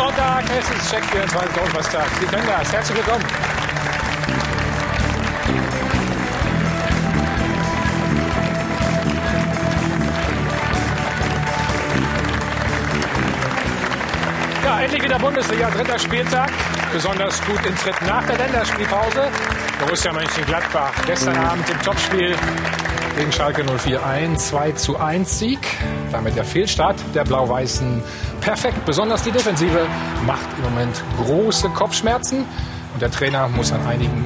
Sonntag, es ist Check 24 Donnerstag. Sie können das. Herzlich willkommen. Ja, endlich wieder Bundesliga, dritter Spieltag. Besonders gut in Tritt nach der Länderspielpause. Borussia Mönchengladbach gestern Abend im Topspiel gegen Schalke 04 ein 2 zu 1 Sieg. Damit der Fehlstart der Blau-Weißen perfekt. Besonders die Defensive macht im Moment große Kopfschmerzen und der Trainer muss an einigen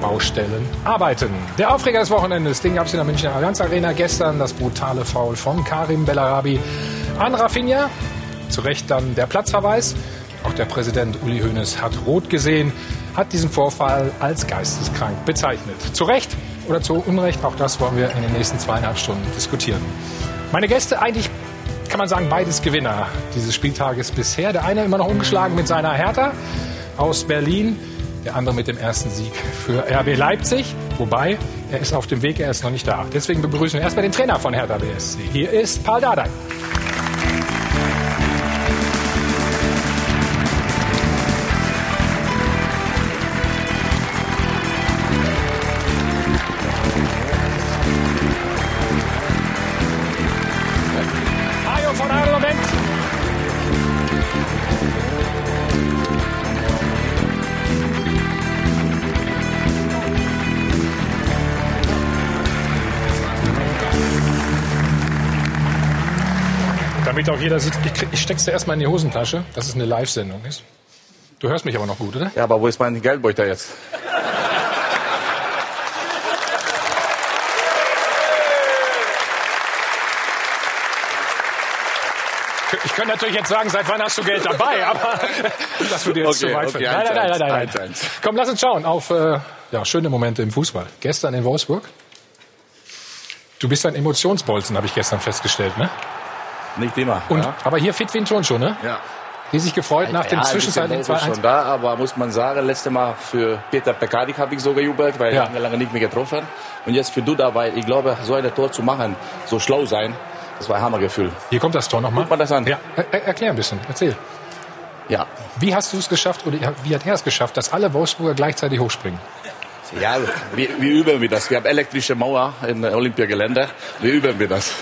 Baustellen arbeiten. Der Aufreger des Wochenendes, den gab es in der Münchner Allianz Arena gestern. Das brutale Foul von Karim Bellarabi an Rafinha. Zu Recht dann der Platzverweis. Auch der Präsident Uli Hoeneß hat rot gesehen, hat diesen Vorfall als geisteskrank bezeichnet. Zu Recht oder zu Unrecht, auch das wollen wir in den nächsten zweieinhalb Stunden diskutieren. Meine Gäste eigentlich kann man sagen, beides Gewinner dieses Spieltages bisher. Der eine immer noch ungeschlagen mit seiner Hertha aus Berlin, der andere mit dem ersten Sieg für RB Leipzig. Wobei, er ist auf dem Weg, er ist noch nicht da. Deswegen begrüßen wir erstmal den Trainer von Hertha BSC. Hier ist Paul Dardai. Auch jeder sieht, ich, ich steck's dir erstmal in die Hosentasche, dass es eine Live-Sendung ist. Du hörst mich aber noch gut, oder? Ja, aber wo ist mein Geldbeutel jetzt? Ich könnte natürlich jetzt sagen, seit wann hast du Geld dabei, aber das würde jetzt Okay, zu weit okay, führen. Nein, nein, nein, nein, nein, nein. eins, eins. Komm, lass uns schauen auf äh, ja, schöne Momente im Fußball. Gestern in Wolfsburg. Du bist ein Emotionsbolzen, habe ich gestern festgestellt, ne? Nicht immer. Und, ja. Aber hier fit wie ein Turnschuh, ne? Ja. Die sich gefreut nach dem ja, zwischenzeitlichen bisschen Hoch ist 2-1. schon da, aber muss man sagen, letzte Mal für Peter Pekadik habe ich so gejubelt, weil Ja. er lange, lange nicht mehr getroffen. Und jetzt für Duda, weil ich glaube, so ein Tor zu machen, so schlau sein, das war ein Hammergefühl. Hier kommt das Tor nochmal. Guck mal das an. Ja, er- erklär ein bisschen, erzähl. Ja. Wie hast du es geschafft oder wie hat er es geschafft, dass alle Wolfsburger gleichzeitig hochspringen? Ja, wie, wie üben wir das? Wir haben elektrische Mauer im Olympiagelände. Wie üben wir das?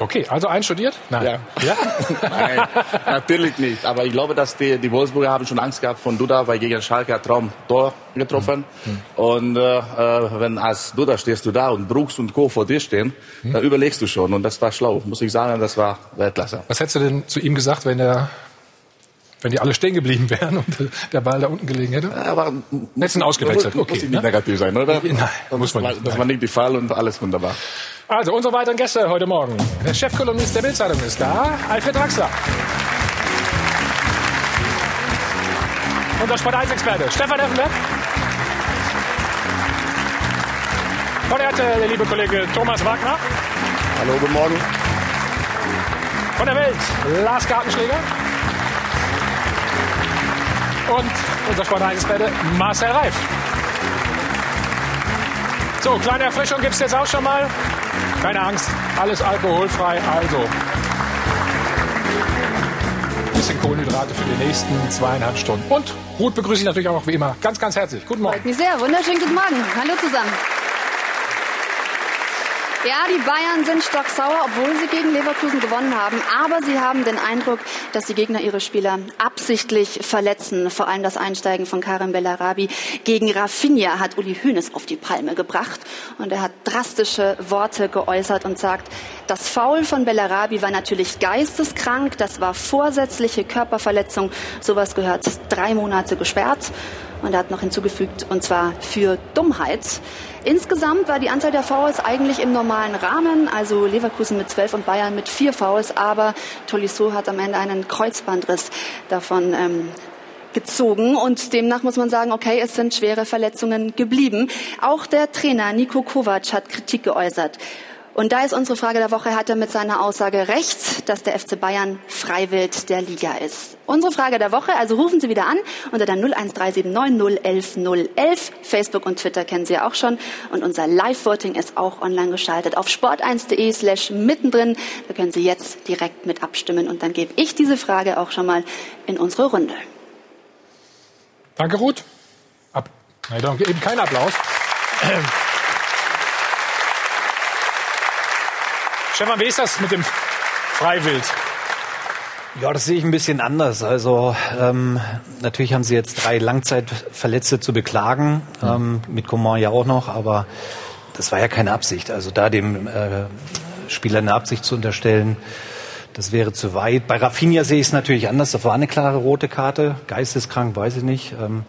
Okay, also einstudiert? Nein. Ja. ja? Nein, natürlich nicht. Aber ich glaube, dass die, die Wolfsburger haben schon Angst gehabt von Duda, weil gegen Schalke hat Traum Tor getroffen. Und äh, äh, wenn als Duda stehst du da und Brooks und Co. vor dir stehen, dann überlegst du schon. Und das war schlau, muss ich sagen, das war Weltklasse. Was hättest du denn zu ihm gesagt, wenn er, wenn die alle stehen geblieben wären und der Ball da unten gelegen hätte? Aber ihn ausgewechselt? Muss, Okay, muss ich nicht ne? negativ sein, oder? Nein, muss man das nicht, war, das war nicht der Fall und alles wunderbar. Also, unsere weiteren Gäste heute Morgen. Der Chefkolumnist der Bildzeitung ist da, Alfred Draxler. Unser Sport 1 Experte, Stefan Effenberg. Von der der liebe Kollege Thomas Wagner. Hallo, guten Morgen. Von der Welt, Lars Gartenschläger. Und unser Sport 1 Experte, Marcel Reif. So, kleine Erfrischung gibt es jetzt auch schon mal. Keine Angst, alles alkoholfrei. Also, ein bisschen Kohlenhydrate für die nächsten zweieinhalb Stunden. Und Ruth begrüße ich natürlich auch wie immer ganz, ganz herzlich. Guten Morgen. Freut mich sehr. Wunderschönen guten Morgen. Hallo zusammen. Ja, die Bayern sind stocksauer, obwohl sie gegen Leverkusen gewonnen haben. Aber sie haben den Eindruck, dass die Gegner ihre Spieler absichtlich verletzen. Vor allem das Einsteigen von Karim Bellarabi gegen Rafinha hat Uli Hoeneß auf die Palme gebracht. Und er hat drastische Worte geäußert und sagt, das Foul von Bellarabi war natürlich geisteskrank. Das war vorsätzliche Körperverletzung. Sowas gehört drei Monate gesperrt. Und er hat noch hinzugefügt, und zwar für Dummheit. Insgesamt war die Anzahl der Fouls eigentlich im normalen Rahmen, also Leverkusen mit zwölf und Bayern mit vier Fouls, aber Tolisso hat am Ende einen Kreuzbandriss davon ähm, gezogen und demnach muss man sagen, okay, es sind schwere Verletzungen geblieben. Auch der Trainer Nico Kovac hat Kritik geäußert. Und da ist unsere Frage der Woche, hat er mit seiner Aussage recht, dass der FC Bayern Freiwild der Liga ist? Unsere Frage der Woche, also rufen Sie wieder an unter der 01379 011 011. Facebook und Twitter kennen Sie ja auch schon. Und unser Live-Voting ist auch online geschaltet auf sport1.de slash mittendrin. Da können Sie jetzt direkt mit abstimmen. Und dann gebe ich diese Frage auch schon mal in unsere Runde. Danke, Ruth. Ab. Nein, danke. Eben kein Applaus. Stefan, wie ist das mit dem Freiwild? Ja, das sehe ich ein bisschen anders. Also ähm, natürlich haben sie jetzt drei Langzeitverletzte zu beklagen, mhm. ähm, mit Coman ja auch noch, aber das war ja keine Absicht. Also da dem äh, Spieler eine Absicht zu unterstellen, das wäre zu weit. Bei Rafinha sehe ich es natürlich anders. Das war eine klare rote Karte. Geisteskrank, weiß ich nicht. Ähm,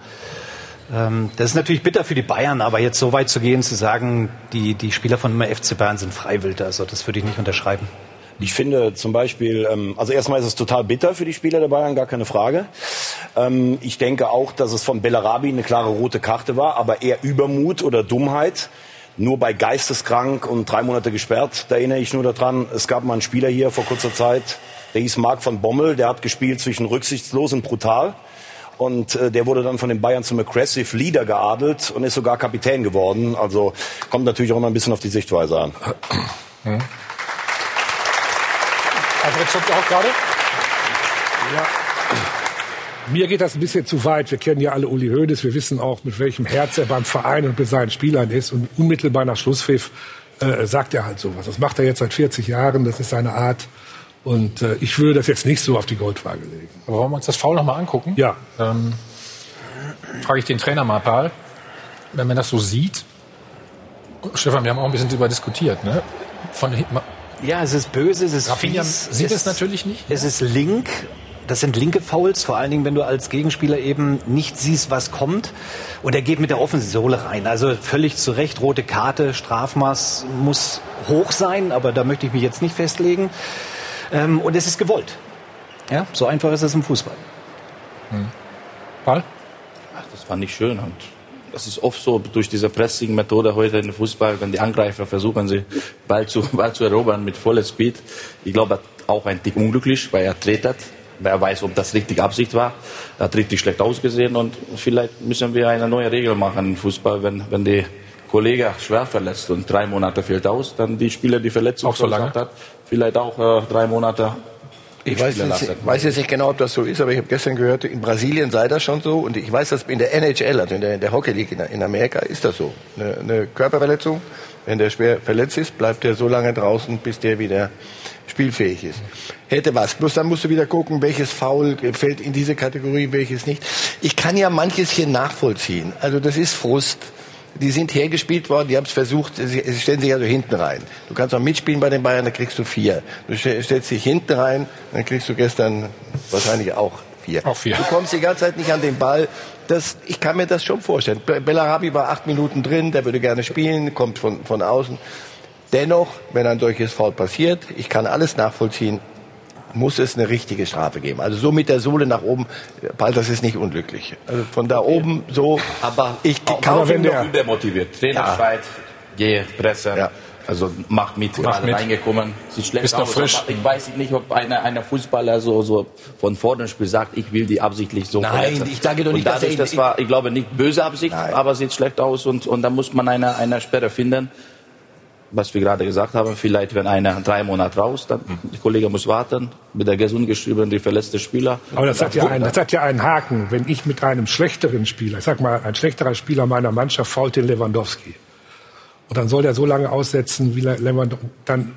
das ist natürlich bitter für die Bayern, aber jetzt so weit zu gehen, zu sagen, die, die Spieler von FC Bayern sind freiwillig, also das würde ich nicht unterschreiben. Ich finde zum Beispiel, ähm, also erstmal ist es total bitter für die Spieler der Bayern, gar keine Frage. Ähm, ich denke auch, dass es von Bellarabi eine klare rote Karte war, aber eher Übermut oder Dummheit. Nur bei geisteskrank und drei Monate gesperrt, da erinnere ich nur daran, es gab mal einen Spieler hier vor kurzer Zeit, der hieß Marc von Bommel, der hat gespielt zwischen rücksichtslos und brutal. Und äh, der wurde dann von den Bayern zum Aggressive Leader geadelt und ist sogar Kapitän geworden. Also kommt natürlich auch immer ein bisschen auf die Sichtweise an. Hm. Alfred zuckt auch gerade. Ja. Mir geht das ein bisschen zu weit. Wir kennen ja alle Uli Hoeneß. Wir wissen auch, mit welchem Herz er beim Verein und mit seinen Spielern ist. Und unmittelbar nach Schlusspfiff äh, sagt er halt sowas. Das macht er jetzt seit 40 Jahren. Das ist seine Art. Und äh, ich würde das jetzt nicht so auf die Goldwaage legen. Aber wollen wir uns das Foul noch mal angucken? Ja. Ähm, frage ich den Trainer mal, Paul. Wenn man das so sieht, Stefan, wir haben auch ein bisschen darüber diskutiert, ne? Von ja, es ist böse, es ist Rafinha fies, sieht es natürlich nicht. Es ist link. Das sind linke Fouls, vor allen Dingen, wenn du als Gegenspieler eben nicht siehst, was kommt. Und er geht mit der offenen Sohle rein. Also völlig zu Recht, rote Karte, Strafmaß muss hoch sein, aber da möchte ich mich jetzt nicht festlegen. Ähm, und es ist gewollt. Ja, so einfach ist es im Fußball. Hm. Paul? Ach, das war nicht schön. Und das ist oft so durch diese Pressing-Methode heute im Fußball, wenn die Angreifer versuchen, sie Ball zu, Ball zu erobern mit voller Speed. Ich glaube, auch ein Tick unglücklich, weil er tretet. Wer weiß, ob das richtig Absicht war. Er hat richtig schlecht ausgesehen und vielleicht müssen wir eine neue Regel machen im Fußball, wenn, wenn die Kollege schwer verletzt und drei Monate fehlt aus, dann die Spieler, die Verletzung so lange hat, vielleicht auch äh, drei Monate ich weiß jetzt, weiß jetzt, nicht genau, ob das so ist, aber ich habe gestern gehört, in Brasilien sei das schon so. Und ich weiß, dass in der NHL, also in der, in der Hockey League in, Amerika, ist das so. Eine, eine, Körperverletzung, wenn der schwer verletzt ist, bleibt er so lange draußen, bis der wieder spielfähig ist. Hätte was. Bloß dann musst du wieder gucken, welches Foul fällt in diese Kategorie, welches nicht. Ich kann ja manches hier nachvollziehen. Also das ist Frust die sind hergespielt worden, die haben es versucht, sie stellen sich also hinten rein. Du kannst auch mitspielen bei den Bayern, da kriegst du vier. Du stellst dich hinten rein, dann kriegst du gestern wahrscheinlich auch vier. Auch vier. Du kommst die ganze Zeit nicht an den Ball. Das, ich kann mir das schon vorstellen. Bellarabi war acht Minuten drin, der würde gerne spielen, kommt von, von außen. Dennoch, wenn ein solches Foul passiert, ich kann alles nachvollziehen, muss es eine richtige Strafe geben. Also so mit der Sohle nach oben, Paul, das ist nicht unglücklich. Also von da oben so. Aber ich kann wenn der übermotiviert. Trainer ja. schreit, geh, Presse. Ja. Also macht mit, macht gerade mit. reingekommen, sieht schlecht Ist aus. Frisch. Ich weiß nicht, ob einer, einer Fußballer so, so von vorne Spiel sagt, ich will die absichtlich so Nein, verletzen. ich sage doch nicht, dadurch, dass das war, ich glaube, nicht böse Absicht, Nein. aber sieht schlecht aus und, und da muss man eine, eine Sperre finden was wir gerade gesagt haben, vielleicht wenn einer drei Monate raus, dann der Kollege muss warten, mit der gesund geschrieben, die verletzte Spieler. Aber das hat, ja einen, das hat ja einen Haken. Wenn ich mit einem schlechteren Spieler, ich sag mal, ein schlechterer Spieler meiner Mannschaft fault den Lewandowski. Und dann soll der so lange aussetzen, wie Lewandowski, dann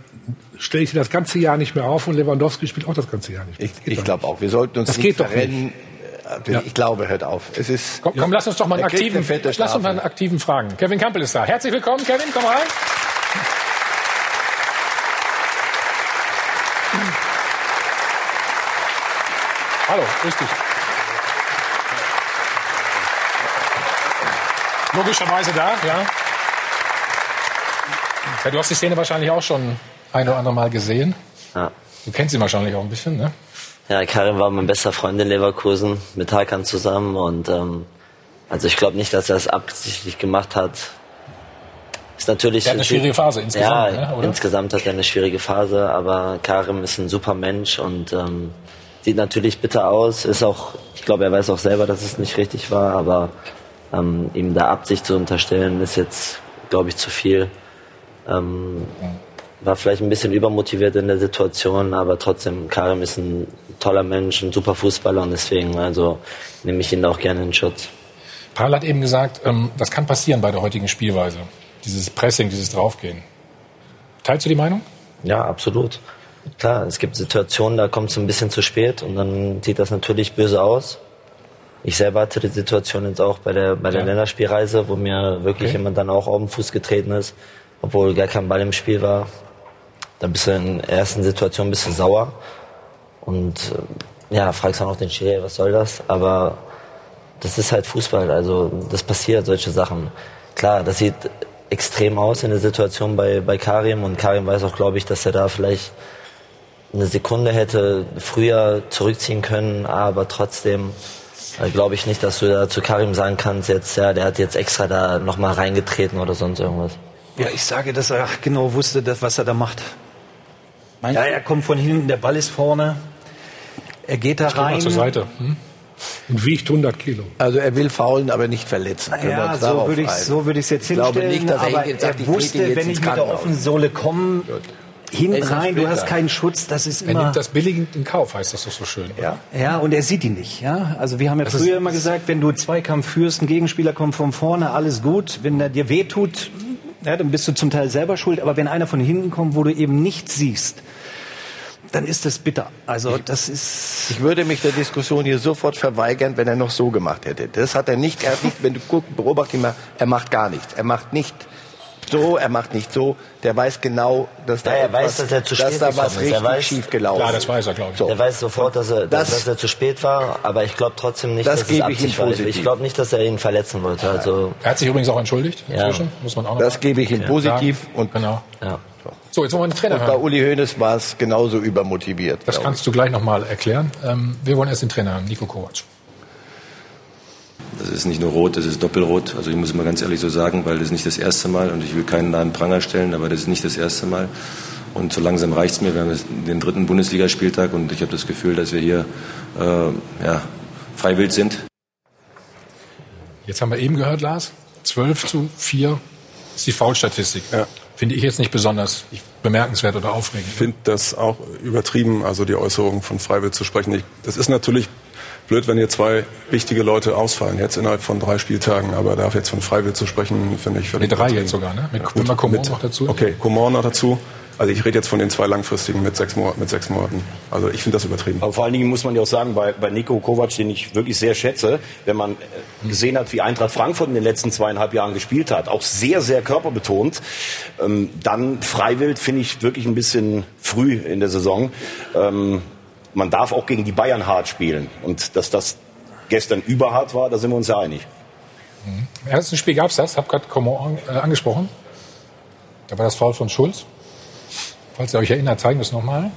stelle ich das ganze Jahr nicht mehr auf und Lewandowski spielt auch das ganze Jahr nicht mehr. Ich, ich glaube auch, wir sollten uns das nicht geht verrennen. Doch nicht. Ich glaube, hört auf. Es ist, komm, komm lass uns doch mal einen aktiven, lass uns mal einen aktiven fragen. Kevin Campbell ist da. Herzlich willkommen, Kevin, komm rein. Hallo, grüß dich. Logischerweise da, ja. ja. Du hast die Szene wahrscheinlich auch schon ein oder andere Mal gesehen. Ja. Du kennst sie wahrscheinlich auch ein bisschen, ne? Ja, Karim war mein bester Freund in Leverkusen, mit Hakan zusammen. Und ähm, also ich glaube nicht, dass er es absichtlich gemacht hat. ist natürlich. Er hat eine schwierige Phase insgesamt, ja, ne, insgesamt hat er eine schwierige Phase, aber Karim ist ein super Mensch und ähm, sieht natürlich bitter aus. Ist auch, ich glaube, er weiß auch selber, dass es nicht richtig war, aber ähm, ihm da Absicht zu unterstellen, ist jetzt, glaube ich, zu viel. Ähm, war vielleicht ein bisschen übermotiviert in der Situation, aber trotzdem, Karim ist ein toller Mensch, ein super Fußballer und deswegen also nehme ich ihn da auch gerne in Schutz. Paul hat eben gesagt, ähm, das kann passieren bei der heutigen Spielweise. Dieses Pressing, dieses Draufgehen. Teilst du die Meinung? Ja, absolut. Klar, es gibt Situationen, da kommt es ein bisschen zu spät und dann sieht das natürlich böse aus. Ich selber hatte die Situation jetzt auch bei der, bei der Ja. Länderspielreise, wo mir wirklich Okay. jemand dann auch auf den Fuß getreten ist, obwohl gar kein Ball im Spiel war. Da bist du in der ersten Situation ein bisschen sauer und äh, ja, fragst auch noch den Schiri, was soll das? Aber das ist halt Fußball, also das passiert, solche Sachen. Klar, das sieht extrem aus in der Situation bei, bei Karim und Karim weiß auch, glaube ich, dass er da vielleicht eine Sekunde hätte früher zurückziehen können, aber trotzdem äh, glaube ich nicht, dass du da zu Karim sagen kannst, jetzt, ja, der hat jetzt extra da nochmal reingetreten oder sonst irgendwas. Ja, ich sage, dass er genau wusste, dass, was er da macht. Meinst Ja, du? er kommt von hinten, der Ball ist vorne. Er geht da mal rein. zur Seite. Hm? Und wiegt 100 Kilo. Also er will faulen, aber nicht verletzen. Ja, so würde ich einigen? so würde ich es jetzt Ich glaube hinstellen. nicht, dass er aber sagt, er ich wusste, jetzt wenn ins ich mit der offenen Sohle komme, hinten rein, du hast keinen Schutz, das ist Er immer. nimmt das billigend in Kauf, heißt das doch so schön. Ja. Ja, und er sieht ihn nicht. Ja? Also wir haben ja früher immer gesagt, wenn du Zweikampf führst, ein Gegenspieler kommt von vorne, alles gut. Wenn er dir wehtut, ja, dann bist du zum Teil selber schuld. Aber wenn einer von hinten kommt, wo du eben nichts siehst, dann ist das bitter. Also das ist... Ich würde mich der Diskussion hier sofort verweigern, wenn er noch so gemacht hätte. Das hat er nicht. Er hat nicht wenn du guckst, beobachte ihn mal, er macht gar nichts. Er macht nicht so, er macht nicht so. Der weiß genau, dass da, Ja, er etwas, weiß, dass er zu dass spät da gekommen was ist. Er richtig weiß- schief gelaufen Klar, das weiß er, glaube ich. So. Er weiß sofort, dass er, Das- dass er zu spät war, aber ich glaube trotzdem nicht, Das dass es gebe ich ihm Absicht war. Ich glaube nicht, dass er ihn verletzen wollte. Also, Er hat sich übrigens auch entschuldigt inzwischen, muss man auch Das gebe ich ihm positiv. Und, Genau. ja. So, jetzt wollen wir den Trainer und bei hören. Uli Hoeneß war es genauso übermotiviert. Das kannst du gleich noch mal erklären. Ähm, wir wollen erst den Trainer hören, Nico Kovac. Das ist nicht nur rot, das ist doppelrot. Also ich muss mal ganz ehrlich so sagen, weil das ist nicht das erste Mal und ich will keinen nahen Pranger stellen, aber das ist nicht das erste Mal. Und so langsam reicht's mir. Wir haben den dritten Bundesligaspieltag und ich habe das Gefühl, dass wir hier äh, ja, freiwillig sind. Jetzt haben wir eben gehört, Lars, 12 zu 4 ist die Foulstatistik. Ja. Finde ich jetzt nicht besonders bemerkenswert oder aufregend. Ich finde das auch übertrieben, also die Äußerung von Freiwill zu sprechen. Ich, das ist natürlich blöd, wenn hier zwei wichtige Leute ausfallen, jetzt innerhalb von drei Spieltagen. Aber darf jetzt von Freiwill zu sprechen, finde ich völlig Mit drei jetzt sogar, ne? Mit, Ja, wir Coman mit- noch dazu. Okay, Coman noch dazu. Also ich rede jetzt von den zwei langfristigen mit sechs, Monaten, mit sechs Monaten. Also ich finde das übertrieben. Aber vor allen Dingen muss man ja auch sagen, bei, bei Nico Kovac, den ich wirklich sehr schätze, wenn man äh, gesehen hat, wie Eintracht Frankfurt in den letzten zweieinhalb Jahren gespielt hat, auch sehr, sehr körperbetont, ähm, dann Freiwild finde ich wirklich ein bisschen früh in der Saison. Ähm, man darf auch gegen die Bayern hart spielen. Und dass das gestern überhart war, da sind wir uns ja einig. Im ersten Spiel gab es das, habe gerade Coman äh, angesprochen. Da war das Foul von Schulz. Falls ihr euch erinnert, zeigen wir es nochmal.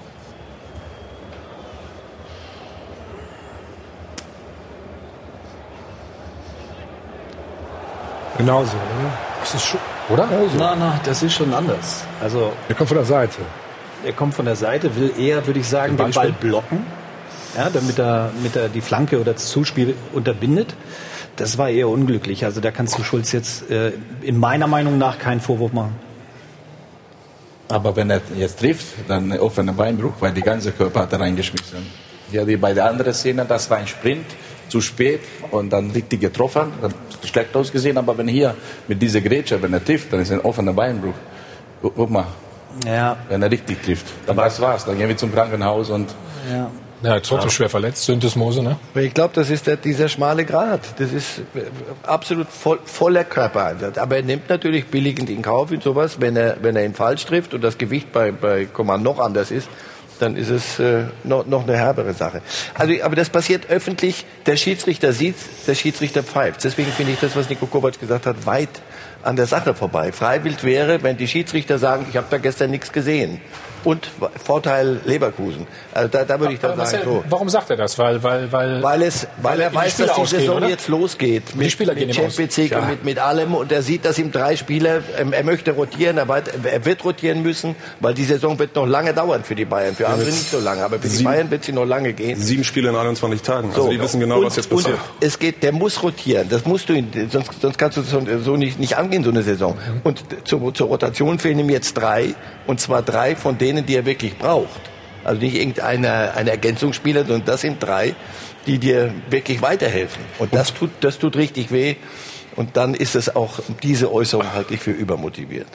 Genauso, oder? Das ist schon, oder? Na, na, das ist schon anders. Also Der kommt von der Seite. Er kommt von der Seite, will eher, würde ich sagen, den Ball blocken, ja, damit er, damit er die Flanke oder das Zuspiel unterbindet. Das war eher unglücklich. Also da kannst du Schulz jetzt äh, in meiner Meinung nach keinen Vorwurf machen. Aber wenn er jetzt trifft, dann ein offener Beinbruch, weil die ganze Körper hat er reingeschmissen. Ja, wie bei der anderen Szene, das war ein Sprint, zu spät und dann richtig getroffen, dann schlecht ausgesehen. Aber wenn hier mit dieser Grätsche, wenn er trifft, dann ist ein offener Beinbruch. Gu- Guck mal, Ja, wenn er richtig trifft, dann das war's. Dann gehen wir zum Krankenhaus und ja. Ja, trotzdem schwer verletzt, Syndesmose, ne? Ich glaube, das ist der, dieser schmale Grat. Das ist äh, absolut voll, voller Körpereinsatz. Aber er nimmt natürlich billigend in Kauf in sowas, wenn er, wenn er ihn falsch trifft und das Gewicht bei, bei Command noch anders ist, dann ist es äh, noch, noch eine herbere Sache. Also, aber das passiert öffentlich. Der Schiedsrichter sieht, der Schiedsrichter pfeift. Deswegen finde ich das, was Nico Kovac gesagt hat, weit, an der Sache vorbei. Freiwild wäre, wenn die Schiedsrichter sagen, ich habe da gestern nichts gesehen und Vorteil Leverkusen. Also da, da würde ich dann Aber sagen, Marcel, so. Warum sagt er das? Weil, weil, weil, Weil, es, weil er die weiß, dass die Saison oder? jetzt losgeht. Die Mit, Spieler gehen mit aus. Champions League Ja. und mit, mit allem. Und er sieht, dass ihm drei Spieler, ähm, er möchte rotieren, er, weit- er wird rotieren müssen, weil die Saison wird noch lange dauern für die Bayern. Für andere nicht so lange, aber für die Sieben- Bayern wird sie noch lange gehen. Sieben Spiele in 21 Tagen. Also die wissen genau, und, was jetzt passiert. Und es geht, der muss rotieren. Das musst du, ihn- sonst, sonst kannst du so, so nicht, nicht angehen, so eine Saison. Und zur, zur Rotation fehlen ihm jetzt drei. Und zwar drei von denen, die er wirklich braucht. Also nicht irgendeine eine Ergänzungsspieler, sondern das sind drei, die dir wirklich weiterhelfen. Und das tut, das tut richtig weh. Und dann ist es auch diese Äußerung halte ich für übermotiviert.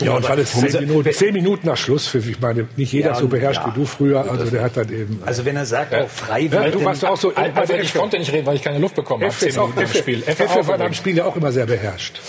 Ja, und weil es zehn Minuten, zehn Minuten nach Schlusspfiff, ich meine, nicht jeder Ja, so beherrscht ja. wie du früher, also der hat dann eben... Also wenn er sagt, auch Freiwild, Ja, du warst auch so... Al- bei Alfred, der ich konnte nicht reden, weil ich keine Luft bekommen habe. Auch, im Effe, Spiel. Auch war beim. Spiel ja auch immer sehr beherrscht.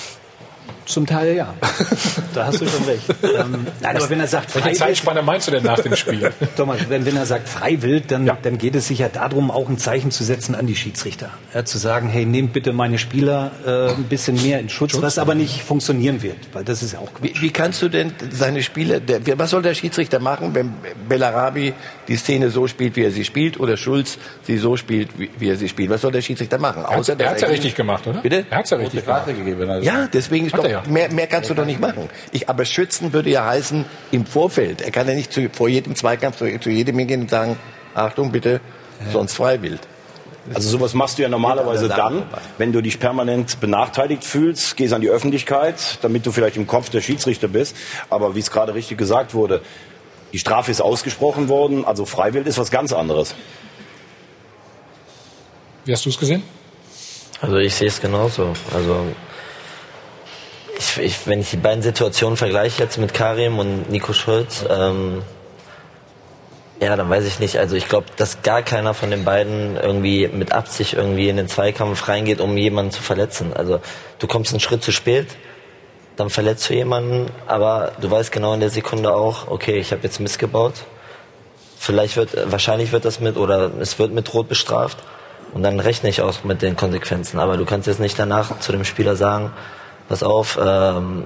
Zum Teil ja. Da hast du schon recht. Ähm, nein, aber wenn er sagt Welche Freiwild, Zeitspanne meinst du denn nach dem Spiel? Thomas, wenn, wenn er sagt Freiwild, dann, dann geht es sicher darum, auch ein Zeichen zu setzen an die Schiedsrichter. Ja, zu sagen, hey, nehmt bitte meine Spieler äh, ein bisschen mehr in Schutz, was aber nicht funktionieren wird, weil das ist ja auch Wie, wie kannst du denn seine Spiele, der, was soll der Schiedsrichter machen, wenn Bellarabi die Szene so spielt, wie er sie spielt, oder Schulz sie so spielt, wie, wie er sie spielt? Was soll der Schiedsrichter machen? Er dass er hat's ja ihn- richtig gemacht, oder? Bitte? Er hat's ja richtig gemacht. Gegeben. Also. Ja, deswegen ist Hat doch, ja. mehr, mehr kannst du doch nicht machen. Ich, aber schützen würde ja heißen, im Vorfeld. Er kann ja nicht zu, vor jedem Zweikampf zu, zu jedem hingehen und sagen, Achtung bitte, sonst freiwillig. Also sowas machst du ja normalerweise dann, wenn du dich permanent benachteiligt fühlst, gehst an die Öffentlichkeit, damit du vielleicht im Kopf der Schiedsrichter bist. Aber wie es gerade richtig gesagt wurde, die Strafe ist ausgesprochen worden, also freiwillig ist was ganz anderes. Wie hast du es gesehen? Also ich sehe es genauso. Also ich, ich, wenn ich die beiden Situationen vergleiche jetzt mit Karim und Nico Schulz, ähm, ja, dann weiß ich nicht. Also ich glaube, dass gar keiner von den beiden irgendwie mit Absicht irgendwie in den Zweikampf reingeht, um jemanden zu verletzen. Also du kommst einen Schritt zu spät, dann verletzt du jemanden, aber du weißt genau in der Sekunde auch, okay, ich habe jetzt missgebaut. Vielleicht wird, wahrscheinlich wird das mit oder es wird mit Rot bestraft. Und dann rechne ich auch mit den Konsequenzen. Aber du kannst jetzt nicht danach zu dem Spieler sagen, pass auf, ähm,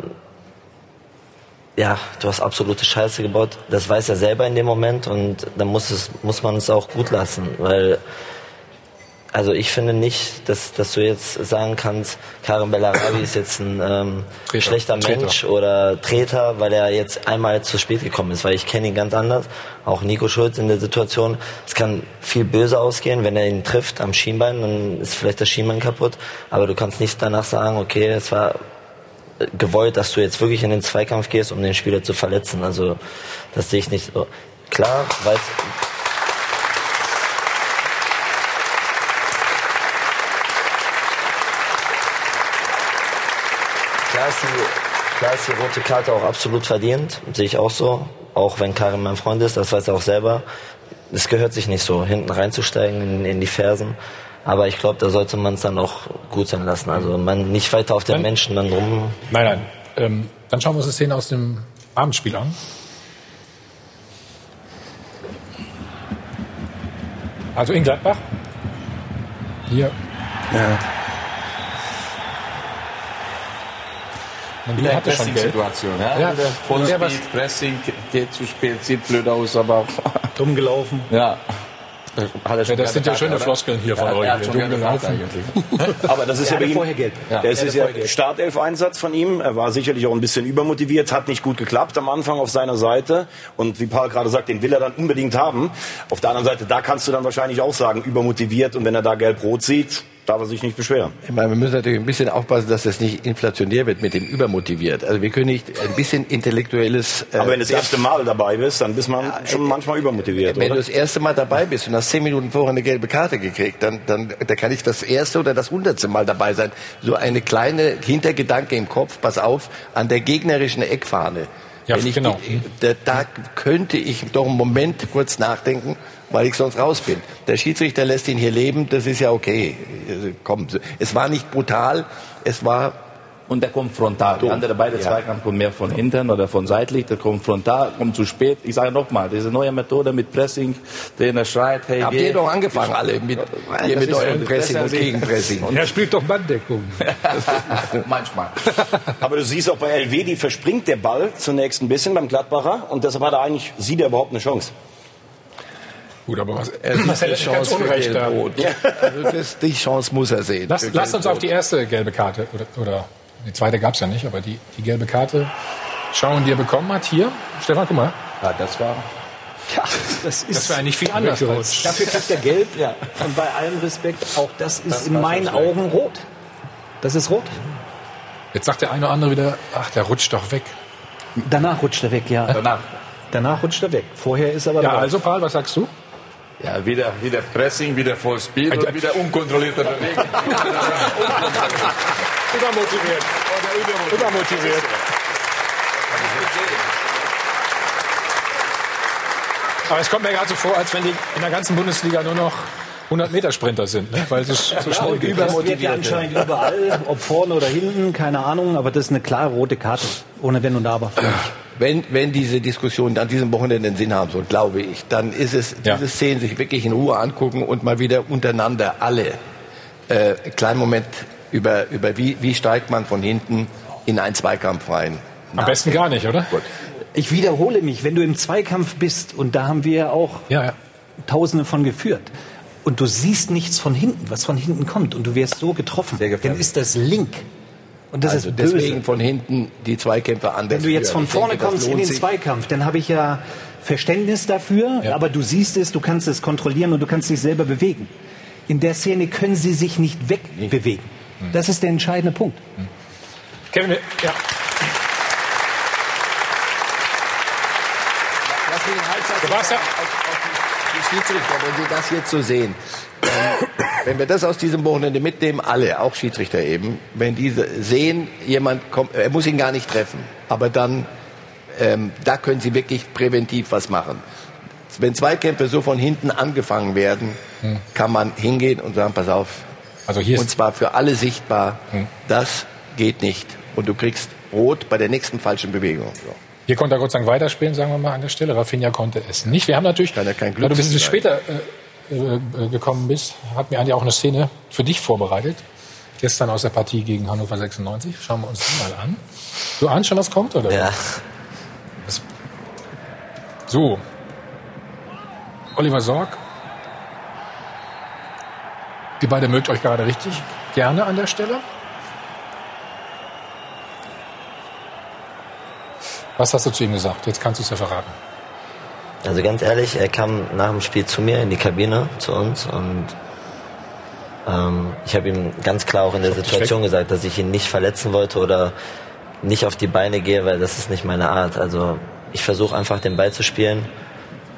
ja, du hast absolute Scheiße gebaut. Das weiß er selber in dem Moment und dann muss es, muss man es auch gut lassen, weil also ich finde nicht, dass, dass du jetzt sagen kannst, Karim Bellarabi ist jetzt ein ähm, Treter. schlechter Treter. Mensch oder Treter, weil er jetzt einmal zu spät gekommen ist, weil ich kenne ihn ganz anders. Auch Nico Schulz in der Situation. Es kann viel böse ausgehen, wenn er ihn trifft am Schienbein, dann ist vielleicht das Schienbein kaputt. Aber du kannst nicht danach sagen, okay, es war gewollt, dass du jetzt wirklich in den Zweikampf gehst, um den Spieler zu verletzen. Also das sehe ich nicht so. Klar, weiß, Klar ist, die, klar ist die rote Karte auch absolut verdient, sehe ich auch so. Auch wenn Karim mein Freund ist, das weiß er auch selber. Es gehört sich nicht so, hinten reinzusteigen in, in die Fersen. Aber ich glaube, da sollte man es dann auch gut sein lassen. Also man nicht weiter auf den Dann- Menschen dann rum. Nein, nein. Ähm, dann schauen wir uns die Szene aus dem Abendspiel an. Also in Gladbach. Hier. Ja. Man Wieler hatte schon Geld. Situation. Ja, Ja. Der Ja, was- Pressing, geht zu spät, sieht blöd aus, aber dumm gelaufen. ja. Hat er Ja, das sind ja schöne Karte, Floskeln hier von Ja, euch. Er. Aber das ist ja, hatte bei ihm, vorher gelb. Das Er ist ja. Startelf-Einsatz von ihm. Er war sicherlich auch ein bisschen übermotiviert, hat nicht gut geklappt am Anfang auf seiner Seite. Und wie Paul gerade sagt, den will er dann unbedingt haben. Auf der anderen Seite, da kannst du dann wahrscheinlich auch sagen, übermotiviert. Und wenn er da gelb-rot sieht, darf er sich nicht beschweren. Ich meine, wir müssen natürlich ein bisschen aufpassen, dass das nicht inflationär wird mit dem übermotiviert. Also wir können nicht ein bisschen intellektuelles. äh, Aber wenn du das erste Mal dabei bist, dann bist man schon manchmal übermotiviert, Wenn du oder? das erste Mal dabei bist und hast zehn Minuten vorher eine gelbe Karte gekriegt, dann, dann, dann kann ich das erste oder das hundertste Mal dabei sein. So eine kleine Hintergedanke im Kopf, pass auf, an der gegnerischen Eckfahne. Ja, Wenn ich, genau. da, da könnte ich doch einen Moment kurz nachdenken, weil ich sonst raus bin. Der Schiedsrichter lässt ihn hier leben, das ist ja okay. Also, Komm, es war nicht brutal, es war und der kommt frontal. Die andere beide Ja. Zweikampf kommen mehr von hinten oder von seitlich, der kommt frontal, kommt zu spät. Ich sage nochmal, diese neue Methode mit Pressing, Trainer schreit, hey, Habt geh. ihr doch angefangen alle mit, ihr mit eurem Pressing und ja- Gegenpressing. Er spielt doch Banddeckung. Manchmal. Aber du siehst auch bei LW, die verspringt der Ball zunächst ein bisschen beim Gladbacher und deshalb hat er eigentlich, sieht er überhaupt eine Chance. Gut, aber was, Er sieht hätte die Chance für. Gelb-Rot. Also das, die Chance muss er sehen. Lass, lasst uns auf die erste gelbe Karte, oder, oder die zweite gab es ja nicht, aber die, die gelbe Karte schauen, die er bekommen hat. Hier, Stefan, guck mal. Ja, das war Ja, das ist Das war nicht viel anders als Dafür kriegt er gelb. Ja. Und bei allem Respekt, auch das ist in meinen Augen rot. Das ist rot. Jetzt sagt der eine oder andere wieder, ach, der rutscht doch weg. Danach rutscht er weg, ja. danach. Danach rutscht er weg. Vorher ist er aber Ja, drauf. also Paul, was sagst du? Ja, wieder, wieder Pressing, wieder Full Speed und wieder unkontrollierter Bewegung. Übermotiviert. Übermotiviert. Aber es kommt mir gerade so vor, als wenn die in der ganzen Bundesliga nur noch 100 Meter Sprinter sind, ne? weil es so schnell geht. Das wird ja anscheinend überall, ob vorne oder hinten, keine Ahnung, aber das ist eine klare rote Karte. Ohne Wenn und Aber. Wenn, wenn diese Diskussion an diesem Wochenende einen Sinn haben soll, glaube ich, dann ist es, Ja. diese Szenen sich wirklich in Ruhe angucken und mal wieder untereinander alle äh, einen kleinen Moment über, über wie, wie steigt man von hinten in einen Zweikampf rein. Am besten gar nicht, oder? Gut. Ich wiederhole mich, wenn du im Zweikampf bist, und da haben wir ja auch Ja, ja. Tausende von geführt, und du siehst nichts von hinten, was von hinten kommt, und du wirst so getroffen, dann ist das Link. Und das Also ist böse. deswegen von hinten die Zweikämpfe anders. Wenn du jetzt von denke, vorne das kommst in den sich. Zweikampf, dann habe ich ja Verständnis dafür, Ja. aber du siehst es, du kannst es kontrollieren und du kannst dich selber bewegen. In der Szene können sie sich nicht wegbewegen. Das ist der entscheidende Punkt. Kevin, wir- ja. Lass mich Du warst ja- auf, auf die, die Schiedsrichter, wenn Sie das jetzt so sehen. Ähm, wenn wir das aus diesem Wochenende mitnehmen, alle, auch Schiedsrichter eben, wenn diese sehen, jemand kommt, er muss ihn gar nicht treffen, aber dann, ähm, da können Sie wirklich präventiv was machen. Wenn Zweikämpfe so von hinten angefangen werden, kann man hingehen und sagen, pass auf, Also hier und zwar für alle sichtbar, das geht nicht. Und du kriegst rot bei der nächsten falschen Bewegung. So. Hier konnte er Gott sei Dank weiterspielen, sagen wir mal an der Stelle. Rafinha konnte es nicht. Wir haben natürlich, Kann ja kein weil du ein bisschen Glück später äh, äh, gekommen bist, hat mir eigentlich auch eine Szene für dich vorbereitet. Gestern aus der Partie gegen Hannover 96. Schauen wir uns die mal an. Du ahnst schon, was kommt, oder? Ja, So. Oliver Sorg. Ihr beide mögt euch gerade richtig gerne an der Stelle. Was hast du zu ihm gesagt? Jetzt kannst du es ja verraten. also ganz ehrlich, er kam nach dem Spiel zu mir in die Kabine, zu uns und ähm, ich habe ihm ganz klar auch in der Situation gesagt, dass ich ihn nicht verletzen wollte oder nicht auf die Beine gehe, weil das ist nicht meine Art. Also ich versuche einfach den Ball zu spielen.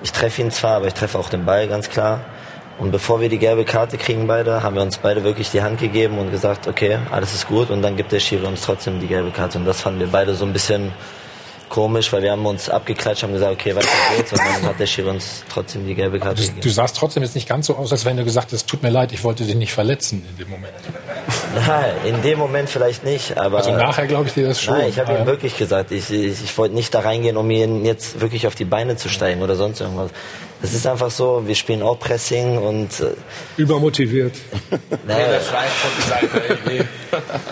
Ich treffe ihn zwar, aber ich treffe auch den Ball ganz klar. Und bevor wir die gelbe Karte kriegen beide, haben wir uns beide wirklich die Hand gegeben und gesagt, okay, alles ist gut. Und dann gibt der Schiri uns trotzdem die gelbe Karte. Und das fanden wir beide so ein bisschen komisch, weil wir haben uns abgeklatscht, haben gesagt, okay, weiter geht's. Und dann hat der Schiri uns trotzdem die gelbe Karte Du, gegeben. du sahst trotzdem jetzt nicht ganz so aus, als wenn du gesagt hast, tut mir leid, ich wollte dich nicht verletzen in dem Moment. Nein, in dem Moment vielleicht nicht, aber... Also nachher glaube ich dir das schon. Nein, ich habe ihm wirklich gesagt, ich, ich, ich wollte nicht da reingehen, um ihn jetzt wirklich auf die Beine zu steigen oder sonst irgendwas. Das ist einfach so, wir spielen auch Pressing und äh, Übermotiviert. naja, Der schreit von der Seite,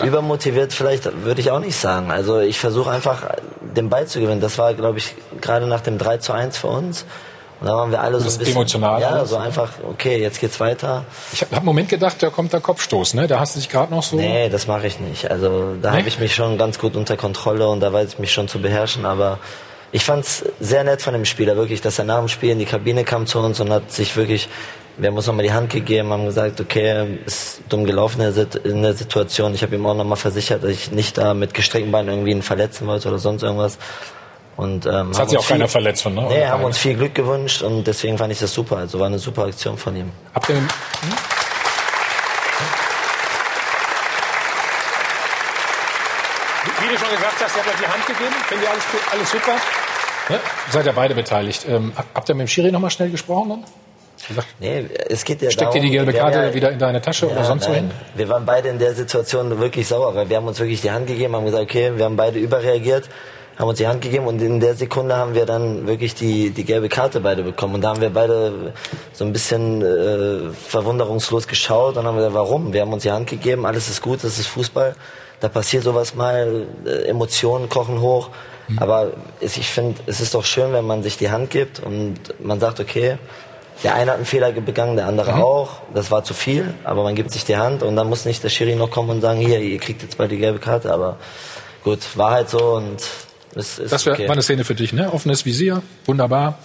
übermotiviert vielleicht würde ich auch nicht sagen. Also ich versuche einfach den Ball zu gewinnen. Das war, glaube ich, gerade nach dem 3 zu 1 für uns. Und da waren wir alle so Das ein bisschen... emotional Ja, alles, so einfach, okay, jetzt geht's weiter. Ich habe hab einen Moment gedacht, da kommt der Kopfstoß, ne? Da hast du dich gerade noch so. Nee, das mache ich nicht. Also da Nee? habe ich mich schon ganz gut unter Kontrolle und da weiß ich mich schon zu beherrschen. Aber ich fand's sehr nett von dem Spieler, wirklich, dass er nach dem Spiel in die Kabine kam zu uns und hat sich wirklich, wir haben uns nochmal die Hand gegeben, haben gesagt, okay, ist dumm gelaufen in der, Situation. Ich habe ihm auch nochmal versichert, dass ich nicht da mit gestreckten Beinen irgendwie ihn verletzen wollte oder sonst irgendwas. Und, ähm, Das hat sich auch keiner verletzt von, ne? Nee, haben uns viel Glück gewünscht und deswegen fand ich das super. Also war eine super Aktion von ihm. Habt ihr, hm? Wie du schon gesagt hast, ihr habt euch die Hand gegeben. Finde ich alles, alles super. Ne? Seid ihr beide beteiligt. Ähm, hab- habt ihr mit dem Schiri noch mal schnell gesprochen dann? Nee, es geht ja Steckt darum, dir die gelbe Karte ja, wieder in deine Tasche oder sonst nein. wohin? Wir waren beide in der Situation wirklich sauer, weil wir haben uns wirklich die Hand gegeben, haben gesagt, okay, wir haben beide überreagiert, haben uns die Hand gegeben und in der Sekunde haben wir dann wirklich die, die gelbe Karte beide bekommen. Und da haben wir beide so ein bisschen äh, verwunderungslos geschaut und haben gesagt, warum? Wir haben uns die Hand gegeben, alles ist gut, das ist Fußball. Da passiert sowas mal, äh, Emotionen kochen hoch. Aber es, ich finde, es ist doch schön, wenn man sich die Hand gibt und man sagt, okay, der eine hat einen Fehler begangen, der andere auch. Das war zu viel, aber man gibt sich die Hand und dann muss nicht der Schiri noch kommen und sagen, hier, ihr kriegt jetzt bald die gelbe Karte. Aber gut, war halt so und es ist Das wäre okay. war eine Szene für dich, ne? Offenes Visier, wunderbar.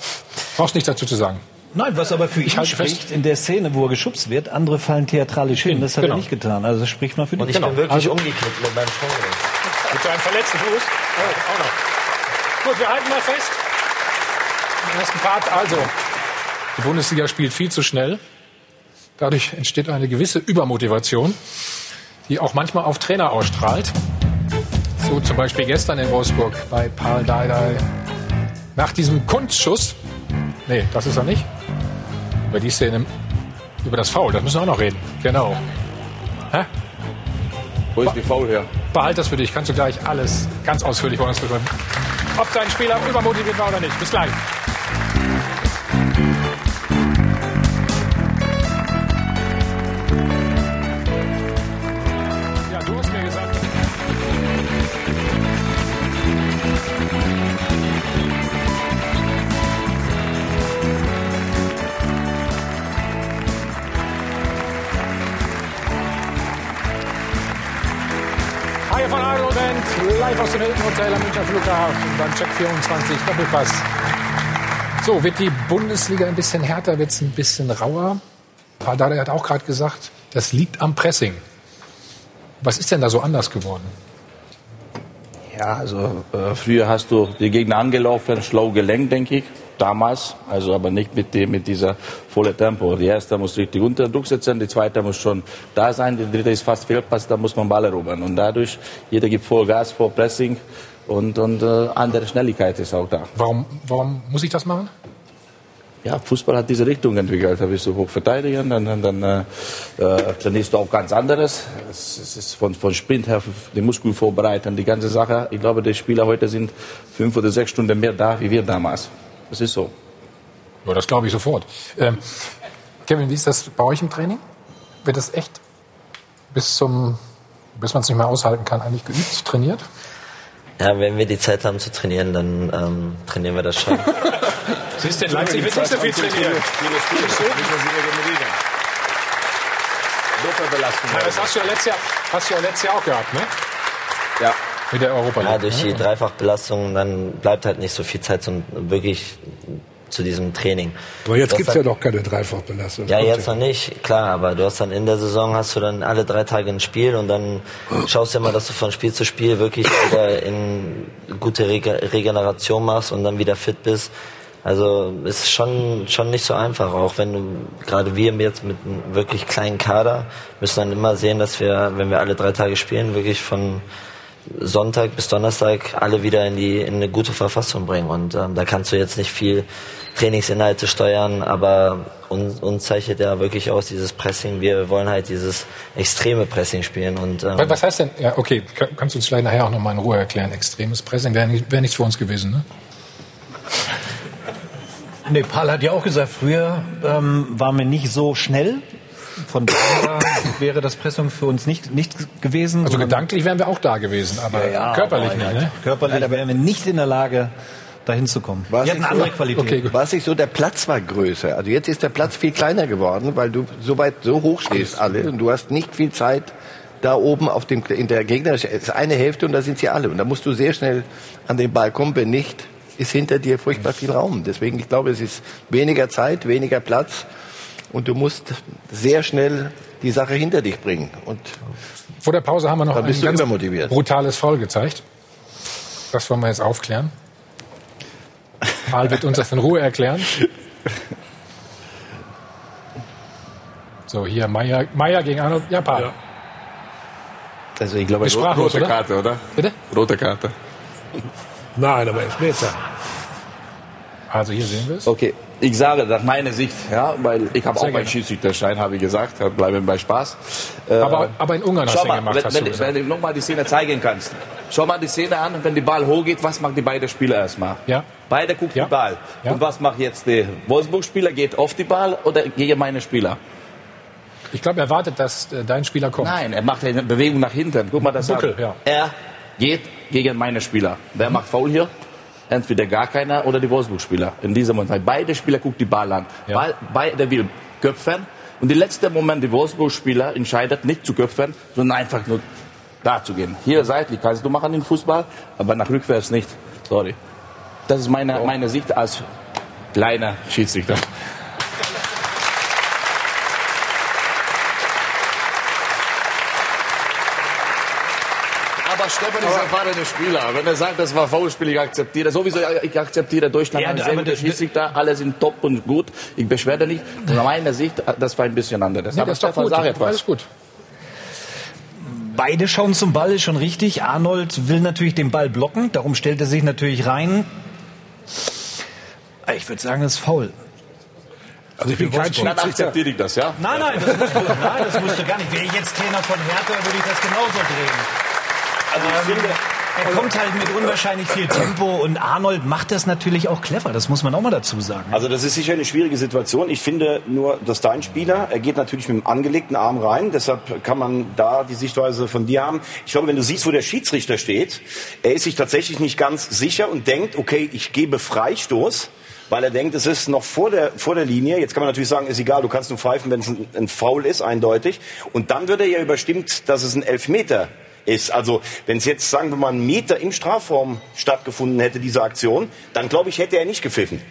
Brauchst nichts dazu zu sagen. Nein, was aber für ihn halte spricht, in der Szene, wo er geschubst wird, andere fallen theatralisch hin. Das hat Genau. er nicht getan. Also das spricht mal für Und dich. ich bin wirklich Also- umgeknickt mit meinem Sprunggelenk. Mit seinem verletzten Fuß. Oh, auch noch. Gut, wir halten mal fest. Im ersten Part also. Die Bundesliga spielt viel zu schnell. Dadurch entsteht eine gewisse Übermotivation, die auch manchmal auf Trainer ausstrahlt. So zum Beispiel gestern in Wolfsburg bei Paul Dardai. Nach diesem Kunstschuss. Nee, das ist er nicht. Über die Szene, über das Foul, das müssen wir auch noch reden. Genau. Hä? Wo ist die Foul her? Behalt das für dich, kannst du gleich alles ganz ausführlich bei uns beschreiben. Ob dein Spieler übermotiviert war oder nicht. Bis gleich. Live aus dem Hilton Hotel am Münchner Flughafen beim Check 24 Doppelpass. So, wird die Bundesliga ein bisschen härter, wird es ein bisschen rauer? Pardade hat auch gerade gesagt, das liegt am Pressing. Was ist denn da so anders geworden? Ja, also äh, früher hast du die Gegner angelaufen, schlau gelenkt, denke ich, damals. Also aber nicht mit, dem, mit dieser volle Tempo. Die erste muss richtig unter Druck setzen, die zweite muss schon da sein, die dritte ist fast Fehlpass, da muss man Ball erobern. Und dadurch, jeder gibt Vollgas, voll Pressing und, und äh, andere Schnelligkeit ist auch da. Warum, warum muss ich das machen? Ja, Fußball hat diese Richtung entwickelt. Da bist du hoch verteidigen, dann, dann, dann äh, äh, trainierst du auch ganz anderes. Es, es ist von, von Sprint her die Muskeln vorbereiten, die ganze Sache. Ich glaube, die Spieler heute sind fünf oder sechs Stunden mehr da, wie wir damals. Das ist so. Ja, das glaube ich sofort. Ähm, Kevin, wie ist das bei euch im Training? Wird das echt bis zum, bis man es nicht mehr aushalten kann, eigentlich geübt, trainiert? Ja, wenn wir die Zeit haben zu trainieren, dann ähm, trainieren wir das schon. Siehst du, in Leipzig wird nicht so viel trainiert. Doppelbelastung. Ja, das hast du ja letztes Jahr, hast du ja letztes Jahr auch gehabt, ne? Ja. Mit der Europa League. Ja, durch die ne? Dreifachbelastung, dann bleibt halt nicht so viel Zeit zum wirklich zu diesem Training. Aber jetzt gibt's hat- ja noch keine Dreifachbelastung. Ja, jetzt noch nicht, klar, aber du hast dann in der Saison hast du dann alle drei Tage ein Spiel und dann schaust du immer, dass du von Spiel zu Spiel wirklich wieder in gute Rege Regeneration machst und dann wieder fit bist. Also ist schon schon nicht so einfach, auch wenn du gerade wir jetzt mit einem wirklich kleinen Kader müssen dann immer sehen, dass wir, wenn wir alle drei Tage spielen, wirklich von Sonntag bis Donnerstag alle wieder in die in eine gute Verfassung bringen und ähm, da kannst du jetzt nicht viel Trainingsinhalte steuern, aber uns, uns zeichnet ja wirklich aus dieses Pressing. Wir wollen halt dieses extreme Pressing spielen und ähm, Was heißt denn, ja, okay, kann- kannst du uns vielleicht nachher auch noch mal in Ruhe erklären. Extremes Pressing wäre nicht, wär nichts für uns gewesen, ne? Nee, Paul hat ja auch gesagt, früher ähm, waren wir nicht so schnell. Von daher wäre das Pressung für uns nicht, nicht gewesen. Also gedanklich wären wir auch da gewesen, aber Ja, körperlich aber nicht, halt ne? Körperlich wären wir nicht in der Lage, dahin zu kommen. Was Wir hatten ich so- andere Qualitäten. Okay. War es nicht so, der Platz war größer. Also jetzt ist der Platz viel kleiner geworden, weil du so weit, so hoch stehst alle und du hast nicht viel Zeit da oben auf dem, in der Gegner, es ist eine Hälfte und da sind sie alle. Und da musst du sehr schnell an den Ball kommen, wenn nicht, ist hinter dir furchtbar viel Raum. Deswegen, ich glaube, es ist weniger Zeit, weniger Platz und du musst sehr schnell die Sache hinter dich bringen. Und Vor der Pause haben wir noch ein bist du ganz brutales Foul gezeigt. Das wollen wir jetzt aufklären. Paul wird uns das in Ruhe erklären. So, hier Meier, Meier gegen Arnold. Ja, Paul. Also ich glaube, sprachlos, rote oder? Karte, oder? Bitte? Rote Karte. Nein, aber Elfmeter. Also hier sehen wir es. Okay, Ich sage nach meiner Sicht, ja, weil ich habe auch meinen. Schiedsrichterschein, habe ich gesagt, bleiben bei Spaß. Äh, Aber, aber in Ungarn hast du mal, gemacht, wenn, hast du wenn, gesagt. wenn du nochmal die Szene zeigen kannst. Schau mal die Szene an, wenn die Ball hochgeht, was machen die beiden Spieler erstmal? Ja. Beide gucken Ja. die Ball. Ja. Und was macht jetzt der Wolfsburg-Spieler? Geht auf die Ball oder gegen meine Spieler? Ich glaube, er wartet, dass äh, dein Spieler kommt. Nein, er macht eine Bewegung nach hinten. Guck mal, das Buckel, ja. Er geht gegen meine Spieler. Wer macht Foul hier? Entweder gar keiner oder die Wolfsburg-Spieler. In diesem Moment. Beide Spieler gucken die Ball an. Ja. Beide will köpfen. Und im letzten Moment, die Wolfsburg-Spieler entscheidet nicht zu köpfen, sondern einfach nur da zu gehen. Hier seitlich kannst du machen den Fußball, aber nach rückwärts nicht. Sorry. Das ist meine, meine Sicht als kleiner Schiedsrichter. Aber Stefan ist ein erfahrener Spieler. Wenn er sagt, das war Foulspiel, ich akzeptiere. Sowieso, ich akzeptiere Deutschland Ja, sehr gute Schiedsrichter. Alle sind top und gut. Ich beschwerde nicht. Aus meiner Sicht, das war ein bisschen anders. Nee, Aber das ist doch Stefan, gut. sag etwas. Alles gut. Beide schauen zum Ball, ist schon richtig. Arnold will natürlich den Ball blocken, darum stellt er sich natürlich rein. Ich würde sagen, das ist faul. Also ich bin kein Dann Schiedsrichter. akzeptiere ich das, ja? Nein, nein, das musst du, nein, das musst du gar nicht. Wäre ich jetzt Trainer von Hertha, würde ich das genauso drehen. Also ich finde, Er kommt halt mit unwahrscheinlich viel Tempo und Arnold macht das natürlich auch clever. Das muss man auch mal dazu sagen. Also das ist sicher eine schwierige Situation. Ich finde nur, dass dein Spieler, er geht natürlich mit dem angelegten Arm rein. Deshalb kann man da die Sichtweise von dir haben. Ich glaube, wenn du siehst, wo der Schiedsrichter steht, er ist sich tatsächlich nicht ganz sicher und denkt, okay, ich gebe Freistoß. Weil er denkt, es ist noch vor der, vor der Linie. Jetzt kann man natürlich sagen, ist egal, du kannst nur pfeifen, wenn es ein, ein Foul ist, eindeutig. Und dann wird er ja überstimmt, dass es ein Elfmeter ist. Also wenn es jetzt, sagen wir mal, einen Meter im Strafraum stattgefunden hätte, diese Aktion, dann glaube ich, hätte er nicht gepfiffen.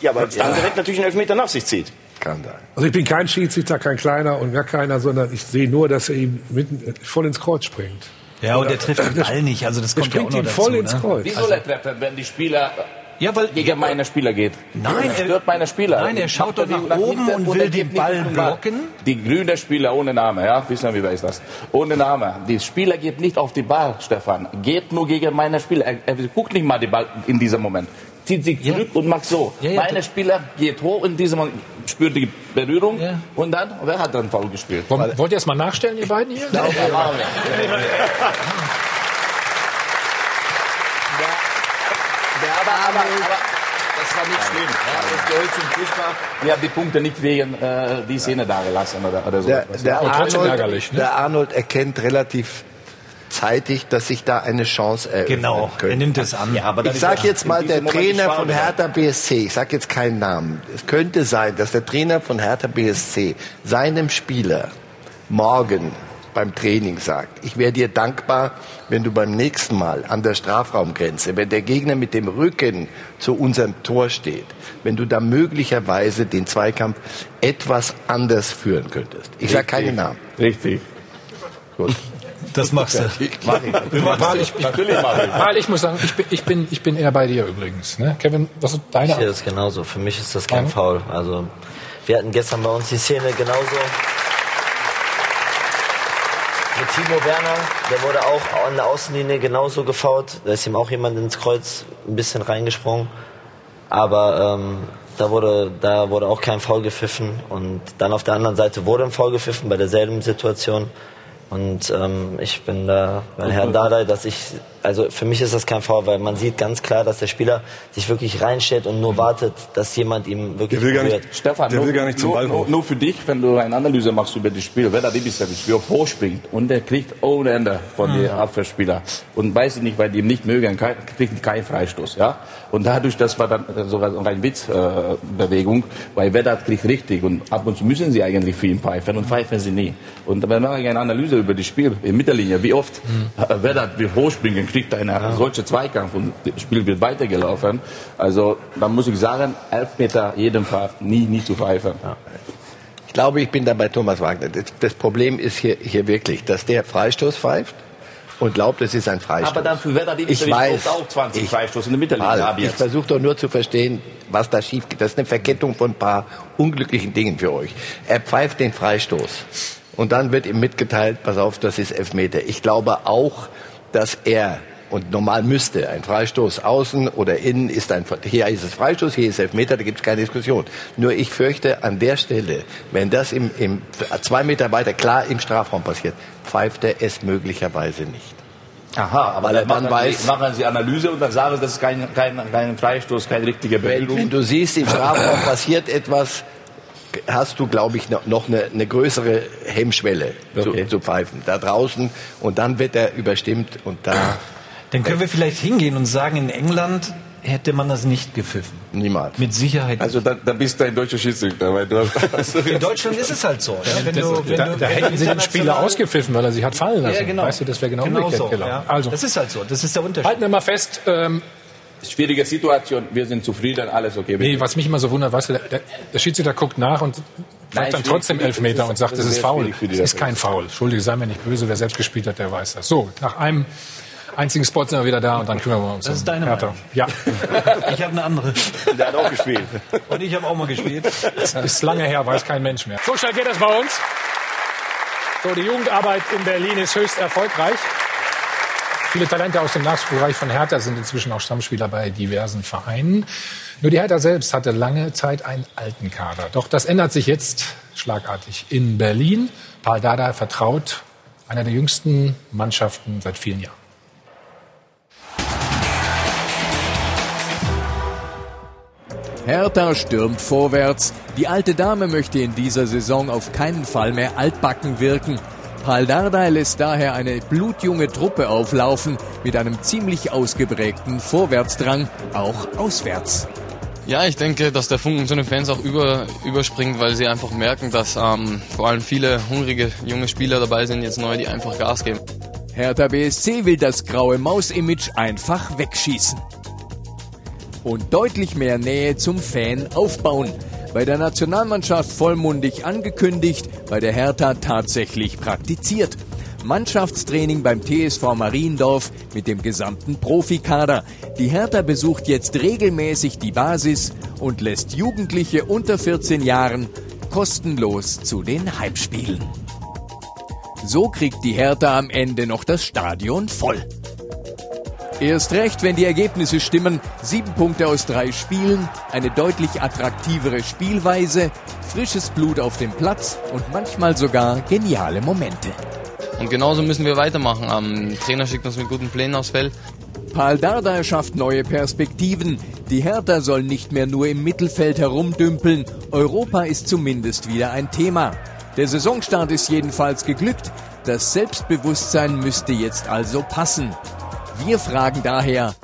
Ja, weil es dann direkt natürlich einen Elfmeter nach sich zieht. Also ich bin kein Schiedsrichter, kein kleiner und gar keiner, sondern ich sehe nur, dass er ihm mitten voll ins Kreuz springt. Ja, und er trifft den Ball nicht. Also das Er kommt ja auch springt noch ihm dazu. voll ins ne? Kreuz. Wie soll er treffen, wenn die Spieler Ja, weil gegen meine Spieler geht? Nein, er stört meine Spieler. Nein, er schaut doch die- nach oben hinten und will den Ball blocken. Die grüne Spieler ohne Name, ja, wissen wir, wer ist das? Ohne Name. Die Spieler geht nicht auf die Ball, Stefan. Geht nur gegen meine Spieler. Er, er guckt nicht mal die Ball in diesem Moment. Zieht sich Ja. zurück und macht so. Ja, ja, meine das- Spieler geht hoch in diesem Moment, spürt die Berührung Ja. und dann, wer hat dann Foul gespielt? Wollt, wollt ihr es mal nachstellen, ihr beiden hier? Ja, machen wir. Ja, aber, aber, aber das war nicht schlimm. Ja, das gehört zum Fußball. Wir haben die Punkte nicht wegen äh, die Szene da gelassen oder, oder so. Der, der, Arnold, ne? der Arnold erkennt relativ zeitig, dass sich da eine Chance eröffnen Genau, könnte. er nimmt es an. Ja, Ich sage jetzt mal, der Trainer von. Hertha BSC, ich sage jetzt keinen Namen, es könnte sein, dass der Trainer von Hertha BSC seinem Spieler morgen beim Training sagt, ich wäre dir dankbar, wenn du beim nächsten Mal an der Strafraumgrenze, wenn der Gegner mit dem Rücken zu unserem Tor steht, wenn du da möglicherweise den Zweikampf etwas anders führen könntest. Ich sage keine Namen. Richtig. Das machst du. Ich, ich, Natürlich ich. weil ich muss sagen, ich bin, ich bin, ich bin eher bei dir übrigens. Ne? Kevin, was ist Ich sehe deine? das genauso. Für mich ist das kein. Foul. Also wir hatten gestern bei uns die Szene genauso. Mit Timo Werner, der wurde auch an der Außenlinie genauso gefault. Da ist ihm auch jemand ins Kreuz ein bisschen reingesprungen. Aber ähm, da, wurde, da wurde auch kein Foul gepfiffen. Und dann auf der anderen Seite wurde ein Foul gepfiffen bei derselben Situation. Und ähm, ich bin da bei Herrn Dardai, dass ich, also für mich ist das kein Foul, weil man sieht ganz klar, dass der Spieler sich wirklich reinstellt und nur wartet, dass jemand ihm wirklich Der will gar nicht- berührt. Stefan, Der nur, will gar nicht zum nur, Ball nur, hoch. nur für dich, wenn du eine Analyse machst über das Spiel, wer da die ist, wie er hochspringt und der kriegt ohne Ende von den Abwehrspieler und weiß ich nicht, weil die ihn nicht mögen, kein, kriegt keinen Freistoß, ja. Und dadurch, das war dann sogar so eine Witzbewegung, äh, weil wer das kriegt richtig und ab und zu müssen sie eigentlich für ihn pfeifen und pfeifen sie nie. Und wenn man eine Analyse über das Spiel in Mittellinie, wie oft äh, wer das will hochspringen, kriegt eine solche Zweikampf und das Spiel wird weitergelaufen. Also da muss ich sagen, Elfmeter jedem Fall nie, nie zu pfeifen. Ich glaube, ich bin da bei Thomas Wagner. Das, das Problem ist hier, hier wirklich, dass der Freistoß pfeift und glaubt, es ist ein Freistoß. Aber dann für Werder ich weiß, auch 20 ich, Freistoß in der Mittellinie Al, ab ich versuche doch nur zu verstehen, was da schief geht. Das ist eine Verkettung von ein paar unglücklichen Dingen für euch. Er pfeift den Freistoß und dann wird ihm mitgeteilt, pass auf, das ist Elfmeter. Ich glaube auch, dass er und normal müsste ein Freistoß außen oder innen ist ein, hier ist es Freistoß, hier ist Elfmeter, da gibt es keine Diskussion. Nur ich fürchte, an der Stelle, wenn das im, im, zwei Meter weiter klar im Strafraum passiert, pfeift er es möglicherweise nicht. Aha, aber er dann, machen, weiß- Sie, machen Sie Analyse und dann sagen Sie, das ist kein, kein, kein Freistoß, keine richtige Wenn, Bewegung. wenn du siehst, im Strafraum passiert etwas, hast du, glaube ich, noch- eine, eine größere Hemmschwelle Okay. zu, zu pfeifen. Da draußen und dann wird er überstimmt und da Dann können wir vielleicht hingehen und sagen, in England hätte man das nicht gepfiffen. niemals. Mit Sicherheit. Also da, da bist du ein deutscher Schiedsrichter, weil du hast, in Deutschland ist es halt so. ne? wenn du, wenn da, du, da wenn hätten sie den Spieler ausgepfiffen, weil er sich hat fallen lassen. Ja, genau. Weißt du, das wäre genau, genau umgekehrt so. gelaufen. Ja. Also, das ist halt so. Das ist der Unterschied. halten wir mal fest, ähm, schwierige Situation, wir sind zufrieden, alles okay. nee, was mich immer so wundert, weißt du, der, der Schiedsrichter guckt nach und pfeift dann trotzdem Elfmeter ist- und sagt, das ist faul. Das ist kein Faul. Entschuldige, sei mir nicht böse, wer selbst gespielt hat, der weiß das. So, nach einem einzigen Spot sind wir wieder da und dann kümmern wir uns Das um ist deine Hertha. Meinung. Ja, Ich habe eine andere. Der hat auch gespielt. Und ich habe auch mal gespielt. das ist lange her, weiß kein Mensch mehr. So schnell geht das bei uns. So, die Jugendarbeit in Berlin ist höchst erfolgreich. Viele Talente aus dem Nachwuchsbereich von Hertha sind inzwischen auch Stammspieler bei diversen Vereinen. Nur die Hertha selbst hatte lange Zeit einen alten Kader. Doch das ändert sich jetzt schlagartig in Berlin. Paul Dada vertraut einer der jüngsten Mannschaften seit vielen Jahren. Hertha stürmt vorwärts. Die alte Dame möchte in dieser Saison auf keinen Fall mehr altbacken wirken. Paul Dardai lässt daher eine blutjunge Truppe auflaufen mit einem ziemlich ausgeprägten Vorwärtsdrang, auch auswärts. Ja, ich denke, dass der Funken zu den Fans auch über, überspringt, weil sie einfach merken, dass ähm, vor allem viele hungrige junge Spieler dabei sind, jetzt neu, die einfach Gas geben. Hertha BSC will das graue Maus-Image einfach wegschießen. Und deutlich mehr Nähe zum Fan aufbauen. Bei der Nationalmannschaft vollmundig angekündigt, bei der Hertha tatsächlich praktiziert. Mannschaftstraining beim TSV Mariendorf mit dem gesamten Profikader. Die Hertha besucht jetzt regelmäßig die Basis und lässt Jugendliche unter 14 Jahren kostenlos zu den Heimspielen. So kriegt die Hertha am Ende noch das Stadion voll. Erst recht, wenn die Ergebnisse stimmen. Sieben Punkte aus drei Spielen, eine deutlich attraktivere Spielweise, frisches Blut auf dem Platz und manchmal sogar geniale Momente. Und genauso müssen wir weitermachen. Ähm, der Trainer schickt uns mit guten Plänen aufs Feld. Paul Dardai schafft neue Perspektiven. Die Hertha soll nicht mehr nur im Mittelfeld herumdümpeln. Europa ist zumindest wieder ein Thema. Der Saisonstart ist jedenfalls geglückt. Das Selbstbewusstsein müsste jetzt also passen. Wir fragen daher,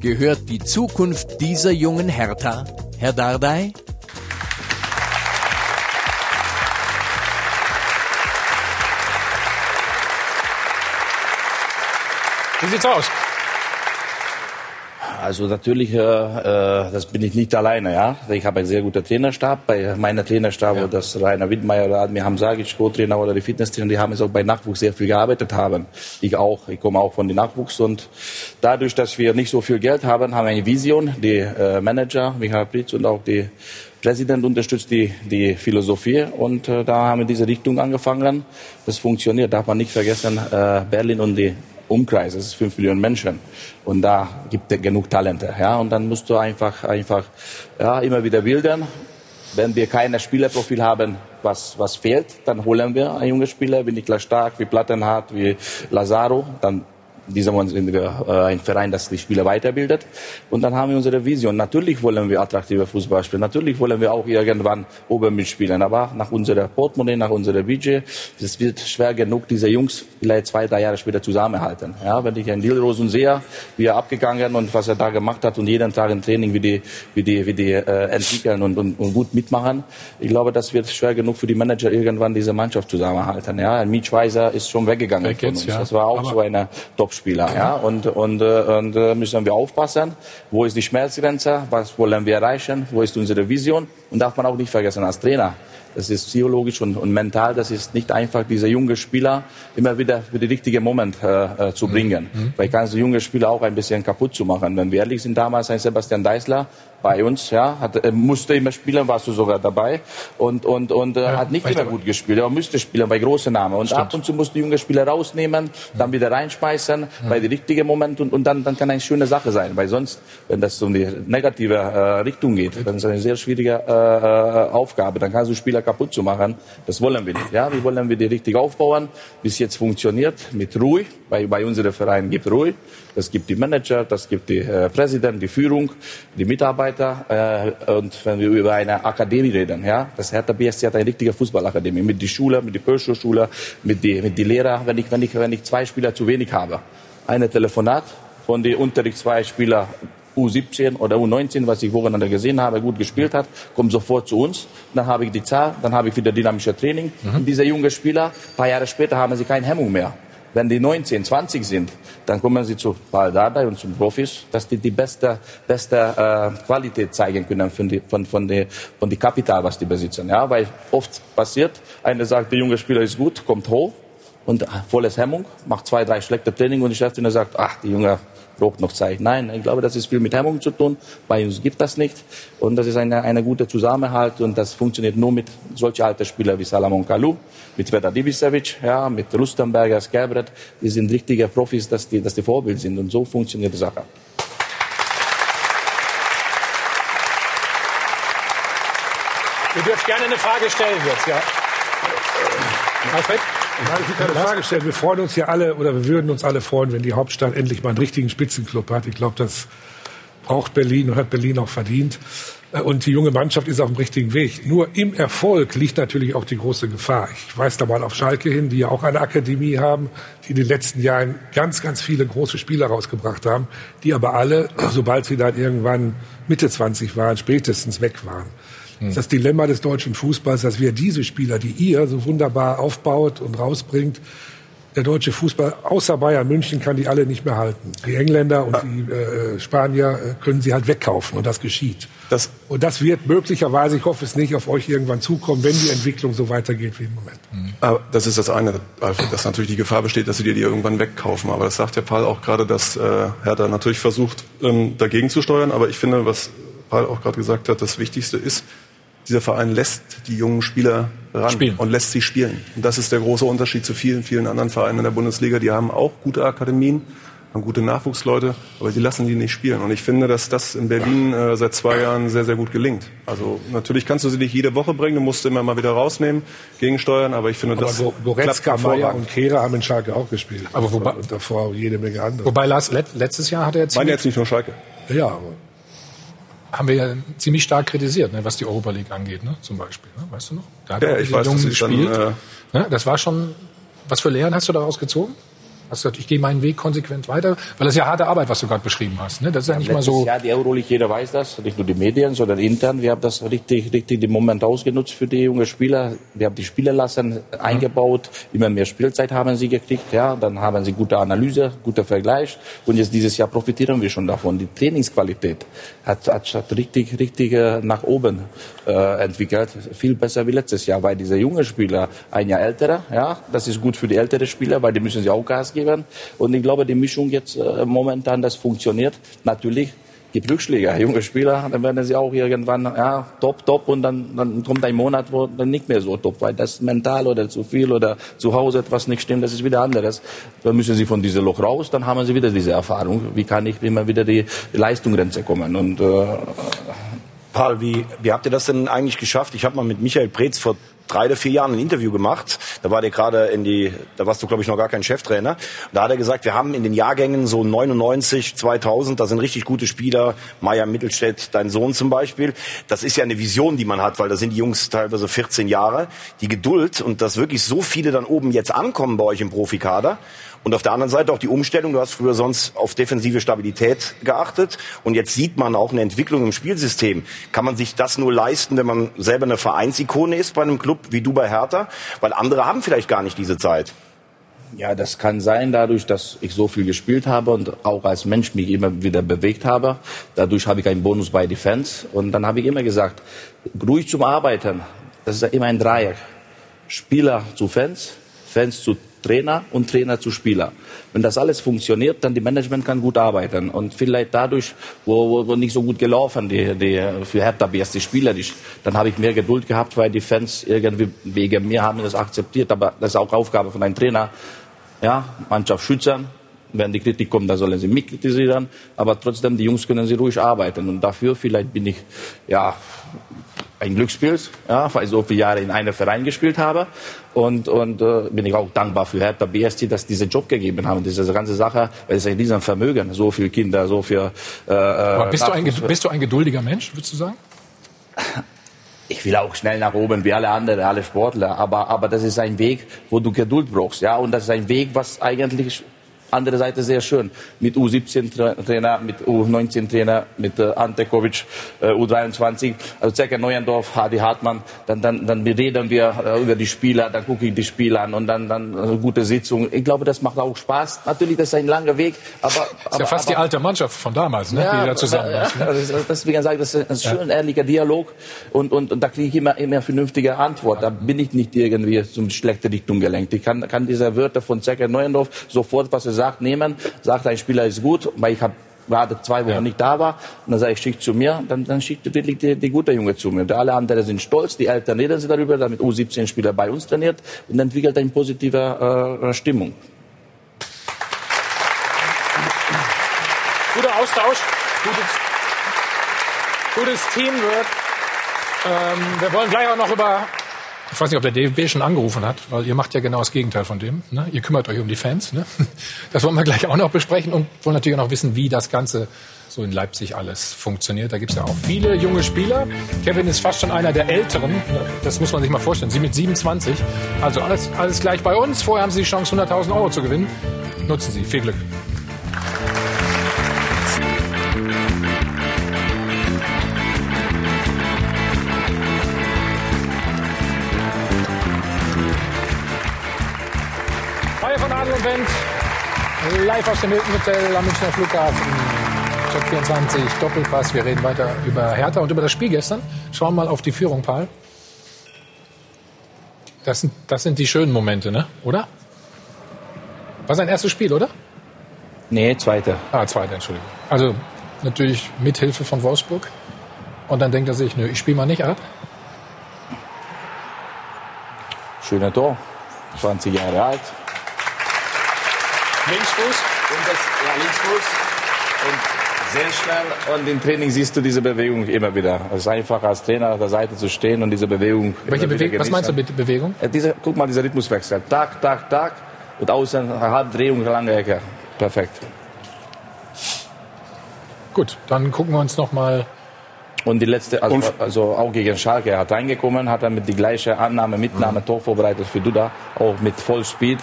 gehört die Zukunft dieser jungen Hertha, Herr Dardai? Wie sieht's aus? Also natürlich, äh, äh, das bin ich nicht alleine, ja. Ich habe einen sehr guten Trainerstab. Bei meiner Trainerstab, ja. das Rainer Wittmeier oder Admir Hamzagic, Co-Trainer oder die Fitnesstrainer, die haben jetzt auch bei Nachwuchs sehr viel gearbeitet haben. Ich auch. Ich komme auch von den Nachwuchs und dadurch, dass wir nicht so viel Geld haben, haben wir eine Vision. Die äh, Manager, Michael Pritz und auch die Präsident unterstützt die, die Philosophie und äh, da haben wir diese Richtung angefangen. Das funktioniert, darf man nicht vergessen, äh, Berlin und die Umkreis, das ist fünf Millionen Menschen und da gibt es genug Talente, ja und dann musst du einfach einfach ja immer wieder bilden. Wenn wir kein Spielerprofil haben, was was fehlt, dann holen wir einen jungen Spieler, wie Niklas Stark, wie Plattenhardt, wie Lazaro, dann dieser Moment sind wir äh, ein Verein, das die Spieler weiterbildet. Und dann haben wir unsere Vision. Natürlich wollen wir attraktive Fußball spielen. Natürlich wollen wir auch irgendwann oben mitspielen. Aber nach unserer Portemonnaie, nach unserem Budget, es wird schwer genug, diese Jungs vielleicht zwei, drei Jahre später zusammenhalten. Ja, wenn ich einen Dilrosen sehe, wie er abgegangen und was er da gemacht hat und jeden Tag ein Training, wie die, wie die, wie die äh, entwickeln und, und, und gut mitmachen. Ich glaube, das wird schwer genug für die Manager irgendwann diese Mannschaft zusammenhalten. Ja, ein Mitch Weiser ist schon weggegangen Weg von uns. ja. Das war auch Aber- so eine Top Spieler, ja, und und äh, und äh, müssen wir aufpassen. Wo ist die Schmerzgrenze? Was wollen wir erreichen? Wo ist unsere Vision? Und darf man auch nicht vergessen als Trainer. Das ist psychologisch und, und mental. Das ist nicht einfach, diese junge Spieler immer wieder für den richtigen Moment äh, äh, zu bringen. Weil kannst du junge Spieler auch ein bisschen kaputt zu machen. Wenn wir ehrlich sind, damals ein Sebastian Deißler bei uns, ja, hat, äh, musste immer spielen, warst du sogar dabei. Und und und äh, Ja, hat nicht immer gut gespielt, aber musste spielen bei großen Namen und ab und zu musst du junge Spieler rausnehmen, dann wieder reinschmeißen bei den richtigen Momenten und, und dann dann kann eine schöne Sache sein, weil sonst, wenn das so in die negative äh, Richtung geht, dann ist es eine sehr schwierige äh, äh, Aufgabe, dann kannst du Spieler kaputt zu machen. Das wollen wir nicht, ja, wir wollen wir die richtig aufbauen, bis jetzt funktioniert mit Ruhe, bei bei unserem Verein gibt Ruhe. Das gibt die Manager, das gibt die äh, Präsident, die Führung, die Mitarbeiter. Äh, und wenn wir über eine Akademie reden, ja, das Hertha BSC hat eine richtige Fußballakademie mit die Schule, mit die Peugeot-Schule, mit die mit die Lehrer. Wenn ich wenn ich wenn ich zwei Spieler zu wenig habe, eine Telefonat von die Unterricht zwei Spieler U17 oder U19, was ich Wochenende gesehen habe, gut gespielt hat, kommt sofort zu uns. Dann habe ich die Zahl, dann habe ich wieder dynamische Training. Und diese jungen Spieler, ein paar Jahre später haben sie keine Hemmung mehr. Wenn die 19, 20 sind, dann kommen sie zu Paul Dardai und zu Profis, dass die die beste, beste äh, Qualität zeigen können von die, von, von die, von die Kapital, was die besitzen. Ja, weil oft passiert, einer sagt, der junge Spieler ist gut, kommt hoch und äh, volles Hemmung, macht zwei, drei schlechte Training und die Chefin sagt, ach, die Junge braucht noch Zeit. Nein, ich glaube, das ist viel mit Hemmung zu tun. Bei uns gibt das nicht. Und das ist eine, eine gute Zusammenhalt und das funktioniert nur mit solchen alten Spielern wie Salamon Kalou, mit Vedar Dibisevic, ja, mit Rustenberger, Skabret. Die sind richtige Profis, dass die, dass die Vorbild sind. Und so funktioniert die Sache. Ihr dürft gerne eine Frage stellen jetzt, ja. Alfred? Ich will keine Frage stellen. Wir freuen uns ja alle, oder wir würden uns alle freuen, wenn die Hauptstadt endlich mal einen richtigen Spitzenclub hat. Ich glaube, das braucht Berlin und hat Berlin auch verdient. Äh, Und die junge Mannschaft ist auf dem richtigen Weg. Nur im Erfolg liegt natürlich auch die große Gefahr. Ich weise da mal auf Schalke hin, die ja auch eine Akademie haben, die in den letzten Jahren ganz, ganz viele große Spieler rausgebracht haben, die aber alle, sobald sie dann irgendwann Mitte 20 waren, spätestens weg waren. Das ist das Dilemma des deutschen Fußballs, dass wir diese Spieler, die ihr so wunderbar aufbaut und rausbringt, der deutsche Fußball außer Bayern München kann die alle nicht mehr halten. Die Engländer und die äh, Spanier äh, können sie halt wegkaufen und das geschieht. Das und das wird möglicherweise, ich hoffe es nicht, auf euch irgendwann zukommen, wenn die Entwicklung so weitergeht wie im Moment. Aber das ist das eine, Alfred, dass natürlich die Gefahr besteht, dass sie dir die irgendwann wegkaufen. Aber das sagt der Paul auch gerade, dass äh, Hertha natürlich versucht, ähm, dagegen zu steuern. Aber ich finde, was Paul auch gerade gesagt hat, das Wichtigste ist, dieser Verein lässt die jungen Spieler ran Spielen. und lässt sie spielen. Und das ist der große Unterschied zu vielen, vielen anderen Vereinen in der Bundesliga. Die haben auch gute Akademien, haben gute Nachwuchsleute, aber sie lassen die nicht spielen. Und ich finde, dass das in Berlin äh, seit zwei Jahren sehr, sehr gut gelingt. Also natürlich kannst du sie nicht jede Woche bringen, du musst sie immer mal wieder rausnehmen, gegensteuern, aber ich finde, Aber das Go- Goretzka, klappt Meier und Kehrer haben in Schalke auch gespielt. Aber wobei- und davor jede Menge andere. Wobei Lars, let, letztes Jahr hat er jetzt Meine jetzt nicht nur Schalke. Ja, aber haben wir ja ziemlich stark kritisiert, ne, was die Europa League angeht, ne, zum Beispiel. Ne, weißt du noch? Da hat Ja, er ich weiß, Jungen ist dann, gespielt. äh, ne, das war schon. Was für Lehren hast du daraus gezogen? Hast gesagt, ich gehe meinen Weg konsequent weiter? Weil das ist ja harte Arbeit, was du gerade beschrieben hast. Ne? Das ist ja nicht mal so. Jahr die Euroleague, jeder weiß das, nicht nur die Medien, sondern intern. Wir haben das richtig, richtig den Moment ausgenutzt für die jungen Spieler. Wir haben die Spieler lassen eingebaut, immer mehr Spielzeit haben sie gekriegt. Ja, dann haben sie gute Analyse, guter Vergleich. Und jetzt dieses Jahr profitieren wir schon davon. Die Trainingsqualität hat, hat, hat richtig, richtig äh, nach oben äh, entwickelt. Viel besser wie letztes Jahr, weil diese jungen Spieler ein Jahr ältere, ja, das ist gut für die älteren Spieler, weil die müssen sie auch Gas geben. Und ich glaube, die Mischung jetzt äh, momentan, das funktioniert. Natürlich gibt Rückschläge. Junge Spieler, dann werden sie auch irgendwann ja, top, top und dann, dann kommt ein Monat, wo dann nicht mehr so top, weil das mental oder zu viel oder zu Hause etwas nicht stimmt, das ist wieder anderes. Dann müssen sie von diesem Loch raus, dann haben sie wieder diese Erfahrung. Wie kann ich immer wieder die Leistungsgrenze kommen? Und äh, Paul, wie, wie habt ihr das denn eigentlich geschafft? Ich habe mal mit Michael Preetz vor drei oder vier Jahren ein Interview gemacht. Da war der gerade in die, da warst du glaube ich noch gar kein Cheftrainer. Und da hat er gesagt, wir haben in den Jahrgängen so 99, 2000, da sind richtig gute Spieler. Meier Mittelstädt, dein Sohn zum Beispiel. Das ist ja eine Vision, die man hat, weil da sind die Jungs teilweise 14 Jahre. Die Geduld und dass wirklich so viele dann oben jetzt ankommen bei euch im Profikader. Und auf der anderen Seite auch die Umstellung. Du hast früher sonst auf defensive Stabilität geachtet. Und jetzt sieht man auch eine Entwicklung im Spielsystem. Kann man sich das nur leisten, wenn man selber eine Vereinsikone ist bei einem Club wie du bei Hertha? Weil andere haben vielleicht gar nicht diese Zeit. Ja, das kann sein, dadurch, dass ich so viel gespielt habe und auch als Mensch mich immer wieder bewegt habe. Dadurch habe ich einen Bonus bei den Fans. Und dann habe ich immer gesagt, ruhig zum Arbeiten, das ist ja immer ein Dreieck. Spieler zu Fans, Fans zu Trainer und Trainer zu Spieler. Wenn das alles funktioniert, dann die Management kann gut arbeiten und vielleicht dadurch, wo, wo, wo nicht so gut gelaufen, die, die für Hertha BS die Spieler, die, dann habe ich mehr Geduld gehabt, weil die Fans irgendwie wegen mir haben das akzeptiert, aber das ist auch Aufgabe von einem Trainer, ja, Mannschaft schützen, wenn die Kritik kommt, dann sollen sie mich kritisieren. Aber trotzdem, die Jungs können sie ruhig arbeiten. Und dafür vielleicht bin ich, ja, ein Glücksspiel, ja, weil ich so viele Jahre in einem Verein gespielt habe. Und, und äh, bin ich auch dankbar für Hertha BSC, dass diese Job gegeben haben. Diese ganze Sache, weil es ein riesen Vermögen, so viele Kinder, so viel. Äh, Aber bist, du ein, bist du ein geduldiger Mensch, würdest du sagen? ich will auch schnell nach oben, wie alle anderen, alle Sportler. Aber, aber das ist ein Weg, wo du Geduld brauchst. Ja? Und das ist ein Weg, was eigentlich andere Seite sehr schön. Mit U17-Trainer, mit U19-Trainer, mit äh, Ante Kovic, äh, U23, also Zerker Neuendorf, Hadi Hartmann. Dann, dann, dann reden wir äh, über die Spieler, dann gucke ich die Spieler an und dann, dann eine gute Sitzung. Ich glaube, das macht auch Spaß. Natürlich, das ist ein langer Weg, aber... Das ist ja fast aber, die alte Mannschaft von damals, ne? Ja, die da zusammen ja, ist. Ne? Deswegen sage ich, das ist ein schön ja. ehrlicher Dialog und, und, und da kriege ich immer, immer vernünftige Antwort. Da bin ich nicht irgendwie zum schlechte Richtung gelenkt. Ich kann, kann diese Wörter von Zerker Neuendorf sofort, was er sagt, sagt, nehmen, sagt, ein Spieler ist gut, weil ich habe gerade zwei Wochen ja. nicht da war, und dann sage ich, schick zu mir, dann, dann schickt wirklich die, die gute Junge zu mir. Und alle anderen sind stolz, die Eltern reden sie darüber, damit U17-Spieler bei uns trainiert und entwickelt eine positive äh, Stimmung. Guter Austausch, gutes, gutes Teamwork. Ähm, wir wollen gleich auch noch über ich weiß nicht, ob der DFB schon angerufen hat, weil ihr macht ja genau das Gegenteil von dem. Ne? Ihr kümmert euch um die Fans. Ne? Das wollen wir gleich auch noch besprechen und wollen natürlich auch noch wissen, wie das Ganze so in Leipzig alles funktioniert. Da gibt es ja auch viele junge Spieler. Kevin ist fast schon einer der Älteren. Das muss man sich mal vorstellen. Sie mit 27. Also alles, alles gleich bei uns. Vorher haben Sie die Chance, 100.000 Euro zu gewinnen. Nutzen Sie. Viel Glück. Live aus dem Hilton Hotel am Münchner Flughafen. Check 24, Doppelpass. Wir reden weiter über Hertha und über das Spiel gestern. Schauen mal auf die Führung, Paul. Das sind, das sind die schönen Momente, ne? Oder? War sein erstes Spiel, oder? Nee, zweite. Ah, zweite, Entschuldigung. Also natürlich mit Hilfe von Wolfsburg. Und dann denkt er sich, nö, ich spiele mal nicht ab. Schöner Tor. 20 Jahre alt. Linksfuß? Und das, ja, Linksfuß. Und sehr schnell. Und im Training siehst du diese Bewegung immer wieder. Es ist einfach als Trainer auf der Seite zu stehen und diese Bewegung. Welche Bewegung? Was meinst du mit Bewegung? Ja, diese, guck mal, dieser Rhythmuswechsel. Tag, Tag, Tag. Und außen Halbdrehung, lange Ecke. Perfekt. Gut, dann gucken wir uns noch mal und die letzte, also, also auch gegen Schalke, er hat reingekommen, hat er mit die gleiche Annahme, Mitnahme, mhm. Tor vorbereitet für Duda, auch mit Vollspeed,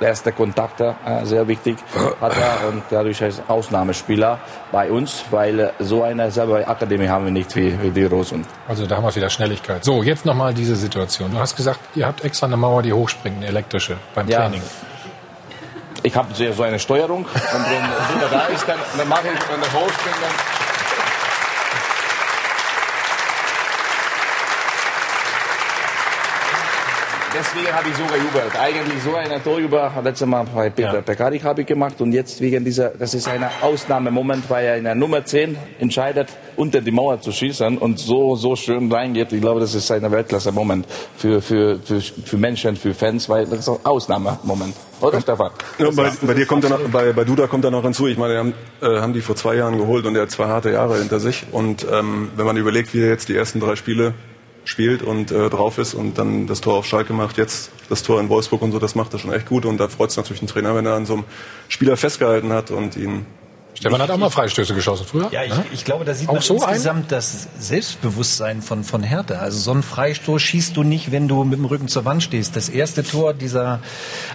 äh, erste Kontakte, äh, sehr wichtig, hat er und dadurch ist Ausnahmespieler bei uns, weil so eine selber Akademie haben wir nicht wie, wie die Rosen. Also da haben wir wieder Schnelligkeit. So, jetzt nochmal diese Situation. Du hast gesagt, ihr habt extra eine Mauer, die hochspringt, eine elektrische, beim ja. Training. Ich habe so eine Steuerung und wenn Duda da ist, dann, dann mache ich, wenn der hochspringt, dann deswegen habe ich so gejubelt. Eigentlich so ein Torüber, letztes Mal bei Peter ja. Habe ich gemacht und jetzt wegen dieser, das ist ein Ausnahmemoment, weil er in der Nummer 10 entscheidet, unter die Mauer zu schießen und so, so schön reingeht. Ich glaube, das ist ein Weltklasse-Moment für, für, für, für Menschen, für Fans, weil das ist ein Ausnahmemoment. Oder, Stefan? Ja, bei, bei, dir kommt dann, bei, bei Duda kommt da noch hinzu. Ich meine, haben, äh, haben die vor zwei Jahren geholt und er hat zwei harte Jahre hinter sich. Und ähm, wenn man überlegt, wie er jetzt die ersten drei Spiele spielt und äh, drauf ist und dann das Tor auf Schalke macht, jetzt das Tor in Wolfsburg und so, das macht er schon echt gut und da freut es natürlich den Trainer, wenn er an so einem Spieler festgehalten hat und ihn Stefan hat auch mal Freistöße geschossen früher. Ja, ich, ne? ich glaube, da sieht auch man so insgesamt ein? das Selbstbewusstsein von, von Hertha. Also so einen Freistoß schießt du nicht, wenn du mit dem Rücken zur Wand stehst. Das erste Tor, dieser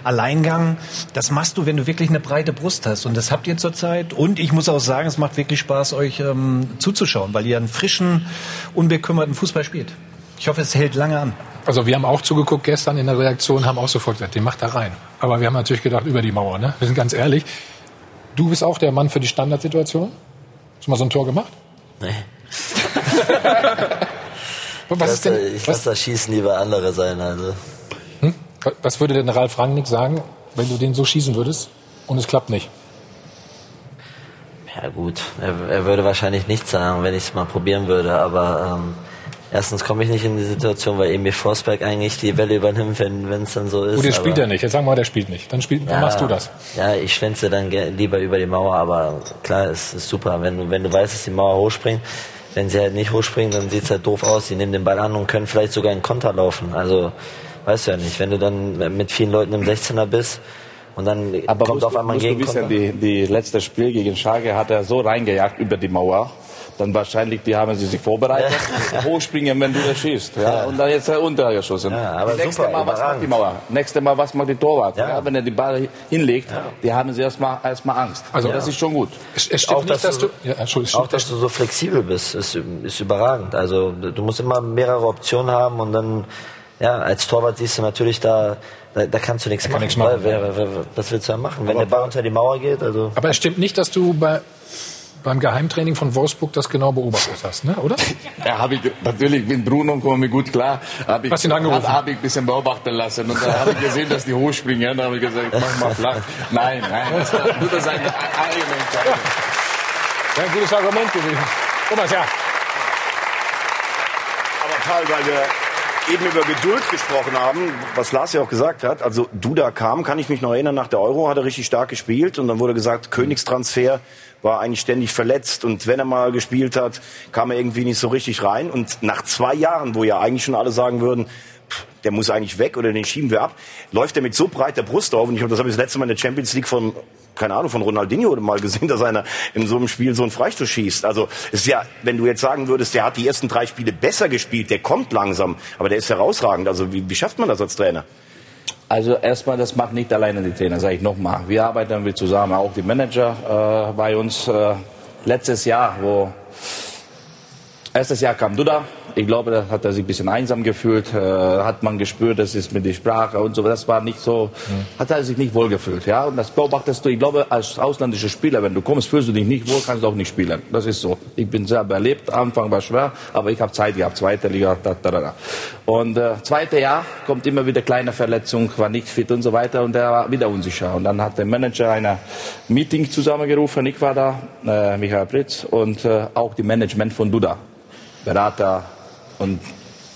Alleingang, das machst du, wenn du wirklich eine breite Brust hast. Und das habt ihr zurzeit. Und ich muss auch sagen, es macht wirklich Spaß, euch ähm, zuzuschauen, weil ihr einen frischen, unbekümmerten Fußball spielt. Ich hoffe, es hält lange an. Also wir haben auch zugeguckt gestern in der Reaktion, haben auch sofort gesagt, den macht da rein. Aber wir haben natürlich gedacht, über die Mauer. Ne? Wir sind ganz ehrlich. Du bist auch der Mann für die Standardsituation? Hast du mal so ein Tor gemacht? Nee. was ich ist denn, ich lasse das Schießen lieber andere sein. Also. Hm? Was würde denn Ralf Rangnick sagen? wenn du den so schießen würdest und es klappt nicht? Ja gut, er, er würde wahrscheinlich nichts sagen, wenn ich es mal probieren würde, aber ähm, erstens komme ich nicht in die Situation, weil Emil Forsberg eigentlich die Welle übernimmt, wenn es dann so ist. Gut, der spielt er nicht. Jetzt sagen wir mal, der spielt nicht. Dann, spielt, dann Ja, machst du das. Ja, ich schwänze dann lieber über die Mauer, aber klar, es ist super. Wenn du, wenn du weißt, dass die Mauer hochspringt, wenn sie halt nicht hochspringen, dann sieht's halt doof aus. Die nehmen den Ball an und können vielleicht sogar in Konter laufen. Also, weißt du ja nicht. Wenn du dann mit vielen Leuten im 16er bist und dann Aber kommt musst, auf einmal ein musst du wissen, Gegenkonter. die, die letzte Spiel gegen Schalke hat er so reingejagt über die Mauer. Dann wahrscheinlich, die haben sie sich vorbereitet. Hochspringen, wenn du das schießt. Ja? Und dann jetzt untergeschossen. Ja, aber Nächstes super, Mal, was macht die Mauer? Nächstes Mal, was macht die Torwart? Ja. Ja. wenn er die Ball hinlegt, die haben sie erstmal erstmal Angst. Also das ist schon gut. Es, es stimmt Auch, nicht, dass dass du- du... Ja, Entschuldigung, Auch, dass du so flexibel bist, ist, ist überragend. Also du musst immer mehrere Optionen haben und dann, ja, als Torwart siehst du natürlich da, da, da kannst du nichts kann machen. nichts machen, weil, wer, wer, wer, was willst du da machen? Wenn der Ball unter die Mauer geht, also Aber es stimmt nicht, dass du bei, beim Geheimtraining von Wolfsburg das genau beobachtet hast, ne? oder? Ja, habe ich natürlich mit Bruno komme ich gut klar. Hab ich, Hast ihn angerufen? Habe hab ich ein bisschen beobachten lassen und dann habe ich gesehen, dass die hochspringen. Dann habe ich gesagt, mach mal flach. Nein, nein, das war nur das eine eigene Entscheidung. Ja, ein gutes Argument gewesen. Thomas, ja. Aber Karl, weil wir eben über Geduld gesprochen haben, was Lars ja auch gesagt hat, also Duda kam, kann ich mich noch erinnern, nach der Euro hat er richtig stark gespielt und dann wurde gesagt, Königstransfer war eigentlich ständig verletzt und wenn er mal gespielt hat, kam er irgendwie nicht so richtig rein und nach zwei Jahren, wo ja eigentlich schon alle sagen würden, der muss eigentlich weg oder den schieben wir ab, läuft er mit so breiter Brust auf und ich habe das habe ich das letzte Mal in der Champions League von keine Ahnung, von Ronaldinho mal gesehen, dass einer in so einem Spiel so einen Freistoß schießt. Also ist ja, wenn du jetzt sagen würdest, der hat die ersten drei Spiele besser gespielt, der kommt langsam, aber der ist herausragend. Also wie, wie schafft man das als Trainer? Also erstmal, das macht nicht alleine die Trainer, sage ich nochmal. Wir arbeiten wir zusammen, auch die Manager äh, bei uns. Äh, letztes Jahr, wo erstes Jahr kam Duda. Ich glaube, da hat er sich ein bisschen einsam gefühlt, äh, hat man gespürt, das ist mit der Sprache und so. Das war nicht so, hat er sich nicht wohl gefühlt, ja. Und das beobachtest du. Ich glaube, als ausländischer Spieler, wenn du kommst, fühlst du dich nicht wohl, kannst du auch nicht spielen. Das ist so. Ich bin selber erlebt. Anfang war schwer, aber ich habe Zeit gehabt, zweite Liga, da, da, da, da. Und äh, zweite Jahr kommt immer wieder kleine Verletzung, war nicht fit und so weiter und er war wieder unsicher. Und dann hat der Manager ein Meeting zusammengerufen. Ich war da, äh, Michael Pritz und äh, auch die Management von Duda. Berater und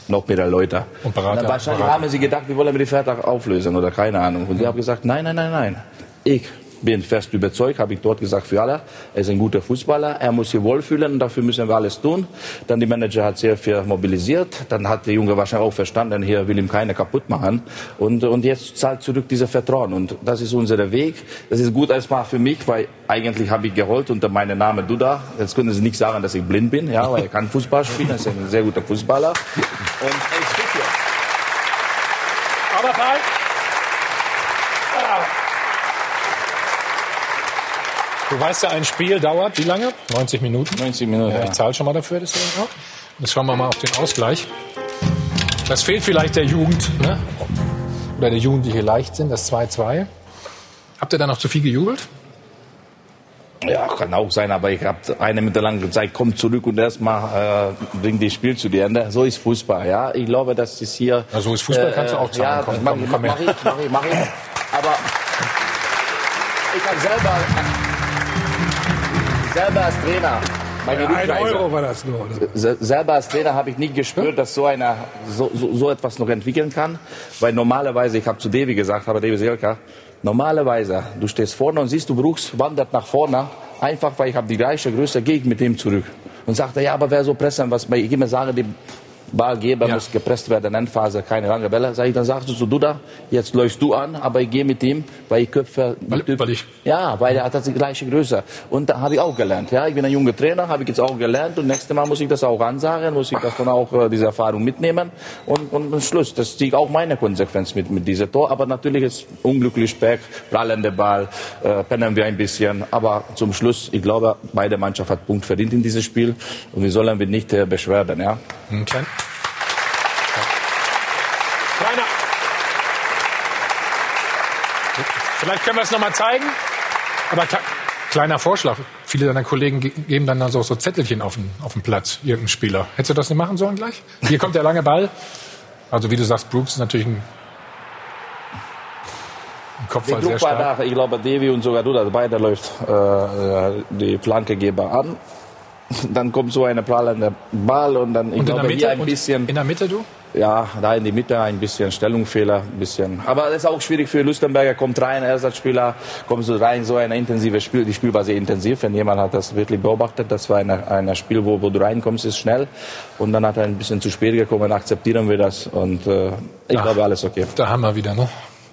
noch mehrere Leute. Und Berater, dann wahrscheinlich Berater. haben sie gedacht, wir wollen den Vertrag auflösen oder keine Ahnung. Und ich habe gesagt, nein, nein, nein, nein. Ich bin fest überzeugt, habe ich dort gesagt für alle. Er ist ein guter Fußballer, er muss sich wohlfühlen dafür müssen wir alles tun. Dann die Manager hat sehr viel mobilisiert. Dann hat der Junge wahrscheinlich auch verstanden, hier will ihm keiner kaputt machen. Und, und jetzt zahlt zurück dieser Vertrauen. Und das ist unser Weg. Das ist gut erstmal für mich, weil eigentlich habe ich geholt unter meinem Namen Duda. Jetzt können Sie nicht sagen, dass ich blind bin, ja, weil er kann Fußball spielen, er ist ein sehr guter Fußballer. Und er ist fit jetzt. Aber Karl, du weißt ja, ein Spiel dauert wie lange? 90 Minuten. 90 Minuten, Ja, ich zahle schon mal dafür, das auch. Jetzt schauen wir mal auf den Ausgleich. Das fehlt vielleicht der Jugend, ne? oder der Jugend, die hier leicht sind, das 2-2. Habt ihr da noch zu viel gejubelt? Ja, kann auch sein, aber ich habe eine Minute lang gesagt, komm zurück und erstmal äh, bring das Spiel zu Ende. So ist Fußball, ja. Ich glaube, das ist hier. Ja, so ist Fußball, kannst du auch sagen. Ja, Komm, mach, komm, mach, komm mach ich, mach ich, mach ich. Aber ich habe selber, selber als Trainer meine Ein. Euro war das nur. Oder? Selber als Trainer habe ich nicht gespürt, dass so, einer, so, so, so etwas noch entwickeln kann. Weil normalerweise, ich habe zu Devi gesagt, aber Devi Selka, normalerweise, du stehst vorne und siehst, du Brooks wandert nach vorne, einfach weil ich habe die gleiche Größe, gehe ich mit dem zurück. Und sagt er, ja, aber wer so pressen, was ich immer sage, dem Ballgeber Ja. muss gepresst werden, Endphase, keine lange Bälle. Sag ich, dann sagst du zu Duda, jetzt läufst du an, aber ich gehe mit ihm, weil ich köpfe. Weil, weil ich Ja, weil er hat die gleiche Größe. Und da habe ich auch gelernt. Ja, ich bin ein junger Trainer, habe ich jetzt auch gelernt. Und nächstes Mal muss ich das auch ansagen, muss ich davon auch äh, diese Erfahrung mitnehmen. Und, und, und Schluss, das ziehe ich auch meine Konsequenz mit, mit dieser Tor. Aber natürlich ist unglücklich Speck, prallender Ball, äh, pennen wir ein bisschen. Aber zum Schluss, ich glaube, beide Mannschaften hat Punkt verdient in diesem Spiel. Und wir sollen wir nicht äh, beschweren, ja. Ein klein- Kleiner. Vielleicht können wir es noch mal zeigen. Aber kle- kleiner Vorschlag. Viele deiner Kollegen ge geben dann so, so Zettelchen auf den, auf den Platz, irgendein Spieler. Hättest du das nicht machen sollen gleich? Hier kommt der lange Ball. Also wie du sagst, Brooks ist natürlich ein, ein Kopf Der war sehr Druck war stark. da. Ich glaube, Devi und sogar du, beide läuft äh, die Flankegeber an. Dann kommt so eine prallende Ball und dann, ich Und in der glaube, Mitte? hier ein Und bisschen. in der Mitte du? Ja, da in die Mitte ein bisschen Stellungsfehler, ein bisschen. Aber das ist auch schwierig für Lustenberger. Kommt rein, Ersatzspieler, kommt so rein, so ein intensives Spiel. Die Spiel war sehr intensiv. Wenn jemand hat das wirklich beobachtet, das war ein Spiel, wo, wo du reinkommst, ist schnell. Und dann hat er ein bisschen zu spät gekommen, akzeptieren wir das. Und äh, ich Ja. glaube, alles okay. Da haben wir wieder, ne?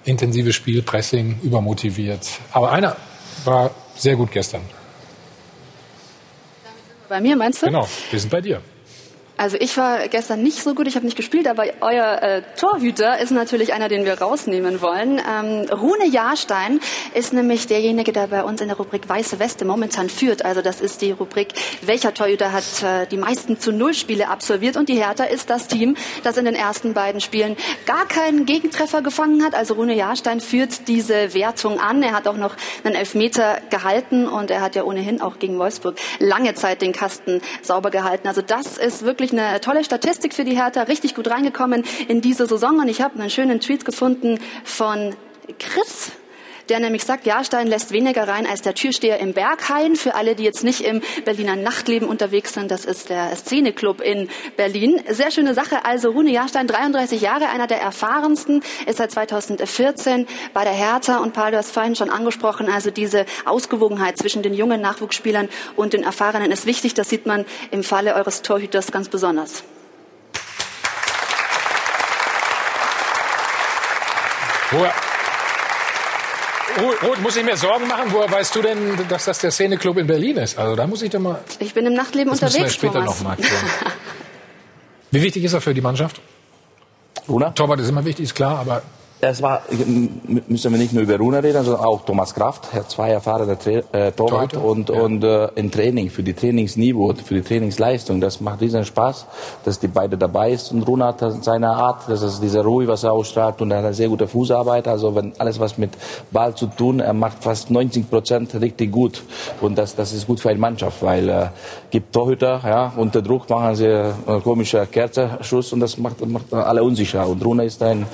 Intensives Spiel, Pressing, übermotiviert. Aber einer war sehr gut gestern. Bei mir meinst du? Genau, wir sind bei dir. Also ich war gestern nicht so gut, ich habe nicht gespielt, aber euer äh, Torhüter ist natürlich einer, den wir rausnehmen wollen. Ähm, Rune Jahrstein ist nämlich derjenige, der bei uns in der Rubrik Weiße Weste momentan führt. Also das ist die Rubrik, welcher Torhüter hat äh, die meisten zu Null Spiele absolviert. Und die Hertha ist das Team, das in den ersten beiden Spielen gar keinen Gegentreffer gefangen hat. Also Rune Jahrstein führt diese Wertung an. Er hat auch noch einen Elfmeter gehalten und er hat ja ohnehin auch gegen Wolfsburg lange Zeit den Kasten sauber gehalten. Also das ist wirklich eine tolle Statistik für die Hertha, richtig gut reingekommen in diese Saison. Und ich habe einen schönen Tweet gefunden von Chris, der nämlich sagt, Jahrstein lässt weniger rein als der Türsteher im Berghain. Für alle, die jetzt nicht im Berliner Nachtleben unterwegs sind, das ist der Szeneclub in Berlin. Sehr schöne Sache. Also Rune Jahrstein, 33 Jahre, einer der erfahrensten, ist seit 2014 bei der Hertha. Und Paul, du hast vorhin schon angesprochen, also diese Ausgewogenheit zwischen den jungen Nachwuchsspielern und den Erfahrenen ist wichtig. Das sieht man im Falle eures Torhüters ganz besonders. Woher, Ruth, muss ich mir Sorgen machen? Woher weißt du denn, dass das der Szeneclub in Berlin ist? Also da muss ich doch mal. Ich bin im Nachtleben Das müssen wir unterwegs, später Thomas. noch mal klären. Wie wichtig ist er für die Mannschaft? Runa? Torwart ist immer wichtig, ist klar, aber Es war, müssen wir nicht nur über Runa reden, sondern auch Thomas Kraft, er hat zwei erfahrene Tra äh, Torwart Torhüter, und, und äh, im Training, für die Trainingsniveau, für die Trainingsleistung, das macht riesen Spaß, dass die beide dabei ist und Runa hat seine Art, das ist diese Ruhe, was er ausstrahlt und er hat eine sehr gute Fußarbeit, also wenn alles was mit Ball zu tun, er macht fast 90 Prozent richtig gut. Und das, das ist gut für eine Mannschaft, weil äh, gibt Torhüter, ja, unter Druck machen sie äh, komische Kerzenschuss und das macht, macht alle unsicher. Und Runa ist ein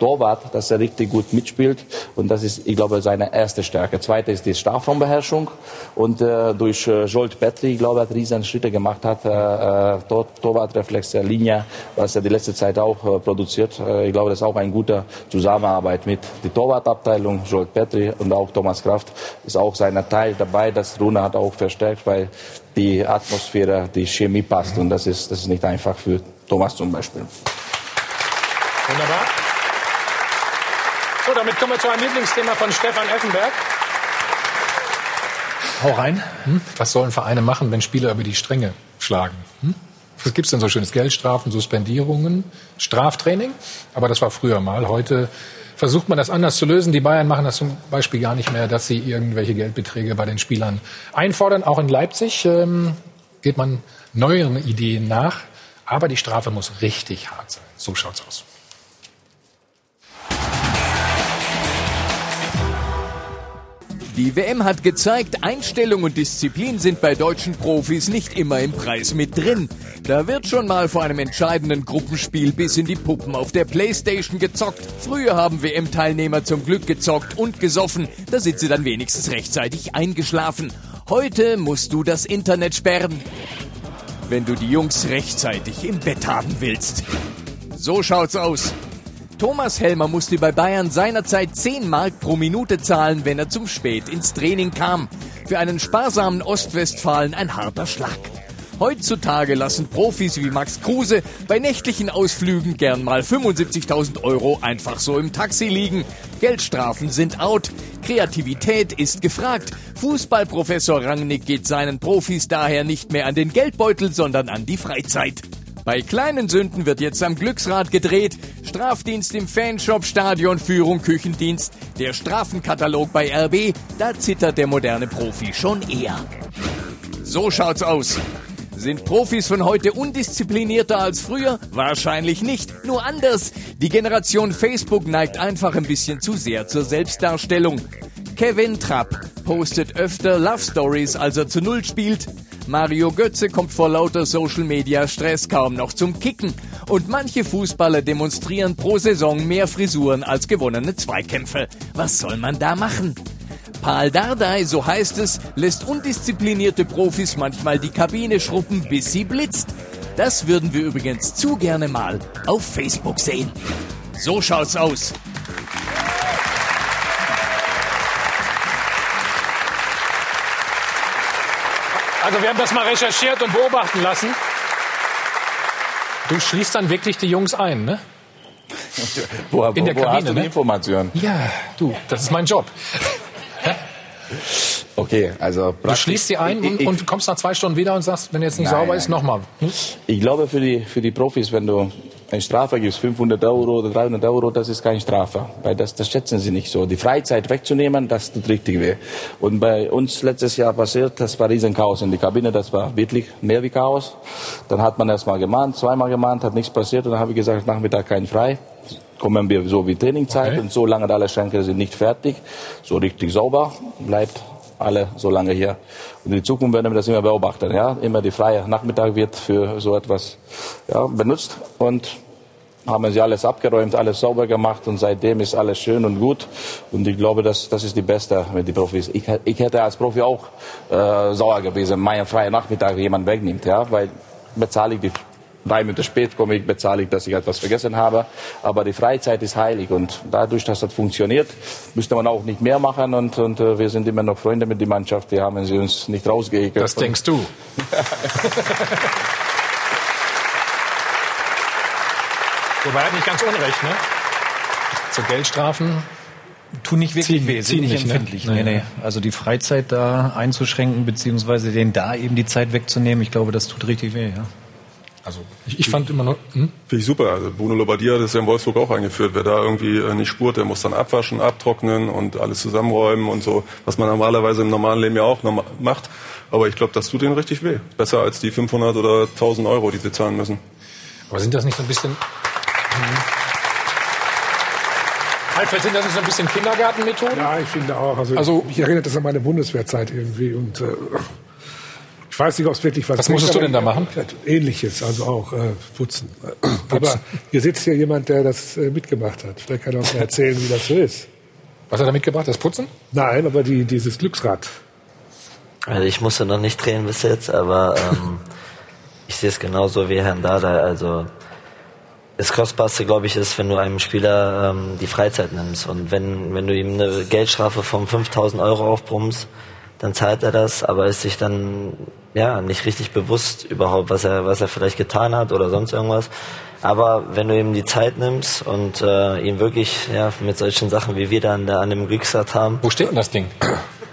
Torwart, dass er richtig gut mitspielt. Und das ist, ich glaube, seine erste Stärke. Zweite ist die Strafraumbeherrschung. Und äh, durch äh, Jolt Petri, ich glaube, hat riesen Schritte gemacht hat. Äh, äh, Tor Torwartreflex der Linie, was er die letzte Zeit auch äh, produziert. Äh, ich glaube, das ist auch eine gute Zusammenarbeit mit der Torwartabteilung, Jolt Petri und auch Thomas Kraft ist auch seiner Teil dabei. Das Rune hat auch verstärkt, weil die Atmosphäre, die Chemie passt. Und das ist, das ist nicht einfach für Thomas zum Beispiel. wunderbar. Damit kommen wir zu einem Lieblingsthema von Stefan Effenberg. Hau rein. Hm? Was sollen Vereine machen, wenn Spieler über die Stränge schlagen? Hm? Was gibt's denn so schönes? Geldstrafen, Suspendierungen, Straftraining? Aber das war früher mal. Heute versucht man das anders zu lösen. Die Bayern machen das zum Beispiel gar nicht mehr, dass sie irgendwelche Geldbeträge bei den Spielern einfordern. Auch in Leipzig ähm, geht man neueren Ideen nach. Aber die Strafe muss richtig hart sein. So schaut's aus. Die WM hat gezeigt, Einstellung und Disziplin sind bei deutschen Profis nicht immer im Preis mit drin. Da wird schon mal vor einem entscheidenden Gruppenspiel bis in die Puppen auf der Playstation gezockt. Früher haben WM-Teilnehmer zum Glück gezockt und gesoffen, da sind sie dann wenigstens rechtzeitig eingeschlafen. Heute musst du das Internet sperren, wenn du die Jungs rechtzeitig im Bett haben willst. So schaut's aus. Thomas Helmer musste bei Bayern seinerzeit 10 Mark pro Minute zahlen, wenn er zum spät ins Training kam. Für einen sparsamen Ostwestfalen ein harter Schlag. Heutzutage lassen Profis wie Max Kruse bei nächtlichen Ausflügen gern mal 75.000 Euro einfach so im Taxi liegen. Geldstrafen sind out. Kreativität ist gefragt. Fußballprofessor Rangnick geht seinen Profis daher nicht mehr an den Geldbeutel, sondern an die Freizeit. Bei kleinen Sünden wird jetzt am Glücksrad gedreht. Strafdienst im Fanshop, Stadionführung, Küchendienst, der Strafenkatalog bei RB. Da zittert der moderne Profi schon eher. So schaut's aus. Sind Profis von heute undisziplinierter als früher? Wahrscheinlich nicht, nur anders. Die Generation Facebook neigt einfach ein bisschen zu sehr zur Selbstdarstellung. Kevin Trapp postet öfter Love Stories, als er zu Null spielt. Mario Götze kommt vor lauter Social Media Stress kaum noch zum Kicken. Und manche Fußballer demonstrieren pro Saison mehr Frisuren als gewonnene Zweikämpfe. Was soll man da machen? Paul Dardai, so heißt es, lässt undisziplinierte Profis manchmal die Kabine schruppen, bis sie blitzt. Das würden wir übrigens zu gerne mal auf Facebook sehen. So schaut's aus. Also wir haben das mal recherchiert und beobachten lassen. Du schließt dann wirklich die Jungs ein, ne? Wo, In der wo Kabine, hast du die ne? Information? Ja, du, das ist mein Job. Okay, also Du schließt sie ein und, und kommst nach zwei Stunden wieder und sagst, wenn jetzt nicht Nein, sauber nein. ist, nochmal. Hm? Ich glaube, für die, für die Profis, wenn du eine Strafe gibst, 500 Euro oder 300 Euro, das ist keine Strafe. Weil das, das schätzen sie nicht so. Die Freizeit wegzunehmen, das tut richtig weh. Und bei uns letztes Jahr passiert, das war riesen Chaos in die Kabine, das war wirklich mehr wie Chaos. Dann hat man erst mal gemahnt, zweimal gemahnt, hat nichts passiert und dann habe ich gesagt, Nachmittag kein frei. Kommen wir so wie Trainingzeit Okay. und so lange alle Schränke sind nicht fertig, so richtig sauber, bleibt alle so lange hier. Und in Zukunft werden wir das immer beobachten. Ja? Immer die freie Nachmittag wird für so etwas ja, benutzt und haben sie alles abgeräumt, alles sauber gemacht und seitdem ist alles schön und gut. Und ich glaube, das, das ist die Beste mit den Profis. Ich, ich hätte als Profi auch äh, sauer gewesen, meinen freien Nachmittag jemand wegnimmt, ja, weil bezahle ich die drei Minuten spät komme ich, bezahle ich, dass ich etwas vergessen habe. Aber die Freizeit ist heilig und dadurch, dass das funktioniert, müsste man auch nicht mehr machen und, und äh, wir sind immer noch Freunde mit der Mannschaft. Die haben sie uns nicht rausgeekelt. Das denkst du. Wobei er hat nicht ganz unrecht, ne? So Geldstrafen tun nicht wirklich Ziehen- weh, sind nicht ne? empfindlich. Nee, Nee, nee. nee. Also die Freizeit da einzuschränken, beziehungsweise den da eben die Zeit wegzunehmen, ich glaube, das tut richtig weh, ja. Also ich, ich fand immer nur. Hm? Finde ich super. Also Bruno Labbadia hat das ja in Wolfsburg auch eingeführt. Wer da irgendwie äh, nicht spurt, der muss dann abwaschen, abtrocknen und alles zusammenräumen und so, was man normalerweise im normalen Leben ja auch macht. Aber ich glaube, das tut denen richtig weh. Besser als die 500 oder 1000 Euro, die sie zahlen müssen. Aber sind das nicht so ein bisschen. Hm. Alfred, sind das nicht so ein bisschen Kindergartenmethoden? Ja, ich finde auch. Also, Also- ich erinnere das an meine Bundeswehrzeit irgendwie und äh, weiß nicht, ob es wirklich was. Was musstest du denn da machen? Ähnliches, also auch äh, putzen. Aber hier sitzt ja jemand, der das äh, mitgemacht hat. Vielleicht kann er uns mal erzählen, wie das so ist. Was hat er mitgebracht? Das Putzen? Nein, aber die, dieses Glücksrad. Also ich musste noch nicht drehen bis jetzt, aber ähm, ich sehe es genauso wie Herrn Dada. Also das Kostbarste, glaube ich, ist, wenn du einem Spieler ähm, die Freizeit nimmst. Und wenn, wenn du ihm eine Geldstrafe von 5000 Euro aufbrummst, dann zahlt er das, aber ist sich dann ja nicht richtig bewusst überhaupt, was er, was er vielleicht getan hat oder sonst irgendwas. Aber wenn du ihm die Zeit nimmst und äh, ihm wirklich ja, mit solchen Sachen, wie wir dann da an dem Glücksrad haben, Wo steht denn das Ding?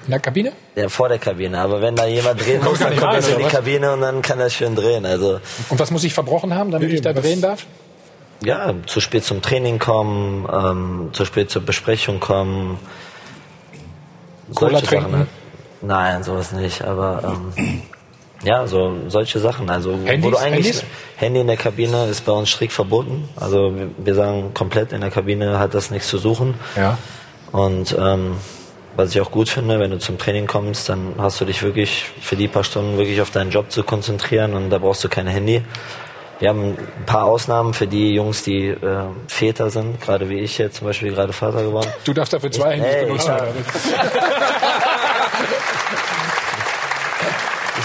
In der Kabine? ja, vor der Kabine. Aber wenn da jemand drehen muss, dann nicht kommt er in die was? Kabine und dann kann er schön drehen. Also Und was muss ich verbrochen haben, damit ich da drehen darf? ja, zu spät zum Training kommen, ähm, zu spät zur Besprechung kommen. Cola solche trinken? Sachen. Nein, sowas nicht. Aber ähm, ja, so solche Sachen. Also wo Handys? du eigentlich Handys? Handy in der Kabine ist bei uns strikt verboten. Also wir, wir sagen komplett in der Kabine hat das nichts zu suchen. Ja. Und ähm, was ich auch gut finde, wenn du zum Training kommst, dann hast du dich wirklich für die paar Stunden wirklich auf deinen Job zu konzentrieren und da brauchst du kein Handy. Wir haben ein paar Ausnahmen für die Jungs, die äh, Väter sind, gerade wie ich jetzt zum Beispiel gerade Vater geworden. Du darfst dafür zwei Handys Ey, benutzen. ja. oder?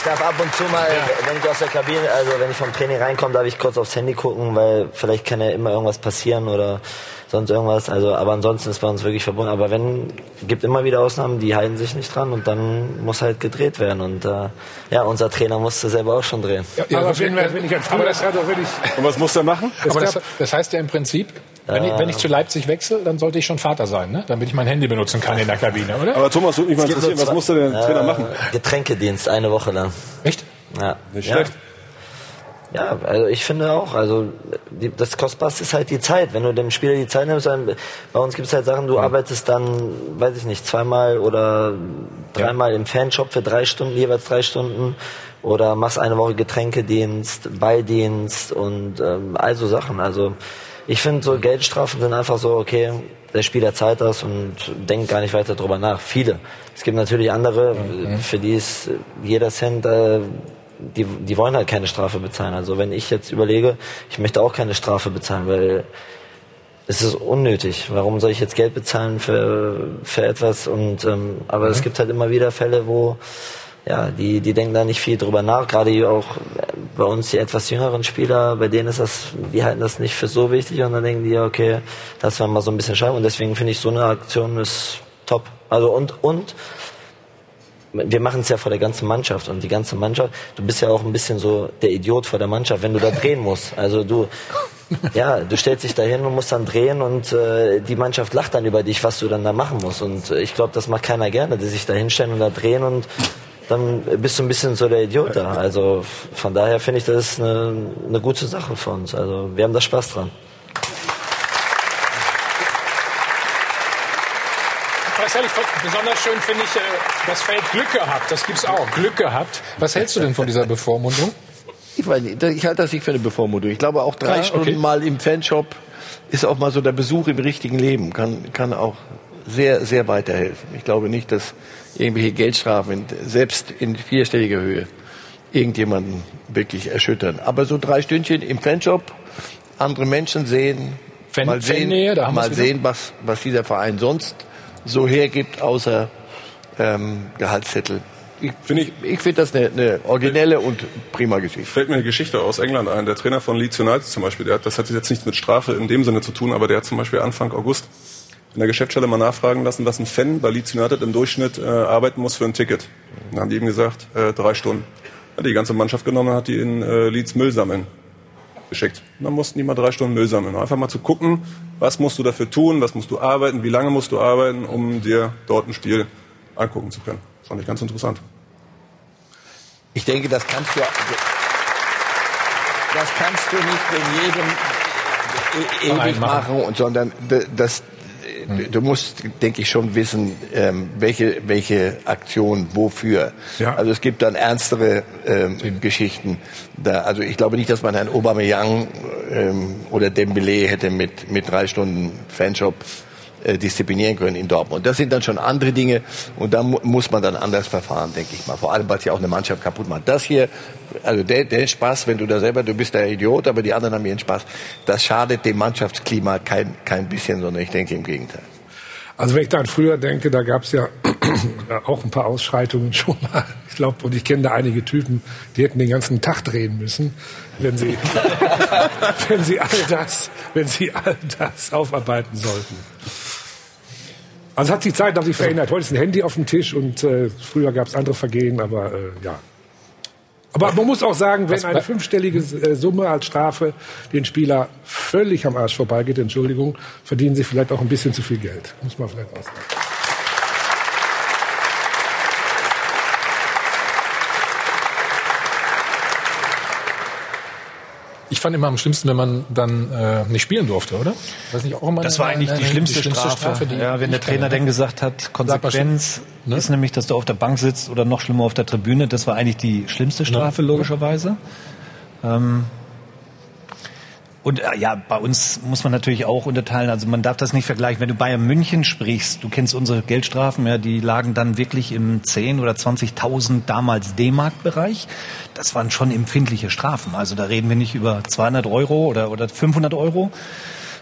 Ich darf ab und zu mal, wenn ich aus der Kabine, also wenn ich vom Training reinkomme, darf ich kurz aufs Handy gucken, weil vielleicht kann ja immer irgendwas passieren oder sonst irgendwas. Also, aber ansonsten ist bei uns wirklich verbunden. Aber wenn, gibt immer wieder Ausnahmen, die halten sich nicht dran und dann muss halt gedreht werden. Und äh, ja, unser Trainer musste selber auch schon drehen. Ja, aber das- wenn, wir- wenn ich als aber das, hatte, wenn ich Und was muss der machen? aber das, das heißt ja im Prinzip, wenn ich, wenn ich zu Leipzig wechsle, dann sollte ich schon Vater sein, ne? damit ich mein Handy benutzen kann in der Kabine, oder? Aber Thomas, würde mich mal interessieren, was zwei- muss der denn Trainer Äh, machen? Getränkedienst, eine Woche lang. Echt? Ja. Nicht ja. schlecht. Ja, also ich finde auch, also die, das Kostbarste ist halt die Zeit. Wenn du dem Spieler die Zeit nimmst, dann, bei uns gibt es halt Sachen, du arbeitest dann, weiß ich nicht, zweimal oder dreimal im Fanshop für drei Stunden, jeweils drei Stunden oder machst eine Woche Getränkedienst, Beidienst und ähm, all so Sachen. Also ich finde so Geldstrafen sind einfach so, okay, der Spieler zahlt das und denkt gar nicht weiter drüber nach. Viele. Es gibt natürlich andere, für die ist jeder Cent äh, die, die wollen halt keine Strafe bezahlen. Also wenn ich jetzt überlege, ich möchte auch keine Strafe bezahlen, weil es ist unnötig. Warum soll ich jetzt Geld bezahlen für, für etwas? Und ähm, aber mhm. es gibt halt immer wieder Fälle, wo ja, die, die denken da nicht viel drüber nach. Gerade auch bei uns die etwas jüngeren Spieler, bei denen ist das, die halten das nicht für so wichtig und dann denken die, okay, lass wir mal so ein bisschen schreiben. Und deswegen finde ich so eine Aktion ist top. Also und und wir machen es ja vor der ganzen Mannschaft und die ganze Mannschaft, du bist ja auch ein bisschen so der Idiot vor der Mannschaft, wenn du da drehen musst. Also du, ja, du stellst dich da hin und musst dann drehen und äh, die Mannschaft lacht dann über dich, was du dann da machen musst. Und äh, ich glaube, das macht keiner gerne, die sich da hinstellen und da drehen und dann bist du ein bisschen so der Idiot da. Also von daher finde ich, das ist eine, eine gute Sache für uns. Also wir haben da Spaß dran. besonders schön finde ich äh, das Feld Glück gehabt. Das gibt's auch. Glück gehabt. Was hältst du denn von dieser Bevormundung? Ich, weiß nicht, ich halte das nicht für eine Bevormundung. Ich glaube auch drei ja, Stunden okay. mal im Fanshop ist auch mal so der Besuch im richtigen Leben. Kann, kann auch sehr, sehr weiterhelfen. Ich glaube nicht, dass irgendwelche Geldstrafen, selbst in vierstelliger Höhe, irgendjemanden wirklich erschüttern. Aber so drei Stündchen im Fanshop, andere Menschen sehen, Fan, mal sehen, mal sehen was, was dieser Verein sonst so hergibt, außer ähm, Gehaltszettel. Ich finde ich find das eine, eine originelle und prima Geschichte. Fällt mir eine Geschichte aus England ein. Der Trainer von Leeds United zum Beispiel, der hat, das hat jetzt nichts mit Strafe in dem Sinne zu tun, aber der hat zum Beispiel Anfang August in der Geschäftsstelle mal nachfragen lassen, was ein Fan bei Leeds United im Durchschnitt äh, arbeiten muss für ein Ticket. Dann haben die ihm gesagt, äh, drei Stunden. Hat die ganze Mannschaft genommen und hat die in äh, Leeds Müll sammeln geschickt. Und dann mussten die mal drei Stunden Müll sammeln. Einfach mal zu gucken, was musst du dafür tun, was musst du arbeiten, wie lange musst du arbeiten, um dir dort ein Spiel angucken zu können. Das fand ich ganz interessant. Ich denke, das kannst du, das kannst du nicht in jedem ewig machen, sondern das, du musst, denke ich, schon wissen, ähm, welche, welche Aktion wofür. Ja. Also es gibt dann ernstere ähm, Geschichten. Da, also ich glaube nicht, dass man Herrn Aubameyang ähm, oder Dembele hätte mit, mit drei Stunden Fanshop äh, disziplinieren können in Dortmund. Das sind dann schon andere Dinge und da mu muss man dann anders verfahren, denke ich mal. Vor allem, weil es ja auch eine Mannschaft kaputt macht. Das hier, also der, der Spaß, wenn du da selber, du bist der Idiot, aber die anderen haben ihren Spaß, das schadet dem Mannschaftsklima kein, kein bisschen, sondern ich denke im Gegenteil. Also wenn ich da an früher denke, da gab es ja auch ein paar Ausschreitungen schon mal. Ich glaube, und ich kenne da einige Typen, die hätten den ganzen Tag drehen müssen, wenn sie, wenn sie all das, wenn sie all das aufarbeiten sollten. Also hat die Zeit hat sich verändert. Heute ist ein Handy auf dem Tisch und äh, früher gab es andere Vergehen, aber äh, ja. Aber man muss auch sagen, wenn eine fünfstellige äh, Summe als Strafe den Spieler völlig am Arsch vorbeigeht, Entschuldigung, verdienen sie vielleicht auch ein bisschen zu viel Geld. Muss man vielleicht auch sagen. Ich fand immer am schlimmsten, wenn man dann äh, nicht spielen durfte, oder? Weiß nicht, auch immer das war eigentlich die schlimmste, die schlimmste Strafe. Strafe ja, wenn der Trainer dann gesagt hat, Konsequenz ne? ist nämlich, dass du auf der Bank sitzt oder noch schlimmer auf der Tribüne. Das war eigentlich die schlimmste Strafe, ne? logischerweise. Ähm, und äh, ja, bei uns muss man natürlich auch unterteilen. Also man darf das nicht vergleichen. Wenn du Bayern München sprichst, du kennst unsere Geldstrafen, ja, die lagen dann wirklich im 10 oder 20.000 damals D-Mark-Bereich. Das waren schon empfindliche Strafen. Also da reden wir nicht über 200 Euro oder, oder 500 Euro,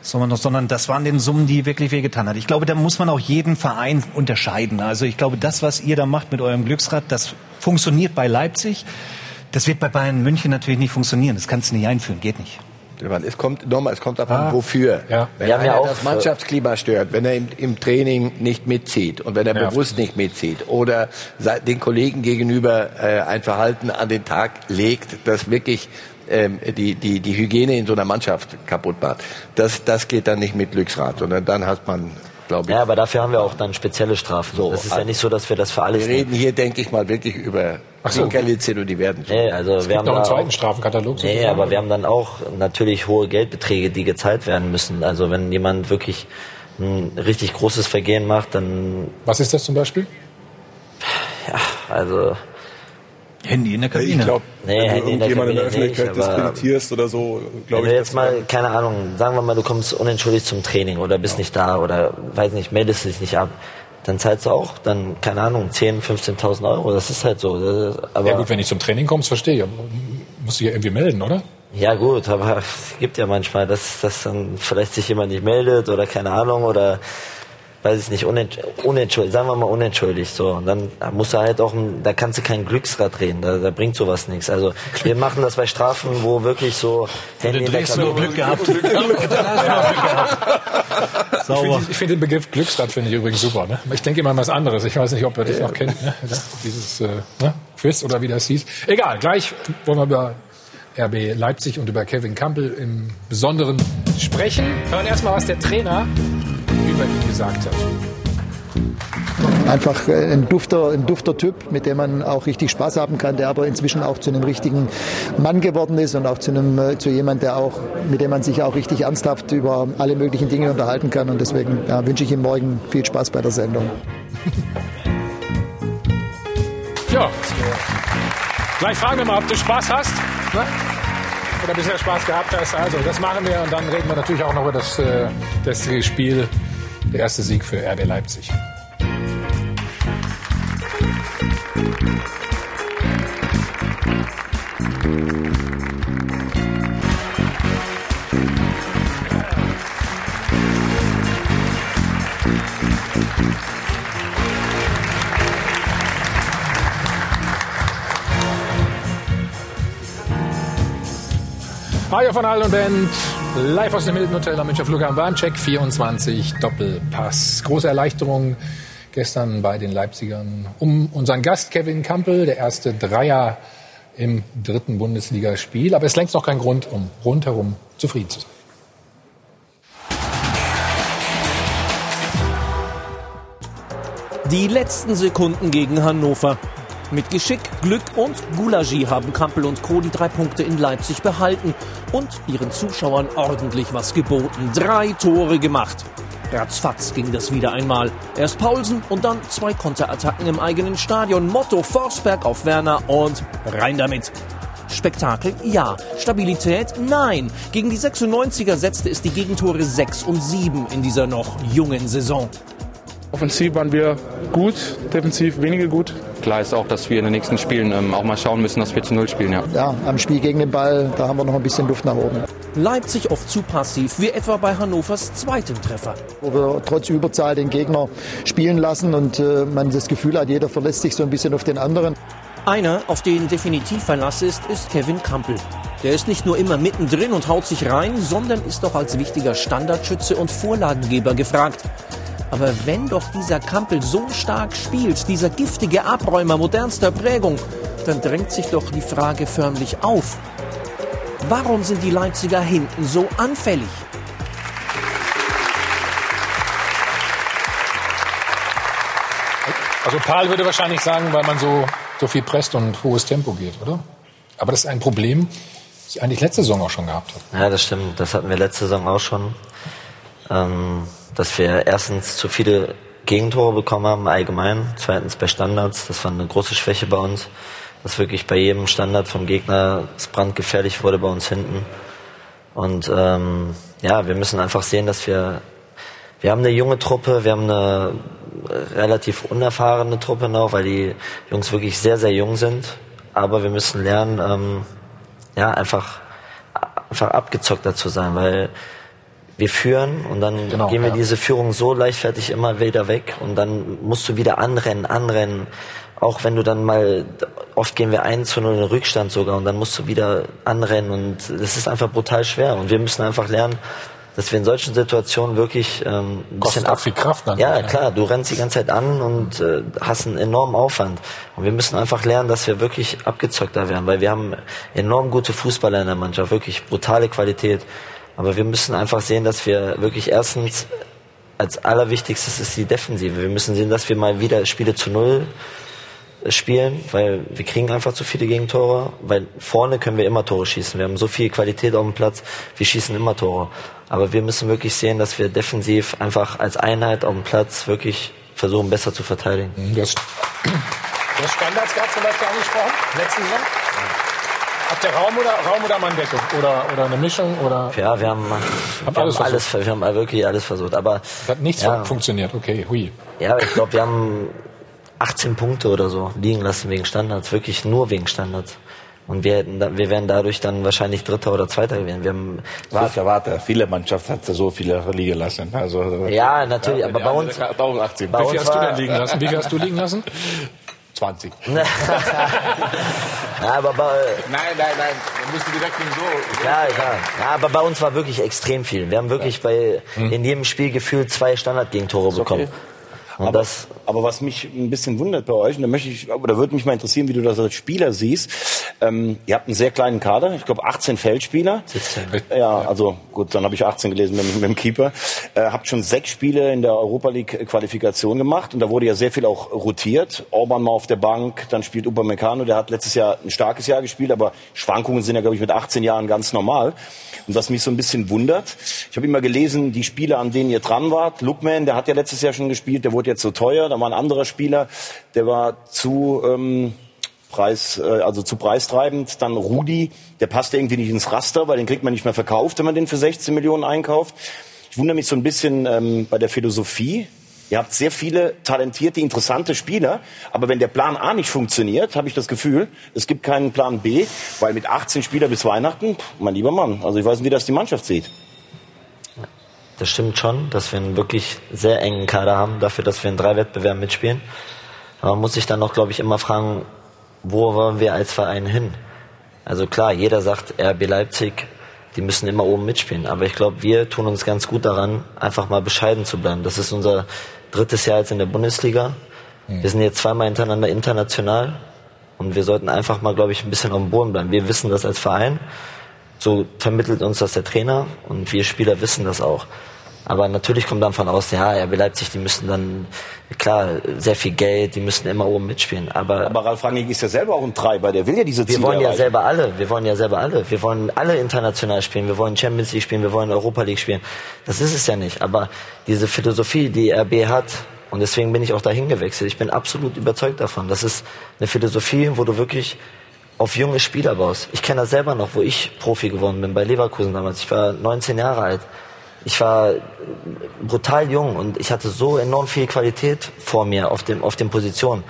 sondern, sondern das waren den Summen, die wirklich wehgetan hat. Ich glaube, da muss man auch jeden Verein unterscheiden. Also ich glaube, das, was ihr da macht mit eurem Glücksrad, das funktioniert bei Leipzig. Das wird bei Bayern München natürlich nicht funktionieren. Das kannst du nicht einführen, geht nicht. Es kommt nochmal, es kommt davon, ah, wofür. Ja. Wenn Wir einer das Mannschaftsklima stört, wenn er im, im, Training nicht mitzieht und wenn er ja. bewusst nicht mitzieht oder den Kollegen gegenüber äh, ein Verhalten an den Tag legt, das wirklich ähm, die, die, die Hygiene in so einer Mannschaft kaputt macht. Das, das geht dann nicht mit Glücksrad, sondern dann hat man glaube ich. Ja, aber dafür haben wir auch dann spezielle Strafen. So, das ist ja nicht so, dass wir das für alles. Wir reden hier, denke ich mal, wirklich über Ach so. und die werden. Nee, also es wir haben noch einen zweiten Strafenkatalog. Nee, aber wir haben dann auch natürlich hohe Geldbeträge, die gezahlt werden müssen. Also wenn jemand wirklich ein richtig großes Vergehen macht, dann. Was ist das zum Beispiel? Ja, also Handy in der Kabine. Ich glaube, nee, wenn Handy du irgendjemand in der, Öffentlichkeit nicht, diskreditierst oder so, glaube ich. jetzt mal, keine Ahnung, sagen wir mal, du kommst unentschuldigt zum Training oder bist ja. nicht da oder, weiß nicht, meldest dich nicht ab. dann zahlst du auch dann, keine Ahnung, 10.000, 15.000 Euro. Das ist halt so. Aber ja gut, wenn ich zum Training kommst, verstehe ich. Musst du ja irgendwie melden, oder? Ja gut, aber es gibt ja manchmal, dass, dass dann vielleicht sich jemand nicht meldet oder keine Ahnung oder weiß ich nicht, unentschuldigt, sagen wir mal unentschuldigt, so. Und dann musst du halt auch, da kannst du kein Glücksrad drehen, da, da bringt sowas nichts. Also, wir machen das bei Strafen, wo wirklich so Handy in der Kabine... Glück gehabt. Glück gehabt. Sauber. Ich finde den Begriff Glücksrad finde ich übrigens super. Ne? Ich denke immer an was anderes. Ich weiß nicht, ob ihr das noch kennt. Ne? Dieses äh, ne? Quiz oder wie das hieß. Egal, gleich wollen wir über RB Leipzig und über Kevin Campbell im Besonderen sprechen. Hören erstmal, was der Trainer über ihn gesagt hat. Einfach äh, ein dufter, ein dufter Typ, mit dem man auch richtig Spaß haben kann, der aber inzwischen auch zu einem richtigen Mann geworden ist und auch zu einem äh, zu jemand, der auch, mit dem man sich auch richtig ernsthaft über alle möglichen Dinge unterhalten kann. Und deswegen ja, wünsche ich ihm morgen viel Spaß bei der Sendung. ja, gleich fragen wir mal, ob du Spaß hast. Ne? Oder bisher Spaß gehabt hast. Also, das machen wir und dann reden wir natürlich auch noch über das, äh, das Spiel der erste Sieg für RB Leipzig. Mario von All und Band, live aus dem Hilton Hotel am Münchner Flughafen Warncheck 24 Doppelpass. Große Erleichterung gestern bei den Leipzigern um unseren Gast Kevin Kampel, der erste Dreier im dritten Bundesligaspiel. Aber es längst noch kein Grund, um rundherum zufrieden zu sein. Die letzten Sekunden gegen Hannover. Mit Geschick, Glück und Gulagi haben Kampel und Co. die drei Punkte in Leipzig behalten und ihren Zuschauern ordentlich was geboten. Drei Tore gemacht. Ratzfatz ging das wieder einmal. Erst Paulsen und dann zwei Konterattacken im eigenen Stadion. Motto Forsberg auf Werner und rein damit. Spektakel? Ja. Stabilität? Nein. Gegen die 96er setzte es die Gegentore 6 und 7 in dieser noch jungen Saison. Offensiv waren wir gut, defensiv weniger gut. Klar ist auch, dass wir in den nächsten Spielen ähm, auch mal schauen müssen, dass wir zu Null spielen. Ja. ja, am Spiel gegen den Ball, da haben wir noch ein bisschen Luft nach oben. Leipzig oft zu passiv, wie etwa bei Hannovers zweiten Treffer. Wo wir trotz Überzahl den Gegner spielen lassen und äh, man das Gefühl hat, jeder verlässt sich so ein bisschen auf den anderen. Einer, auf den definitiv Verlass ist, ist Kevin Kampel. Der ist nicht nur immer mittendrin und haut sich rein, sondern ist auch als wichtiger Standardschütze und Vorlagengeber gefragt. Aber wenn doch dieser Kampel so stark spielt, dieser giftige Abräumer modernster Prägung, dann drängt sich doch die Frage förmlich auf. Warum sind die Leipziger hinten so anfällig? Also Paul würde wahrscheinlich sagen, weil man so, so viel presst und hohes Tempo geht, oder? Aber das ist ein Problem, das ich eigentlich letzte Saison auch schon gehabt habe. Ja, das stimmt. Das hatten wir letzte Saison auch schon. Ähm, dass wir erstens zu viele Gegentore bekommen haben, allgemein. Zweitens bei Standards. Das war eine große Schwäche bei uns. Dass wirklich bei jedem Standard vom Gegner es brandgefährlich wurde bei uns hinten. Und ähm, ja, wir müssen einfach sehen, dass wir wir haben eine junge Truppe, wir haben eine relativ unerfahrene Truppe noch, weil die Jungs wirklich sehr, sehr jung sind. Aber wir müssen lernen, ähm, ja, einfach, einfach abgezockter zu sein, weil wir führen und dann genau, gehen wir ja. diese Führung so leichtfertig immer wieder weg und dann musst du wieder anrennen, anrennen. Auch wenn du dann mal, oft gehen wir ein zu null in Rückstand sogar und dann musst du wieder anrennen und das ist einfach brutal schwer und wir müssen einfach lernen, dass wir in solchen Situationen wirklich ähm, ein bisschen ab viel Kraft dann. Ja, klar, du rennst die ganze Zeit an und äh, hast einen enormen Aufwand. Und wir müssen einfach lernen, dass wir wirklich abgezockter werden, weil wir haben enorm gute Fußballer in der Mannschaft, wirklich brutale Qualität. Aber wir müssen einfach sehen, dass wir wirklich erstens als allerwichtigstes ist die Defensive. Wir müssen sehen, dass wir mal wieder Spiele zu Null spielen, weil wir kriegen einfach zu viele Gegentore, weil vorne können wir immer Tore schießen. Wir haben so viel Qualität auf dem Platz, wir schießen immer Tore. Aber wir müssen wirklich sehen, dass wir defensiv einfach als Einheit auf dem Platz wirklich versuchen, besser zu verteidigen. Das, das Standards gab zum Beispiel angesprochen, letzte Saison. Habt ihr Raum oder, Raum oder Manndeckung? Oder, oder eine Mischung? Oder? Ja, wir haben, wir, alles haben alles, wir haben wirklich alles versucht. Aber Hat nichts ja, funktioniert, okay, hui. ja, ich glaube, wir haben 18 Punkte oder so liegen lassen wegen Standards, wirklich nur wegen Standards. Und wir, hätten wir wären dadurch dann wahrscheinlich Dritter oder Zweiter gewesen. Wir haben Warte, warte. Viele Mannschaften hat so viele liegen lassen. Also, Ja, natürlich, aber die bei uns- auch 18. bei Wie viel uns hast du denn liegen lassen? Wie viel hast du liegen lassen? 20. ja, aber bei, Nein, nein, nein. Du musst direkt nicht so. Ja, klar. Ja, aber bei uns war wirklich extrem viel. Wir haben wirklich bei, in jedem Spiel gefühlt zwei Standardgegentore bekommen. Und aber, das, aber was mich ein bisschen wundert bei euch, und da möchte ich, oder würde mich mal interessieren, wie du das als Spieler siehst. Ähm, ihr habt einen sehr kleinen Kader, ich glaube 18 Feldspieler. 17. Ja, also gut, dann habe ich 18 gelesen mit, mit dem Keeper. Äh, habt schon sechs Spiele in der Europa League Qualifikation gemacht und da wurde ja sehr viel auch rotiert. Orban mal auf der Bank, dann spielt Upamecano, der hat letztes Jahr ein starkes Jahr gespielt, aber Schwankungen sind ja glaube ich mit 18 Jahren ganz normal. Und was mich so ein bisschen wundert, ich habe immer gelesen, die Spiele, an denen ihr dran wart, Lookman, der hat ja letztes Jahr schon gespielt, der wurde jetzt so teuer, da war ein anderer Spieler, der war zu ähm, Preis, äh, also zu preistreibend. Dann Rudi, der passt irgendwie nicht ins Raster, weil den kriegt man nicht mehr verkauft, wenn man den für 16 Millionen einkauft. Ich wundere mich so ein bisschen ähm, bei der Philosophie. Ihr habt sehr viele talentierte, interessante Spieler, aber wenn der Plan A nicht funktioniert, habe ich das Gefühl, es gibt keinen Plan B, weil mit 18 Spielern bis Weihnachten, mein lieber Mann, also ich weiß nicht, wie das die Mannschaft sieht. Das stimmt schon, dass wir einen wirklich sehr engen Kader haben, dafür, dass wir in drei Wettbewerben mitspielen. Aber man muss sich dann noch, glaube ich, immer fragen, wo wollen wir als Verein hin? Also klar, jeder sagt RB Leipzig, die müssen immer oben mitspielen. Aber ich glaube, wir tun uns ganz gut daran, einfach mal bescheiden zu bleiben. Das ist unser drittes Jahr jetzt in der Bundesliga. Wir sind jetzt zweimal hintereinander international. Und wir sollten einfach mal, glaube ich, ein bisschen auf dem Boden bleiben. Wir wissen das als Verein. So vermittelt uns das der Trainer. Und wir Spieler wissen das auch. Aber natürlich kommt dann von außen, ja, RB Leipzig, die müssen dann, klar, sehr viel Geld, die müssen immer oben mitspielen. Aber, Aber Ralf Rangnick ist ja selber auch ein Treiber, der will ja diese wir Ziele wollen ja erreichen. selber alle, wir wollen ja selber alle. Wir wollen alle international spielen, wir wollen Champions League spielen, wir wollen Europa League spielen. Das ist es ja nicht. Aber diese Philosophie, die RB hat, und deswegen bin ich auch dahin gewechselt, ich bin absolut überzeugt davon. Das ist eine Philosophie, wo du wirklich auf junge Spieler baust. Ich kenne das selber noch, wo ich Profi geworden bin, bei Leverkusen damals. Ich war 19 Jahre alt. Ich war brutal jung und ich hatte so enorm viel Qualität vor mir auf dem auf den Positionen.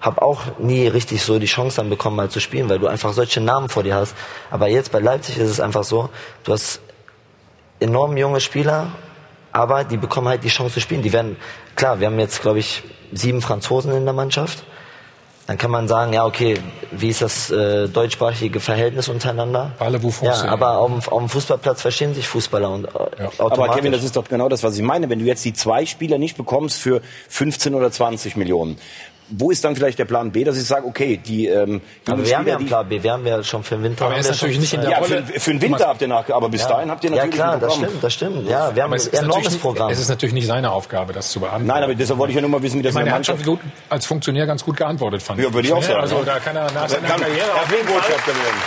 Hab auch nie richtig so die Chance dann bekommen, mal zu spielen, weil du einfach solche Namen vor dir hast. Aber jetzt bei Leipzig ist es einfach so, du hast enorm junge Spieler, aber die bekommen halt die Chance zu spielen. Die werden, klar, wir haben jetzt, glaube ich, sieben Franzosen in der Mannschaft. Dann kann man sagen, ja, okay, wie ist das äh, deutschsprachige Verhältnis untereinander? Alle, wo Ja, aber auf, dem- auf dem Fußballplatz verstehen sich Fußballer und äh, automatisch. Aber Kevin, das ist doch genau das, was ich meine. Wenn du jetzt die zwei Spieler nicht bekommst für 15 oder 20 Millionen, wo ist dann vielleicht der Plan B, dass ich sage, okay, die ähm, aber jungen wir haben ja einen die- Plan B, wir haben ja schon für den Winter. Aber er haben ist wir natürlich schon nicht in der ja, Rolle- für, für den Winter habt ihr nach, aber bis Ja. dahin habt ihr natürlich Ja klar, ein das Programm. stimmt, das stimmt. Ja, wir haben Aber es ein ist, enormes natürlich, Programm. es ist natürlich nicht seine Aufgabe, das zu beantworten. Nein, aber deshalb wollte ich ja nur mal wissen, wie das ich meine, er hat schon Mannschaft... gut, als Funktionär ganz gut geantwortet, fand Ja, würde ich auch sagen, Also da kann er nach seiner Kann- Karriere er auf jeden Fall... Botschafter werden.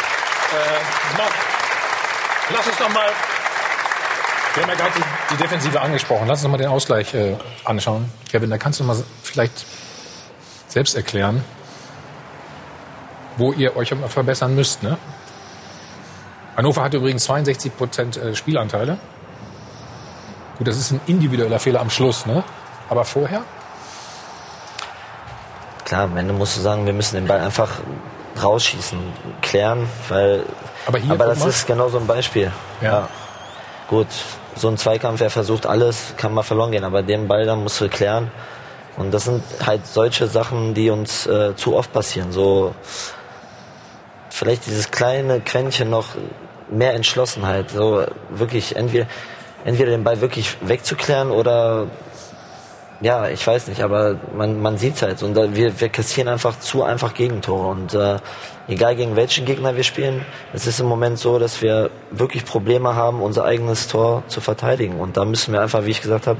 Äh, Marc, lass uns doch mal... Wir haben ja gerade die, die Defensive angesprochen. Lass uns mal den Ausgleich äh, anschauen. Kevin, da kannst du mal vielleicht selbst erklären, wo ihr euch verbessern müsst. Ne? Hannover hat übrigens 62 Prozent äh, Spielanteile. Gut, das ist ein individueller Fehler am Schluss, ne? Aber vorher? Klar, am Ende musst du sagen, wir müssen den Ball einfach rausschießen, klären, weil. Aber hier, aber das mal. ist genau so ein Beispiel. Ja. Gut, so ein Zweikampf, wer versucht alles, kann mal verloren gehen, aber den Ball dann musst du klären. Und das sind halt solche Sachen, die uns äh, zu oft passieren. So vielleicht dieses kleine Quäntchen noch mehr Entschlossenheit. So wirklich entweder entweder den Ball wirklich wegzuklären oder ja, ich weiß nicht, aber man, man sieht halt. Und da, wir, wir kassieren einfach zu einfach Gegentore. Und äh, egal gegen welchen Gegner wir spielen, es ist im Moment so, dass wir wirklich Probleme haben, unser eigenes Tor zu verteidigen. Und da müssen wir einfach, wie ich gesagt habe,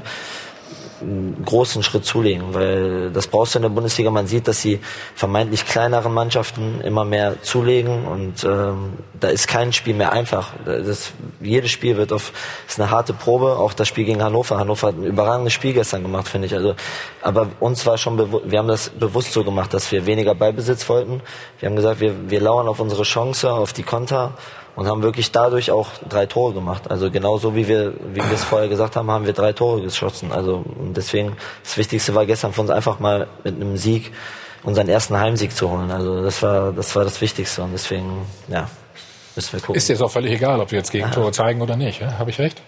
einen großen Schritt zulegen, weil das brauchst du in der Bundesliga. Man sieht, dass die vermeintlich kleineren Mannschaften immer mehr zulegen und ähm, da ist kein Spiel mehr einfach. Das, jedes Spiel wird auf ist eine harte Probe. Auch das Spiel gegen Hannover. Hannover hat ein überragendes Spiel gestern gemacht, finde ich. Also, aber uns war schon wir haben das bewusst so gemacht, dass wir weniger Ballbesitz wollten. Wir haben gesagt, wir, wir lauern auf unsere Chance, auf die Konter und haben wirklich dadurch auch drei Tore gemacht. Also genauso wie wir, wie wir es vorher gesagt haben, haben wir drei Tore geschossen. Also deswegen das Wichtigste war gestern für uns einfach mal mit einem Sieg unseren ersten Heimsieg zu holen. Also das war das war das Wichtigste und deswegen ja müssen wir gucken. Ist jetzt auch völlig egal, ob wir jetzt Gegentore zeigen oder nicht. Ja? Habe ich recht?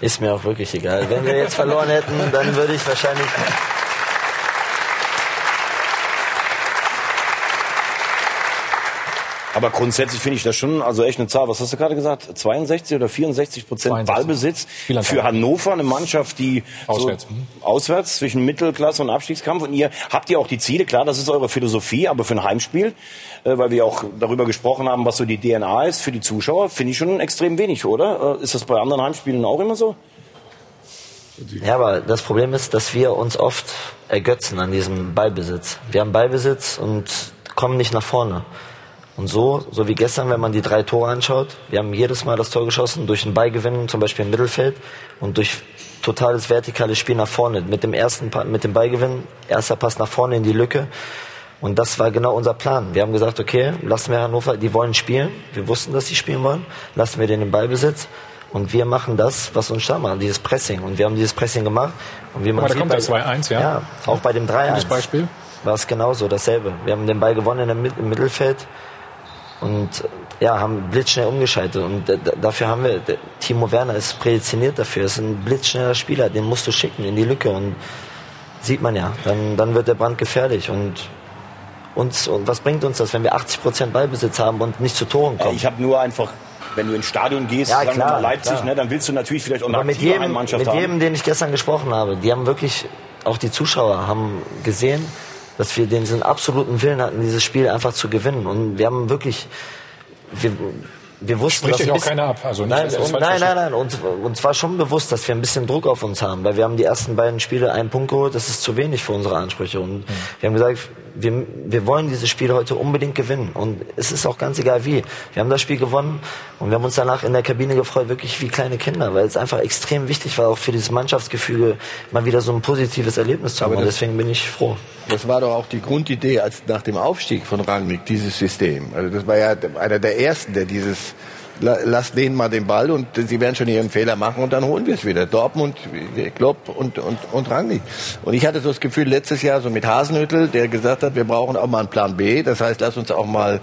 Ist mir auch wirklich egal. Wenn wir jetzt verloren hätten, dann würde ich wahrscheinlich Aber grundsätzlich finde ich das schon, also echt eine Zahl. Was hast du gerade gesagt? 62 oder 64 Prozent Ballbesitz für Hannover, eine Mannschaft, die auswärts, so, auswärts zwischen Mittelklasse und Abstiegskampf. Und ihr habt ja auch die Ziele, klar, das ist eure Philosophie, aber für ein Heimspiel, äh, weil wir auch darüber gesprochen haben, was so die DNA ist für die Zuschauer, finde ich schon extrem wenig, oder? Äh, ist das bei anderen Heimspielen auch immer so? Ja, aber das Problem ist, dass wir uns oft ergötzen an diesem Ballbesitz. Wir haben Ballbesitz und kommen nicht nach vorne. Und so, so wie gestern, wenn man die drei Tore anschaut, wir haben jedes Mal das Tor geschossen durch ein Beigewinn, zum Beispiel im Mittelfeld und durch totales vertikales Spiel nach vorne. Mit dem ersten, mit dem Beigewinn, erster Pass nach vorne in die Lücke. Und das war genau unser Plan. Wir haben gesagt, okay, lassen wir Hannover, die wollen spielen. Wir wussten, dass sie spielen wollen. Lassen wir den im Ballbesitz. Und wir machen das, was uns stark macht, dieses Pressing. Und wir haben dieses Pressing gemacht. Und wie man Aber da kommt das 2-1, ja? Ja, auch bei dem 3-1. Beispiel? War es genauso, dasselbe. Wir haben den Ball gewonnen im Mittelfeld und ja, haben blitzschnell umgeschaltet. Und dafür haben wir, Timo Werner ist prädestiniert dafür, ist ein blitzschneller Spieler, den musst du schicken in die Lücke und sieht man ja, dann, dann wird der Brand gefährlich und uns, und was bringt uns das, wenn wir 80 Prozent Ballbesitz haben und nicht zu Toren kommen? Ich habe nur einfach wenn du ins Stadion gehst, ja, sagen klar, wir Leipzig, klar. ne, dann willst du natürlich vielleicht auch eine mit jedem, Mannschaft mit haben. jedem, den ich gestern gesprochen habe, die haben wirklich, auch die Zuschauer haben gesehen, dass wir den absoluten Willen hatten, dieses Spiel einfach zu gewinnen. Und wir haben wirklich, wir, wir wussten, Spricht dass ein auch keiner ab. Also nicht, nein, das und, nein, nein, nein. Uns, uns war schon bewusst, dass wir ein bisschen Druck auf uns haben, weil wir haben die ersten beiden Spiele einen Punkt geholt. Das ist zu wenig für unsere Ansprüche. Und wir haben gesagt, wir, wir wollen dieses Spiel heute unbedingt gewinnen. Und es ist auch ganz egal wie. Wir haben das Spiel gewonnen und wir haben uns danach in der Kabine gefreut, wirklich wie kleine Kinder, weil es einfach extrem wichtig war, auch für dieses Mannschaftsgefüge mal wieder so ein positives Erlebnis zu haben. Und deswegen bin ich froh. Das war doch auch die Grundidee als nach dem Aufstieg von Rangnick, dieses System. Also das war ja einer der ersten, der dieses la- lasst denen mal den Ball und sie werden schon ihren Fehler machen und dann holen wir es wieder. Dortmund, Klopp und, und, und Rangnick. Und ich hatte so das Gefühl letztes Jahr so mit Hasenhüttel, der gesagt hat, wir brauchen auch mal einen Plan B. Das heißt, lass uns auch mal,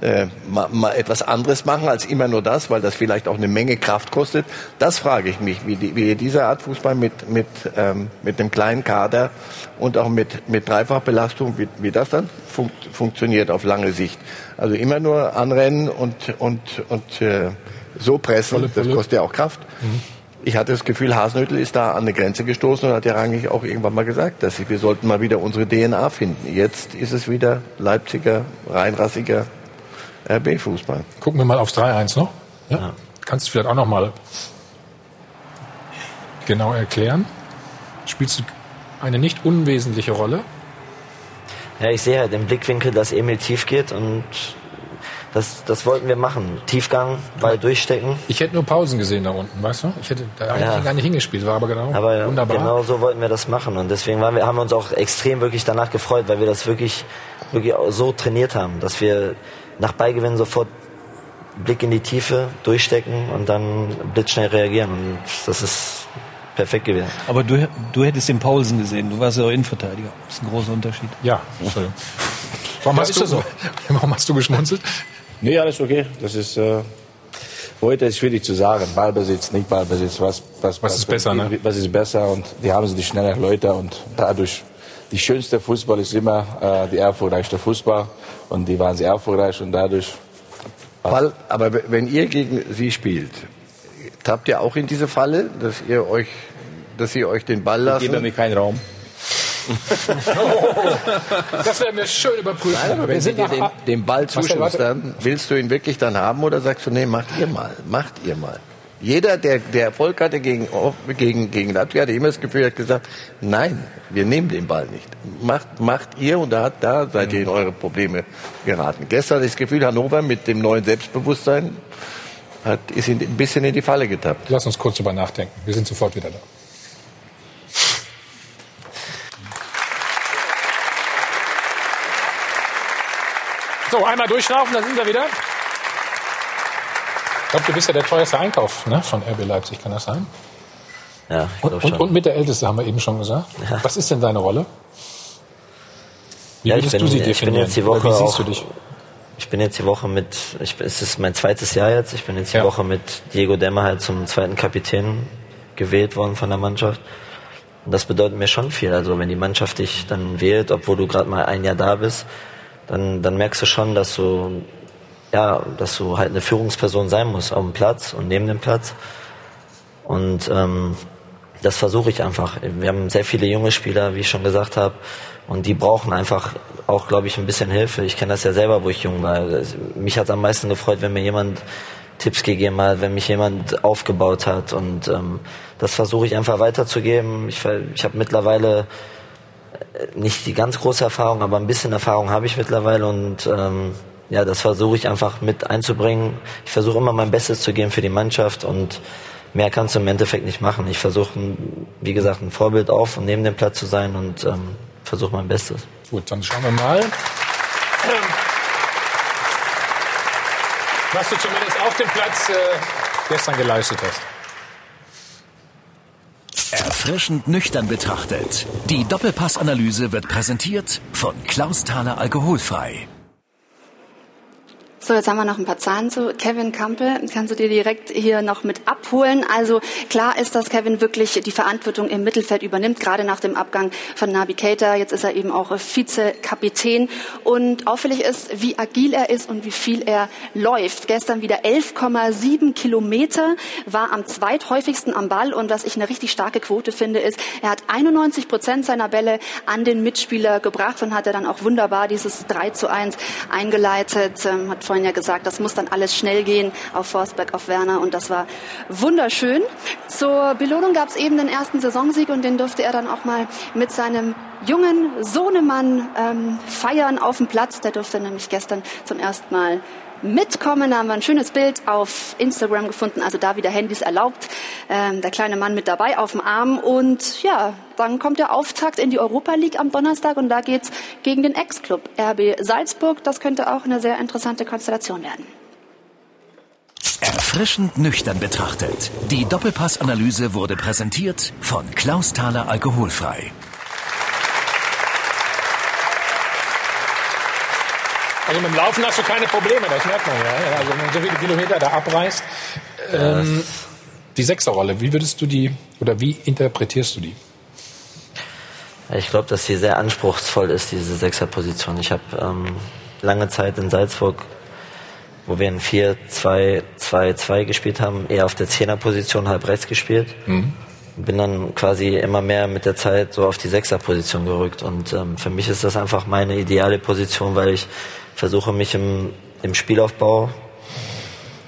äh, mal, mal etwas anderes machen als immer nur das, weil das vielleicht auch eine Menge Kraft kostet. Das frage ich mich, wie, die, wie diese Art Fußball mit, mit, ähm, mit einem kleinen Kader und auch mit, mit Dreifachbelastung, wie, wie das dann fun funktioniert auf lange Sicht. Also immer nur anrennen und, und, und äh, so pressen, das kostet ja auch Kraft. Ich hatte das Gefühl, Hasenhüttl ist da an eine Grenze gestoßen und hat ja eigentlich auch irgendwann mal gesagt, dass wir sollten mal wieder unsere DNA finden. Jetzt ist es wieder Leipziger, reinrassiger RB-Fußball. Gucken wir mal aufs 3-1 noch. Ja? Kannst du vielleicht auch noch mal genau erklären? Spielst du eine nicht unwesentliche Rolle? Ja, ich sehe halt im Blickwinkel, dass Emil tief geht und das, das wollten wir machen. Tiefgang, Ball durchstecken. Ich hätte nur Pausen gesehen da unten, weißt du? Ich hätte da eigentlich Ja. gar nicht hingespielt, war aber genau Aber wunderbar. genau so wollten wir das machen und deswegen waren wir, haben wir uns auch extrem wirklich danach gefreut, weil wir das wirklich, wirklich so trainiert haben, dass wir nach Beigewinn sofort Blick in die Tiefe, durchstecken und dann blitzschnell reagieren und das ist perfekt gewesen. Aber du, du hättest den Paulsen gesehen. Du warst ja auch Innenverteidiger. Das ist ein großer Unterschied. Ja, Entschuldigung. Warum Ja, hast ist du so. Warum hast du geschmunzelt? Nee, alles okay. Das ist äh, heute ist schwierig zu sagen. Ballbesitz, nicht Ballbesitz. Was, was, Was ist besser, ne? Was ist besser? Und die haben so die schnellen Leute und dadurch die schönste Fußball ist immer äh, die erfolgreichste Fußball und die waren sehr erfolgreich und dadurch Ball, aber wenn ihr gegen sie spielt, tappt ihr auch in diese Falle, dass ihr euch, dass ihr euch den Ball ich lassen? gebe mir keinen Raum. Das werden wir schön überprüfen. Nein, aber wir wenn sie dir den, den Ball zuschiebst, dann willst du ihn wirklich dann haben oder sagst du, nee, macht ihr mal, macht ihr mal. Jeder, der, der Erfolg hatte gegen, gegen, gegen Latvia, hatte immer das Gefühl, hat gesagt, nein, wir nehmen den Ball nicht. Macht, macht ihr und da, da seid ihr in eure Probleme geraten. Gestern hatte ich das Gefühl, Hannover mit dem neuen Selbstbewusstsein hat, ist ein bisschen in die Falle getappt. Lass uns kurz drüber nachdenken. Wir sind sofort wieder da. So, einmal durchlaufen, da sind wir wieder. Ich glaube, du bist ja der teuerste Einkauf ne, von RB Leipzig, kann das sein? Ja, ich und, und, und mit der Älteste haben wir eben schon gesagt. Ja. Was ist denn deine Rolle? Wie ja, würdest bin, du sie definieren? Ich bin jetzt die Woche wie siehst auch, du dich? Ich bin jetzt die Woche mit, ich, es ist mein zweites Jahr jetzt, ich bin jetzt die ja. Woche mit Diego Demmer halt zum zweiten Kapitän gewählt worden von der Mannschaft. Und das bedeutet mir schon viel. Also wenn die Mannschaft dich dann wählt, obwohl du gerade mal ein Jahr da bist, dann, dann merkst du schon, dass du, ja, dass du halt eine Führungsperson sein musst auf dem Platz und neben dem Platz. Und ähm, das versuche ich einfach. Wir haben sehr viele junge Spieler, wie ich schon gesagt habe, und die brauchen einfach auch, glaube ich, ein bisschen Hilfe. Ich kenne das ja selber, wo ich jung war. Mich hat am meisten gefreut, wenn mir jemand Tipps gegeben hat, wenn mich jemand aufgebaut hat. Und ähm, das versuche ich einfach weiterzugeben. Ich, ich habe mittlerweile äh, nicht die ganz große Erfahrung, aber ein bisschen Erfahrung habe ich mittlerweile und ähm, ja, das versuche ich einfach mit einzubringen. Ich versuche immer mein Bestes zu geben für die Mannschaft und mehr kannst du im Endeffekt nicht machen. Ich versuche, wie gesagt, ein Vorbild auf und neben dem Platz zu sein und ähm, versuche mein Bestes. Gut, dann schauen wir mal. Was du zumindest auf dem Platz äh, gestern geleistet hast. Erfrischend nüchtern betrachtet. Die Doppelpassanalyse wird präsentiert von Klaus Thaler Alkoholfrei. So, jetzt haben wir noch ein paar Zahlen zu Kevin Campbell. Kannst du dir direkt hier noch mit abholen? Also klar ist, dass Kevin wirklich die Verantwortung im Mittelfeld übernimmt, gerade nach dem Abgang von Nabi Keita. Jetzt ist er eben auch Vizekapitän. Und auffällig ist, wie agil er ist und wie viel er läuft. Gestern wieder 11,7 Kilometer, war am zweithäufigsten am Ball. Und was ich eine richtig starke Quote finde, ist, er hat 91 Prozent seiner Bälle an den Mitspieler gebracht und hat er dann auch wunderbar dieses 3 zu 1 eingeleitet. Ähm, hat vorhin ja gesagt, das muss dann alles schnell gehen auf Forsberg, auf Werner und das war wunderschön. Zur Belohnung gab es eben den ersten Saisonsieg und den durfte er dann auch mal mit seinem jungen Sohnemann ähm, feiern auf dem Platz. Der durfte nämlich gestern zum ersten Mal mitkommen. Da haben wir ein schönes Bild auf Instagram gefunden, also da wieder Handys erlaubt. Ähm, der kleine Mann mit dabei auf dem Arm und ja, dann kommt der Auftakt in die Europa League am Donnerstag und da geht's gegen den Ex-Club RB Salzburg. Das könnte auch eine sehr interessante Konstellation werden. Erfrischend nüchtern betrachtet. Die Doppelpassanalyse wurde präsentiert von Klaus Thaler Alkoholfrei. Also mit dem Laufen hast du keine Probleme, das merkt man ja. Also wenn man so viele Kilometer da abreißt. Ähm, die Sechserrolle, wie würdest du die oder wie interpretierst du die? Ich glaube, dass sie sehr anspruchsvoll ist, diese Sechserposition. Ich habe ähm, lange Zeit in Salzburg, wo wir in 4-2-2-2 gespielt haben, eher auf der Zehnerposition halb rechts gespielt. Mhm. Bin dann quasi immer mehr mit der Zeit so auf die Sechserposition gerückt. Und ähm, für mich ist das einfach meine ideale Position, weil ich versuche mich im, im Spielaufbau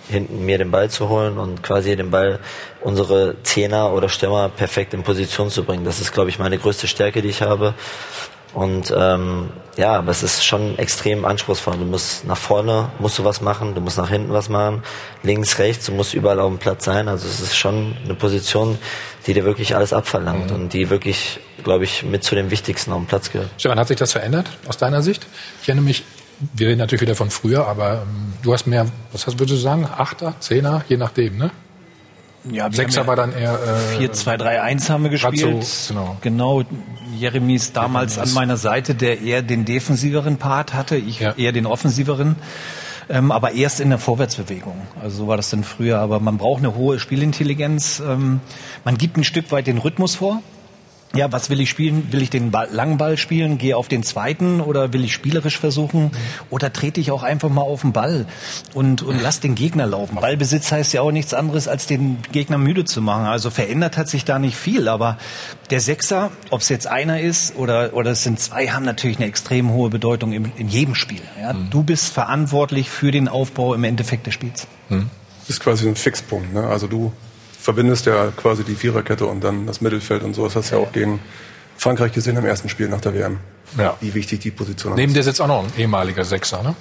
hinten mir den Ball zu holen und quasi den Ball unsere Zehner oder Stürmer perfekt in Position zu bringen. Das ist, glaube ich, meine größte Stärke, die ich habe. Und ähm, ja, aber es ist schon extrem anspruchsvoll. Du musst nach vorne musst du was machen, du musst nach hinten was machen, links, rechts, du musst überall auf dem Platz sein. Also es ist schon eine Position, die dir wirklich alles abverlangt mhm. und die wirklich, glaube ich, mit zu den wichtigsten auf dem Platz gehört. Stefan, hat sich das verändert aus deiner Sicht? Ich erinnere mich wir reden natürlich wieder von früher, aber ähm, du hast mehr, was hast, würdest du sagen, Achter, Zehner, je nachdem, ne? Ja, Sechser ja war dann eher äh, 4 2 3 1 haben wir gespielt. So, genau. genau. Jeremy ist damals an meiner Seite, der eher den defensiveren Part hatte, ich ja. eher den offensiveren. Ähm, aber erst in der Vorwärtsbewegung. Also so war das dann früher. Aber man braucht eine hohe Spielintelligenz. Ähm, man gibt ein Stück weit den Rhythmus vor ja, was will ich spielen? Will ich den Ball, langen Ball spielen? Gehe auf den zweiten oder will ich spielerisch versuchen? Oder trete ich auch einfach mal auf den Ball und, und lass den Gegner laufen? Ballbesitz heißt ja auch nichts anderes, als den Gegner müde zu machen. Also verändert hat sich da nicht viel. Aber der Sechser, ob es jetzt einer ist oder, oder es sind zwei, haben natürlich eine extrem hohe Bedeutung in, in jedem Spiel. Ja? Mhm. Du bist verantwortlich für den Aufbau im Endeffekt des Spiels. Mhm. ist quasi ein Fixpunkt. Ne? Also du verbindest ja quasi die Viererkette und dann das Mittelfeld und so. Das hast du ja auch gegen Frankreich gesehen im ersten Spiel nach der WM. Ja. Wie wichtig die Position Neben ist. dir sitzt auch noch ein ehemaliger Sechser, ne?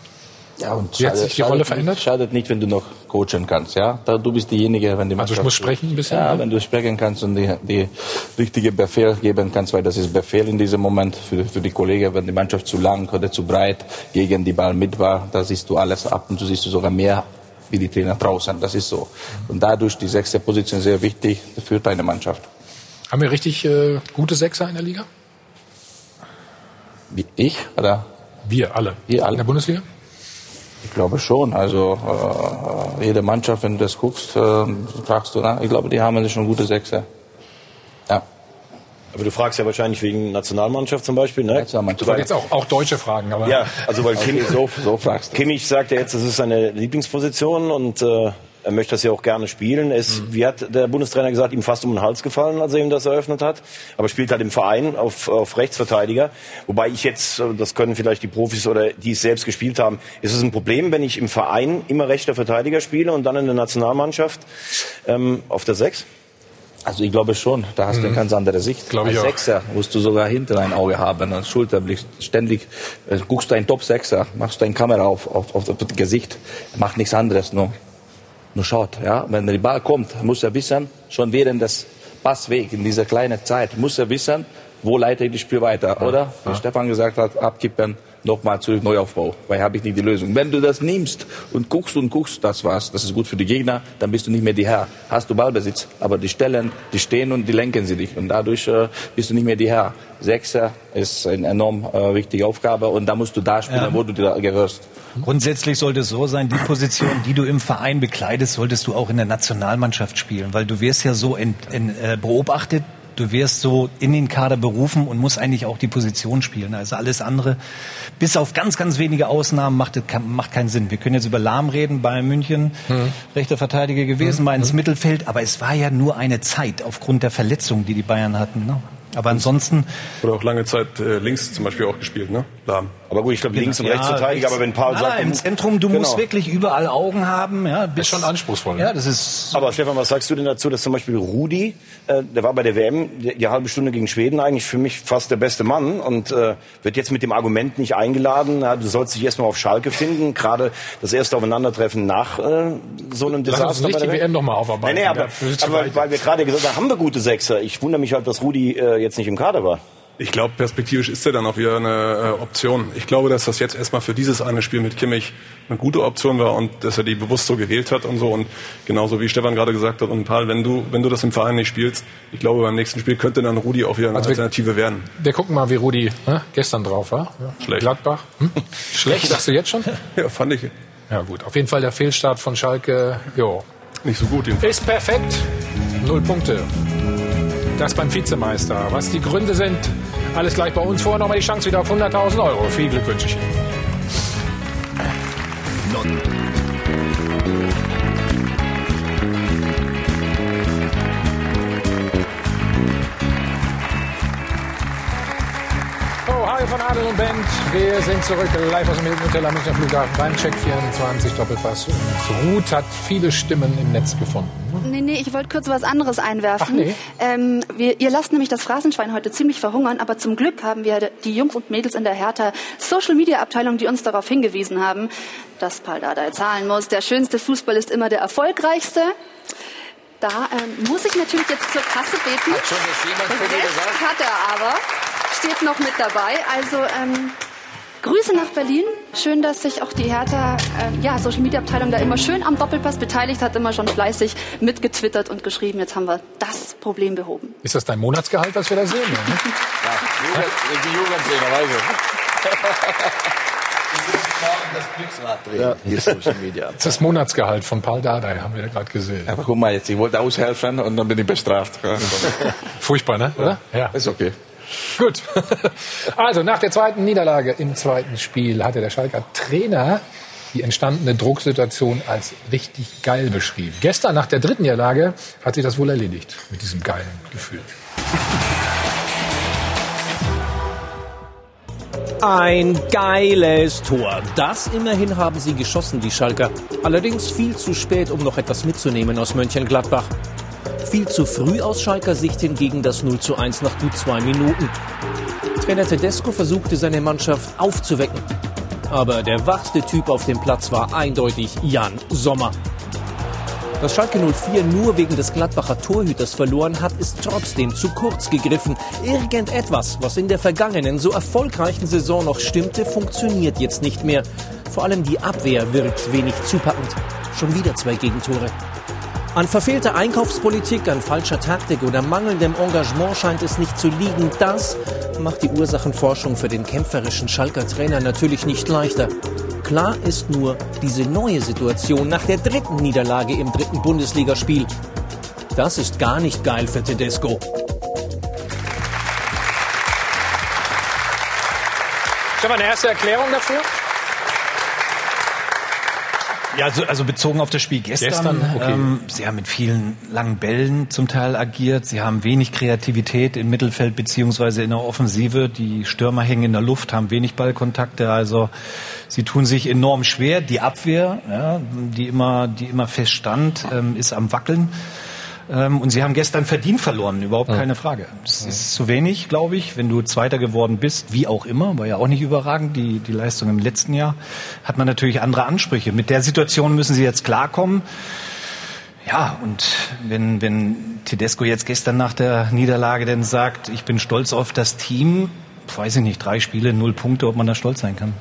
Ja, und Wie hat sich die Rolle schadet verändert? Nicht, schadet nicht, wenn du noch coachen kannst, ja. Da, du bist diejenige, wenn die Also ich Mannschaft- muss sprechen ein bisschen? Ja, wenn du sprechen kannst und die, die richtige Befehl geben kannst, weil das ist Befehl in diesem Moment für, für die Kollegen, wenn die Mannschaft zu lang oder zu breit gegen die Ball mit war, da siehst du alles ab und du siehst sogar mehr wie die Trainer draußen. Das ist so. Und dadurch die sechste Position sehr wichtig für deine Mannschaft. Haben wir richtig äh, gute Sechser in der Liga? Wie ich oder? Wir alle. Wir alle. In der Bundesliga? Ich glaube schon. Also äh, jede Mannschaft, wenn du das guckst, äh, fragst du, na, ich glaube, die haben schon gute Sechser. Ja. Aber du fragst ja wahrscheinlich wegen Nationalmannschaft zum Beispiel, ne? Ich wollte jetzt auch, auch deutsche Fragen, aber. Ja, also weil Okay, Kimmich, so- so fragst du. Kimmich sagt ja jetzt, das ist seine Lieblingsposition und äh, er möchte das ja auch gerne spielen. Es, Mhm. Wie hat der Bundestrainer gesagt, ihm fast um den Hals gefallen, als er ihm das eröffnet hat. Aber spielt halt im Verein auf, auf Rechtsverteidiger. Wobei ich jetzt, äh, das können vielleicht die Profis oder die es selbst gespielt haben, ist es ein Problem, wenn ich im Verein immer rechter Verteidiger spiele und dann in der Nationalmannschaft ähm, auf der Sechs? Also ich glaube schon, da hast du Mhm. eine ganz andere Sicht. Glaube ich Als. Sechser musst du sogar hinter ein Auge haben, als Schulterblick. Ständig äh, guckst du einen Top-Sechser, machst deine Kamera auf, auf, auf das Gesicht, macht nichts anderes, nur, nur schaut. Ja? Wenn der Ball kommt, muss er wissen, schon während des Passweg in dieser kleinen Zeit, muss er wissen, wo leite ich das Spiel weiter, oder? Wie Stefan gesagt hat, abkippen, nochmal zurück, Neuaufbau, weil habe ich nicht die Lösung. Wenn du das nimmst und guckst und guckst, das war's, das ist gut für die Gegner, dann bist du nicht mehr die Herr. Hast du Ballbesitz, aber die Stellen, die stehen und die lenken sie dich und dadurch äh, bist du nicht mehr die Herr. Sechser ist eine enorm äh, wichtige Aufgabe und da musst du da spielen, Ja. wo du da gehörst. Grundsätzlich sollte es so sein, die Position, die du im Verein bekleidest, solltest du auch in der Nationalmannschaft spielen, weil du wirst ja so ent, en- äh, beobachtet, du wirst so in den Kader berufen und musst eigentlich auch die Position spielen. Also alles andere, bis auf ganz, ganz wenige Ausnahmen, macht, macht keinen Sinn. Wir können jetzt über Lahm reden, Bayern München, rechter Verteidiger gewesen, mal ins Mittelfeld, aber es war ja nur eine Zeit aufgrund der Verletzungen, die die Bayern hatten. Ne? Aber ansonsten Oder auch lange Zeit äh, links zum Beispiel auch gespielt, ne? Lahm. Aber gut, ich glaube links und rechts Verteidiger, aber wenn Paul Nein, sagt, nein, im Zentrum, du musst Genau. wirklich überall Augen haben. Ja, bis, schon anspruchsvoll. Ja, das ist Aber Stefan, was sagst du denn dazu, dass zum Beispiel Rudi, äh, der war bei der WM die, die halbe Stunde gegen Schweden eigentlich für mich fast der beste Mann und äh, wird jetzt mit dem Argument nicht eingeladen, na, du sollst dich erstmal auf Schalke finden, gerade das erste Aufeinandertreffen nach äh, so einem Lass Desaster. uns nicht bei die der WM noch mal aufarbeiten. Nee, nee, aber, Ja, aber weil wir gerade gesagt haben, haben wir gute Sechser. Ich wundere mich halt, dass Rudi äh, jetzt nicht im Kader war. Ich glaube, perspektivisch ist er dann auch wieder eine äh, Option. Ich glaube, dass das jetzt erstmal für dieses eine Spiel mit Kimmich eine gute Option war und dass er die bewusst so gewählt hat und so. Und genauso wie Stefan gerade gesagt hat und Paul, wenn du, wenn du das im Verein nicht spielst, ich glaube, beim nächsten Spiel könnte dann Rudi auch wieder eine Also wir- Alternative werden. Wir gucken mal, wie Rudi ne, gestern drauf war. Schlecht. Gladbach. Hm? Schlecht, sagst du jetzt schon? Ja, fand ich. Ja gut, auf jeden Fall der Fehlstart von Schalke. Jo. Nicht so gut. jedenfalls. Ist perfekt. Null Punkte. Das beim Vizemeister. Was die Gründe sind, alles gleich bei uns. Vorher nochmal die Chance wieder auf 100.000 Euro. Viel Glück wünsche ich Ihnen. Adel und Band. Wir sind zurück live aus dem Hilton Hotel am Münchner Flughafen beim Check 24 Doppelpass. Und Ruth hat viele Stimmen im Netz gefunden. Nee, nee, ich wollte kurz was anderes einwerfen. Ach, nee. ähm, wir, ihr lasst nämlich das Phrasenschwein heute ziemlich verhungern, aber zum Glück haben wir die Jungs und Mädels in der Hertha Social Media Abteilung, die uns darauf hingewiesen haben, dass Paul Dardai zahlen muss. Der schönste Fußball ist immer der erfolgreichste. Da ähm, muss ich natürlich jetzt zur Kasse beten. Hat schon das jemand von dir Recht gesagt? hat er aber. Steht noch mit dabei. Also ähm, Grüße nach Berlin. Schön, dass sich auch die Hertha ähm, ja, Social Media Abteilung da immer schön am Doppelpass beteiligt hat, immer schon fleißig mitgetwittert und geschrieben. Jetzt haben wir das Problem behoben. Ist das dein Monatsgehalt, was wir da sehen? Ja, ne? Ja, die Jugendszenerweise. Ja, hier Social Media. Das ist das Monatsgehalt von Paul Dardai, haben wir da gerade gesehen. Aber guck mal jetzt, ich wollte aushelfen und dann bin ich bestraft. Ja. Furchtbar, ne? Oder? Ja. Ist okay. Gut. Also, nach der zweiten Niederlage im zweiten Spiel hatte der Schalker Trainer die entstandene Drucksituation als richtig geil beschrieben. Gestern nach der dritten Niederlage hat sich das wohl erledigt mit diesem geilen Gefühl. Ein geiles Tor. Das immerhin haben sie geschossen, die Schalker. Allerdings viel zu spät, um noch etwas mitzunehmen aus Mönchengladbach. Viel zu früh aus Schalker Sicht hingegen das 0 zu 1 nach gut zwei Minuten. Trainer Tedesco versuchte seine Mannschaft aufzuwecken. Aber der wachste Typ auf dem Platz war eindeutig Jan Sommer. Dass Schalke 04 nur wegen des Gladbacher Torhüters verloren hat, ist trotzdem zu kurz gegriffen. Irgendetwas, was in der vergangenen, so erfolgreichen Saison noch stimmte, funktioniert jetzt nicht mehr. Vor allem die Abwehr wirkt wenig zupackend. Schon wieder zwei Gegentore. An verfehlter Einkaufspolitik, an falscher Taktik oder mangelndem Engagement scheint es nicht zu liegen. Das macht die Ursachenforschung für den kämpferischen Schalker Trainer natürlich nicht leichter. Klar ist nur, diese neue Situation nach der dritten Niederlage im dritten Bundesligaspiel. Das ist gar nicht geil für Tedesco. Ich habe eine erste Erklärung dafür. Ja, also, also bezogen auf das Spiel gestern. Gestern, okay. ähm, sie haben mit vielen langen Bällen zum Teil agiert. Sie haben wenig Kreativität im Mittelfeld beziehungsweise in der Offensive. Die Stürmer hängen in der Luft, haben wenig Ballkontakte. Also sie tun sich enorm schwer. Die Abwehr, ja, die immer, die immer feststand, ähm, ist am wackeln. Ähm, und sie haben gestern verdient verloren, überhaupt Ja. keine Frage. Es ist zu wenig, glaube ich, wenn du Zweiter geworden bist, wie auch immer, war ja auch nicht überragend, die, die Leistung im letzten Jahr, hat man natürlich andere Ansprüche. Mit der Situation müssen sie jetzt klarkommen. Ja, und wenn, wenn Tedesco jetzt gestern nach der Niederlage denn sagt, ich bin stolz auf das Team, weiß ich nicht, drei Spiele, null Punkte, ob man da stolz sein kann.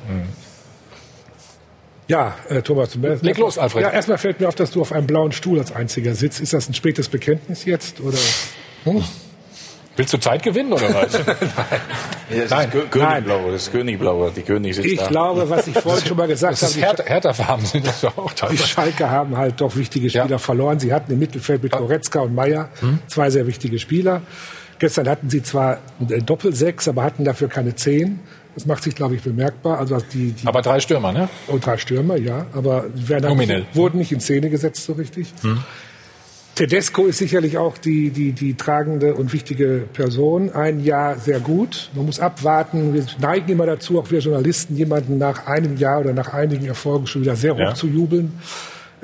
Ja, äh, Thomas. Leg los, Alfred. Ja, erstmal fällt mir auf, dass du auf einem blauen Stuhl als einziger sitzt. Ist das ein spätes Bekenntnis jetzt? Oder? Hm? Willst du Zeit gewinnen oder was? Ja, das ist Kö Königblau, das ist Königblau, die König sitzt Ich da. glaube, was ich vorhin schon mal gesagt Das ist habe. Hertha, Hertha-Farben sind das doch auch Die teilweise. Schalke haben halt doch wichtige Spieler verloren. Sie hatten im Mittelfeld mit Goretzka und Meier Hm? zwei sehr wichtige Spieler. Gestern hatten sie zwar Doppelsechs, aber hatten dafür keine Zehn. Das macht sich, glaube ich, bemerkbar. Also die, die Aber drei Stürmer, ne? und drei Stürmer, ja. Aber werden nicht, wurden nicht in Szene gesetzt so richtig. Hm. Tedesco ist sicherlich auch die, die, die tragende und wichtige Person. Ein Jahr sehr gut. Man muss abwarten. Wir neigen immer dazu, auch wir Journalisten, jemanden nach einem Jahr oder nach einigen Erfolgen schon wieder sehr hoch Ja. zu jubeln.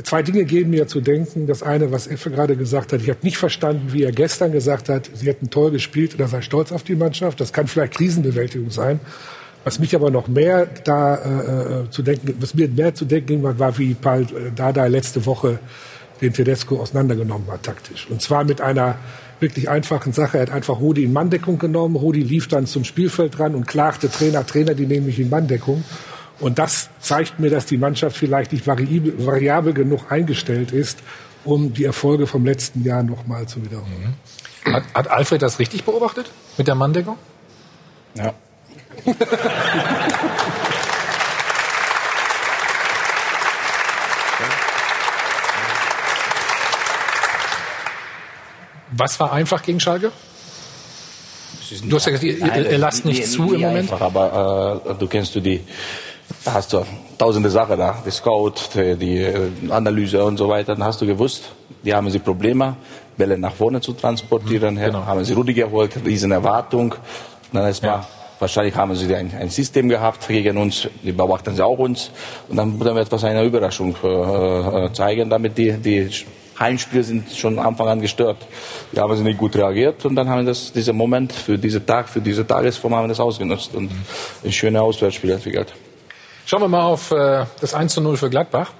Zwei Dinge geben mir zu denken. Das eine, was Effe gerade gesagt hat, ich habe nicht verstanden, wie er gestern gesagt hat, sie hätten toll gespielt und er sei stolz auf die Mannschaft. Das kann vielleicht Krisenbewältigung sein. Was mich aber noch mehr da äh, äh, zu denken, was mir mehr zu denken ging, war, wie Paul äh, Dada letzte Woche den Tedesco auseinandergenommen hat taktisch. Und zwar mit einer wirklich einfachen Sache. Er hat einfach Rudi in Manndeckung genommen. Rudi lief dann zum Spielfeld ran und klagte Trainer, Trainer, die nehmen mich in Manndeckung. Und das zeigt mir, dass die Mannschaft vielleicht nicht variabel, variabel genug eingestellt ist, um die Erfolge vom letzten Jahr noch mal zu wiederholen. Hat, hat Alfred das richtig beobachtet mit der Manndeckung? Ja. Was war einfach gegen Schalke? Du hast ja gesagt, ihr, ihr, lasst nicht zu im Moment. Einfach, aber äh, du kennst du die, da hast du tausende Sachen da, die Scout, die, die äh, Analyse und so weiter. Dann hast du gewusst, die haben sie Probleme, Bälle nach vorne zu transportieren. her, Haben sie Rudi geholt, riesen Erwartung. Dann erstmal, wahrscheinlich haben sie ein, ein System gehabt gegen uns, die beobachten sie auch uns. Und dann dann wird was eine Überraschung äh, äh, zeigen, damit die, die Heimspiele sind schon am Anfang an gestört. Da haben sie nicht gut reagiert und dann haben wir diesen Moment für diesen Tag, für diese Tagesform haben wir das ausgenutzt und ein schönes Auswärtsspiel entwickelt. Schauen wir mal auf äh, das 1 zu 0 für Gladbach.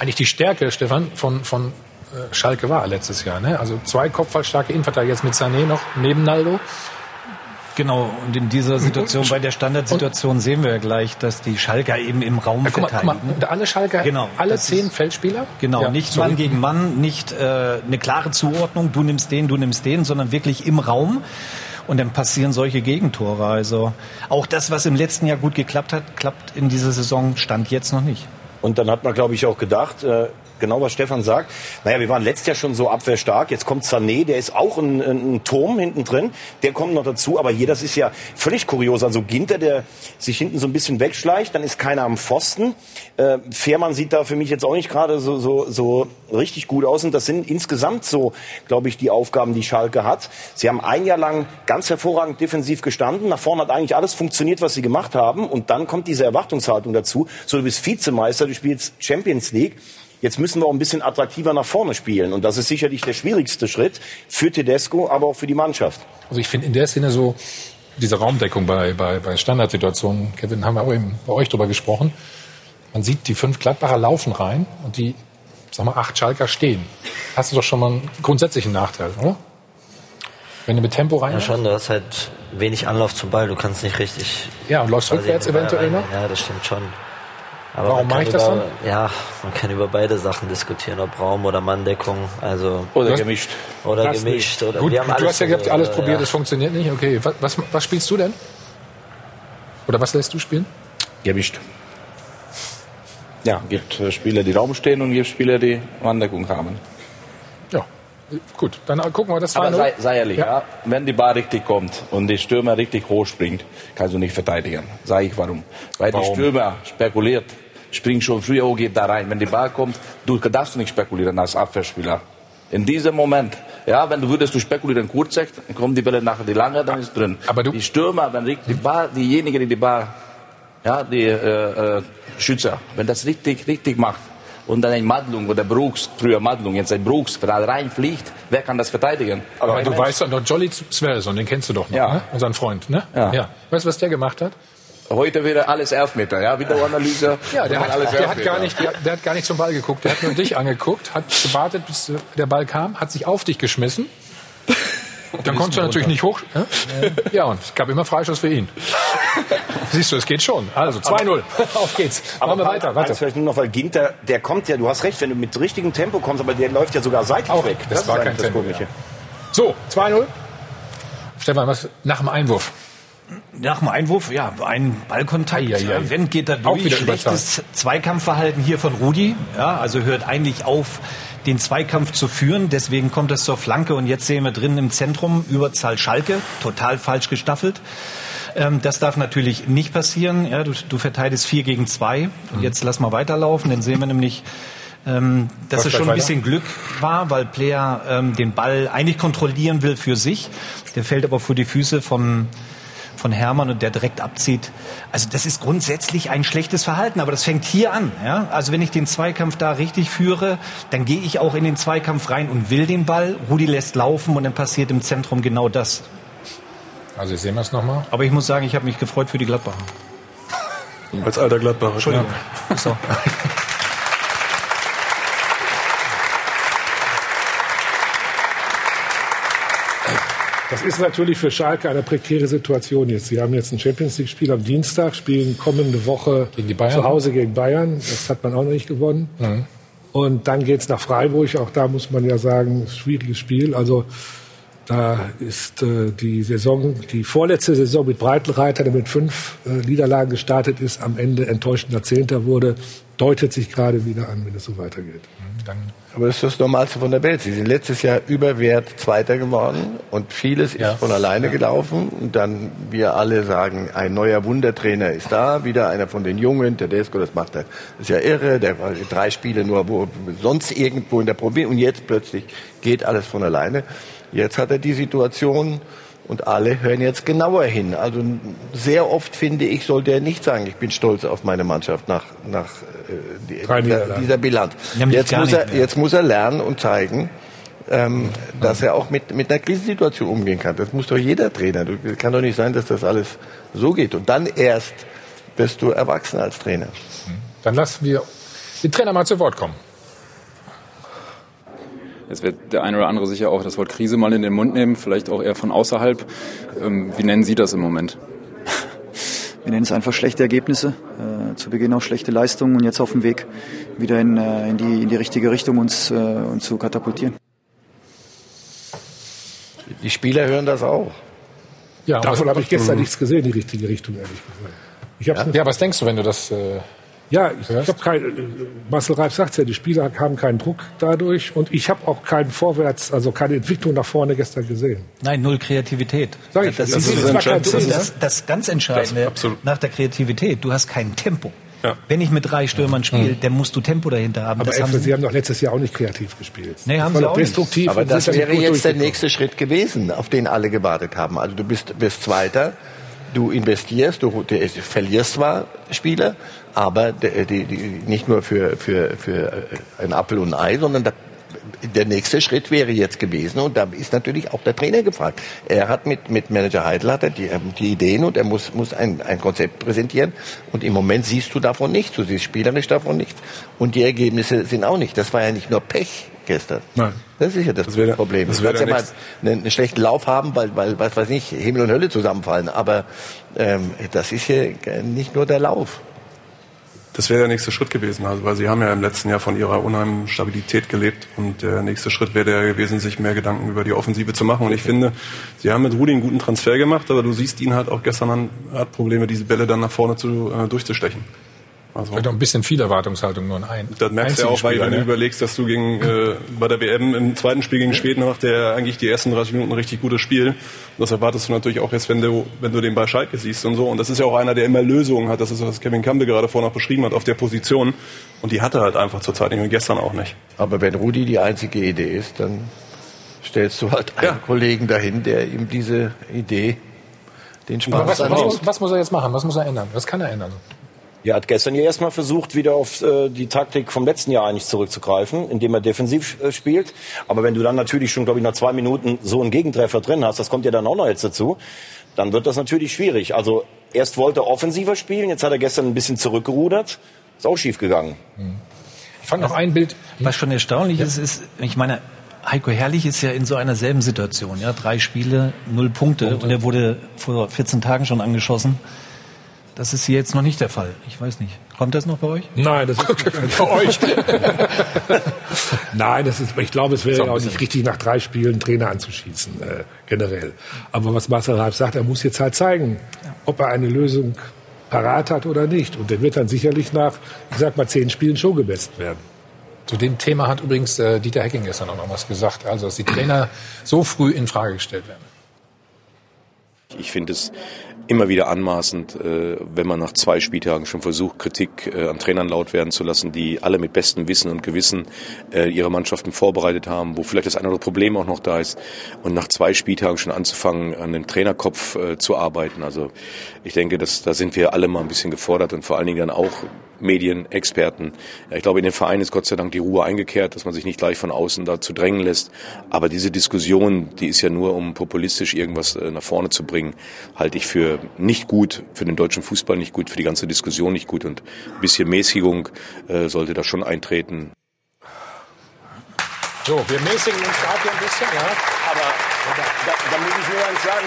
Eigentlich die Stärke, Stefan, von, von äh, Schalke war letztes Jahr. Ne? Also zwei kopfballstarke Innenverteidiger jetzt mit Sané noch neben Naldo. Genau, und in dieser Situation, bei der Standardsituation sehen wir ja gleich, dass die Schalker eben im Raum Ja, guck mal, guck mal, verteidigen. und alle Schalker, Genau, alle zehn ist- Feldspieler? Genau, Ja, nicht sorry. Mann gegen Mann, nicht äh, eine klare Zuordnung, du nimmst den, du nimmst den, sondern wirklich im Raum. Und dann passieren solche Gegentore. Also auch das, was im letzten Jahr gut geklappt hat, klappt in dieser Saison Stand jetzt noch nicht. Und dann hat man, glaube ich, auch gedacht, äh, genau was Stefan sagt. Naja, wir waren letztes Jahr schon so abwehrstark. Jetzt kommt Sané, der ist auch ein, ein Turm hinten drin. Der kommt noch dazu. Aber hier, das ist ja völlig kurios. Also Ginter, der sich hinten so ein bisschen wegschleicht, dann ist keiner am Pfosten. Äh, Fährmann sieht da für mich jetzt auch nicht gerade so, so, so richtig gut aus. Und das sind insgesamt so, glaube ich, die Aufgaben, die Schalke hat. Sie haben ein Jahr lang ganz hervorragend defensiv gestanden. Nach vorne hat eigentlich alles funktioniert, was sie gemacht haben. Und dann kommt diese Erwartungshaltung dazu. So, du bist Vizemeister, du spielst Champions League. Jetzt müssen wir auch ein bisschen attraktiver nach vorne spielen. Und das ist sicherlich der schwierigste Schritt für Tedesco, aber auch für die Mannschaft. Also ich finde in der Szene so, diese Raumdeckung bei, bei, bei Standardsituationen, Kevin, haben wir auch eben bei euch drüber gesprochen. Man sieht, die fünf Gladbacher laufen rein und die, sag mal, acht Schalker stehen. Hast du doch schon mal einen grundsätzlichen Nachteil, oder? Wenn du mit Tempo rein Ja, schon, du hast halt wenig Anlauf zum Ball, du kannst nicht richtig. Ja, und läufst rückwärts eventuell noch? Ja, das stimmt schon. Warum man mache kann ich das über, Ja, man kann über beide Sachen diskutieren, ob Raum oder Manndeckung. Also Oder gemischt. Oder Das gemischt. nicht. Oder, Gut, wir haben du alles hast ja gesagt, alles probiert, ja. es funktioniert nicht. Okay, was, was, was spielst du denn? Oder was lässt du spielen? Gemischt. Ja, gibt äh, Spieler, die Raum stehen und gibt Spieler, die Wanddeckung haben. Ja, gut, dann gucken wir das Aber 2-0. sei, sei ehrlich, ja. wenn die Bar richtig kommt und die Stürmer richtig hoch springt, kannst du nicht verteidigen. Sag ich warum. Weil Warum? die Stürmer spekuliert, springt schon früher, oh, geht da rein. Wenn die Bar kommt, du darfst du nicht spekulieren als Abwehrspieler. In diesem Moment, ja, wenn du würdest du spekulieren kurz, dann kommen die Bälle nachher die lange, dann ist drin. Aber die Stürmer, wenn richtig die Bar, diejenigen, die die Bar, ja, die äh, äh, Schützer, wenn das richtig, richtig macht und dann ein Madlung oder Brooks, früher Madlung, jetzt ein Brooks, wenn er reinfliegt, wer kann das verteidigen? Aber Kein du Mensch. weißt doch noch, Jolly Svelson, den kennst du doch noch, Ja. ne? unseren Freund, ne? Ja. Weißt du, was der gemacht hat? Heute wäre alles Elfmeter, ja, Videoanalyse. Ja, der hat, alles der, hat gar nicht, der, der hat gar nicht zum Ball geguckt. Der hat nur dich angeguckt, hat gewartet, bis äh, der Ball kam, hat sich auf dich geschmissen. Dann konntest du natürlich nicht hoch. Ja, ja und es gab immer Freischuss für ihn. Siehst du, es geht schon. Also 2-0. Auf geht's. Machen wir weiter. Warte. vielleicht nur noch, weil Ginter, der kommt ja, du hast recht, wenn du mit richtigem Tempo kommst, aber der läuft ja sogar seitlich Auch weg. Das, war ist kein das Tempo. Komische. Ja. So, 2-0. Stefan, was nach dem Einwurf? Nach dem Einwurf, ja, ein Ballkontakt. Ei, ei, ei. Wenn geht Auch durch. wieder Schlechtes Zweikampfverhalten hier von Rudi. Ja, also hört eigentlich auf, den Zweikampf zu führen. Deswegen kommt es zur Flanke und jetzt sehen wir drin im Zentrum Überzahl Schalke. Total falsch gestaffelt. Ähm, das darf natürlich nicht passieren. Ja, du, du verteidigst vier gegen zwei. Und jetzt lass mal weiterlaufen. Dann sehen wir nämlich, ähm, dass es schon ein bisschen Glück war, weil Player ähm, den Ball eigentlich kontrollieren will für sich. Der fällt aber vor die Füße von von Hermann und der direkt abzieht. Also das ist grundsätzlich ein schlechtes Verhalten, aber das fängt hier an. Ja? Also wenn ich den Zweikampf da richtig führe, dann gehe ich auch in den Zweikampf rein und will den Ball. Rudi lässt laufen und dann passiert im Zentrum genau das. Also sehen wir es nochmal. Aber ich muss sagen, ich habe mich gefreut für die Gladbacher. Als alter Gladbacher. Entschuldigung. So. Das ist natürlich für Schalke eine prekäre Situation jetzt. Sie haben jetzt ein Champions League-Spiel am Dienstag, spielen kommende Woche Gegen die Bayern? zu Hause gegen Bayern. Das hat man auch noch nicht gewonnen. Mhm. Und dann geht's nach Freiburg. Auch da muss man ja sagen, schwieriges Spiel. Also da ist äh, die Saison, die vorletzte Saison mit Breitenreiter, der mit fünf äh, Niederlagen gestartet ist, am Ende enttäuschender Zehnter wurde, deutet sich gerade wieder an, wenn es so weitergeht. Dann Aber das ist das Normalste von der Welt. Sie sind letztes Jahr über Wert Zweiter geworden und vieles ist von alleine gelaufen. Und dann wir alle sagen, ein neuer Wundertrainer ist da, wieder einer von den Jungen, der Desko, das macht er. Das ist ja irre, der war drei Spiele nur wo, sonst irgendwo in der Provinz und jetzt plötzlich geht alles von alleine. Jetzt hat er die Situation und alle hören jetzt genauer hin. Also sehr oft finde ich, sollte er nicht sagen, ich bin stolz auf meine Mannschaft nach, nach äh, dieser, dieser Bilanz. Jetzt muss, er, jetzt muss er lernen und zeigen, ähm, dass er auch mit, mit einer Krisensituation umgehen kann. Das muss doch jeder Trainer. Du, kann doch nicht sein, dass das alles so geht. Und dann erst wirst du erwachsen als Trainer. Dann lassen wir den Trainer mal zu Wort kommen. Jetzt wird der eine oder andere sicher auch das Wort Krise mal in den Mund nehmen, vielleicht auch eher von außerhalb. Ähm, wie nennen Sie das im Moment? Wir nennen es einfach schlechte Ergebnisse. Äh, zu Beginn auch schlechte Leistungen und jetzt auf dem Weg wieder in, äh, in, die, in die richtige Richtung uns, äh, uns zu katapultieren. Die Spieler hören das auch. Ja, Davon habe ich gestern Mhm. nichts gesehen, die richtige Richtung, ehrlich gesagt. Ja, ja, was denkst du, wenn du das äh, Ja, ich, habe kein, Marcel Reif sagt ja, die Spieler haben keinen Druck dadurch und ich habe auch keinen Vorwärts, also keine Entwicklung nach vorne gestern gesehen. Nein, null Kreativität. Sag ich, das, das, ist, ist, das, das, das, das, das ganz Entscheidende nach der Kreativität. Du hast kein Tempo. Ja. Wenn ich mit drei Stürmern spiele, dann musst du Tempo dahinter haben. Aber Das haben Sie haben doch letztes Jahr auch nicht kreativ gespielt. Nee, haben das Sie auch doch nicht. destruktiv. Aber das wäre jetzt der nächste Schritt gewesen, auf den alle gewartet haben. Also du bist, bist Zweiter, du investierst, du, du verlierst zwar Spieler, aber die, die, nicht nur für, für, für äh, ein Apfel und ein Ei, sondern da, der nächste Schritt wäre jetzt gewesen und da ist natürlich auch der Trainer gefragt. Er hat mit, mit Manager Heidel hat er die, ähm, die Ideen und er muss, muss ein, ein Konzept präsentieren und im Moment siehst du davon nichts, du siehst spielerisch davon nichts und die Ergebnisse sind auch nicht. Das war ja nicht nur Pech gestern. Nein. Das ist ja das, Problem. das du wär kannst ja der mal einen, einen schlechten Lauf haben, weil, weil, was weiß ich, Himmel und Hölle zusammenfallen. Aber ähm, das ist hier nicht nur der Lauf. Das wäre der nächste Schritt gewesen, also, weil Sie haben ja im letzten Jahr von Ihrer unheimlichen Stabilität gelebt und der nächste Schritt wäre der gewesen, sich mehr Gedanken über die Offensive zu machen. Und ich finde, Sie haben mit Rudi einen guten Transfer gemacht, aber du siehst ihn halt auch gestern an, hat Probleme, diese Bälle dann nach vorne zu, äh, durchzustechen. Also, ein bisschen viel Erwartungshaltung nur in ein. das merkst du ja auch, weil Einzelspieler, wenn du ne? überlegst, dass du gegen, äh, bei der WM im zweiten Spiel gegen Schweden macht der eigentlich die ersten 30 Minuten ein richtig gutes Spiel. Und das erwartest du natürlich auch jetzt, wenn du, wenn du den bei Schalke siehst und so. Und das ist ja auch einer, der immer Lösungen hat. Das ist, was Kevin Campbell gerade vorhin auch beschrieben hat, auf der Position. Und die hat er halt einfach zurzeit nicht und gestern auch nicht. Aber wenn Rudi die einzige Idee ist, dann stellst du halt einen Kollegen dahin, der ihm diese Idee, den Spaß was, an was, muss, was muss er jetzt machen? Was muss er ändern? Was kann er ändern? Ja, hat gestern ja erstmal versucht, wieder auf äh, die Taktik vom letzten Jahr eigentlich zurückzugreifen, indem er defensiv äh, spielt. Aber wenn du dann natürlich schon, glaube ich, nach zwei Minuten so einen Gegentreffer drin hast, das kommt ja dann auch noch jetzt dazu, dann wird das natürlich schwierig. Also erst wollte er offensiver spielen, jetzt hat er gestern ein bisschen zurückgerudert. Ist auch schief gegangen. Ich fand noch ein Bild. Was schon erstaunlich ist, ist, ich meine, Heiko Herrlich ist ja in so einer selben Situation. Ja, drei Spiele, null Punkte, und er wurde vor 14 Tagen schon angeschossen. Das ist hier jetzt noch nicht der Fall. Ich weiß nicht. Kommt das noch bei euch? Nein, das ist nicht bei euch. Nein, das ist, ich glaube, es wäre So, ja auch nicht richtig, nach drei Spielen einen Trainer anzuschießen, äh, generell. Aber was Marcel Reif sagt, er muss jetzt halt zeigen, ob er eine Lösung parat hat oder nicht. Und der wird dann sicherlich nach, ich sag mal, zehn Spielen schon gebessert werden. Zu dem Thema hat übrigens äh, Dieter Hecking gestern auch noch was gesagt. Also, dass die Trainer so früh in Frage gestellt werden. Ich finde es immer wieder anmaßend, äh, wenn man nach zwei Spieltagen schon versucht, Kritik äh, an Trainern laut werden zu lassen, die alle mit bestem Wissen und Gewissen äh, ihre Mannschaften vorbereitet haben, wo vielleicht das eine oder andere Problem auch noch da ist. Und nach zwei Spieltagen schon anzufangen, an dem Trainerkopf zu arbeiten. Also ich denke, dass, da sind wir alle mal ein bisschen gefordert und vor allen Dingen dann auch Medien, Experten. Ich glaube, in den Vereinen ist Gott sei Dank die Ruhe eingekehrt, dass man sich nicht gleich von außen dazu drängen lässt. Aber diese Diskussion, die ist ja nur, um populistisch irgendwas äh, nach vorne zu bringen, halte ich für nicht gut, für den deutschen Fußball nicht gut, für die ganze Diskussion nicht gut. Und ein bisschen Mäßigung äh, sollte da schon eintreten. So, wir mäßigen uns gerade hier ein bisschen, ja. Aber da, da, da muss ich nur eins sagen.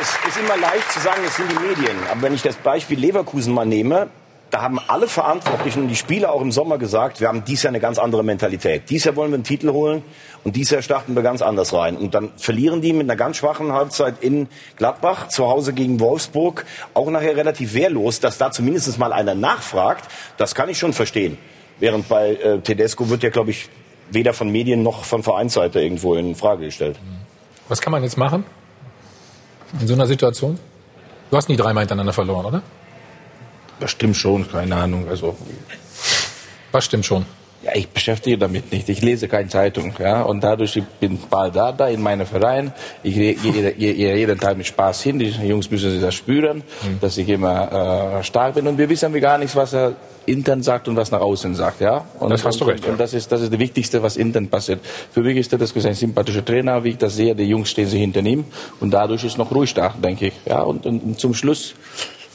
Es ist immer leicht zu sagen, es sind die Medien. Aber wenn ich das Beispiel Leverkusen mal nehme, da haben alle Verantwortlichen und die Spieler auch im Sommer gesagt, wir haben dies Jahr eine ganz andere Mentalität. Dies Jahr wollen wir einen Titel holen und dies Jahr starten wir ganz anders rein. Und dann verlieren die mit einer ganz schwachen Halbzeit in Gladbach, zu Hause gegen Wolfsburg, auch nachher relativ wehrlos, dass da zumindest mal einer nachfragt, das kann ich schon verstehen. Während bei äh, Tedesco wird ja, glaube ich, weder von Medien noch von Vereinsseite irgendwo in Frage gestellt. Was kann man jetzt machen? In so einer Situation? Du hast nie dreimal hintereinander verloren, oder? Das stimmt schon, keine Ahnung. Also, Was stimmt schon? ja, ich beschäftige damit nicht. Ich lese keine Zeitung, ja, und dadurch ich bin bald da, da in meinem Verein. Ich gehe jeden, Tag mit Spaß hin. Die Jungs müssen sich das spüren, dass ich immer äh, stark bin. Und wir wissen wir gar nicht, was er intern sagt und was nach außen sagt, ja. Und, Das hast du und, recht, ja. Und das ist das ist das Wichtigste, was intern passiert. Für mich ist das ein sympathischer Trainer, wie ich das sehe. Die Jungs stehen sich hinter ihm und dadurch ist noch ruhig da, denke ich, ja. Und, und, und zum Schluss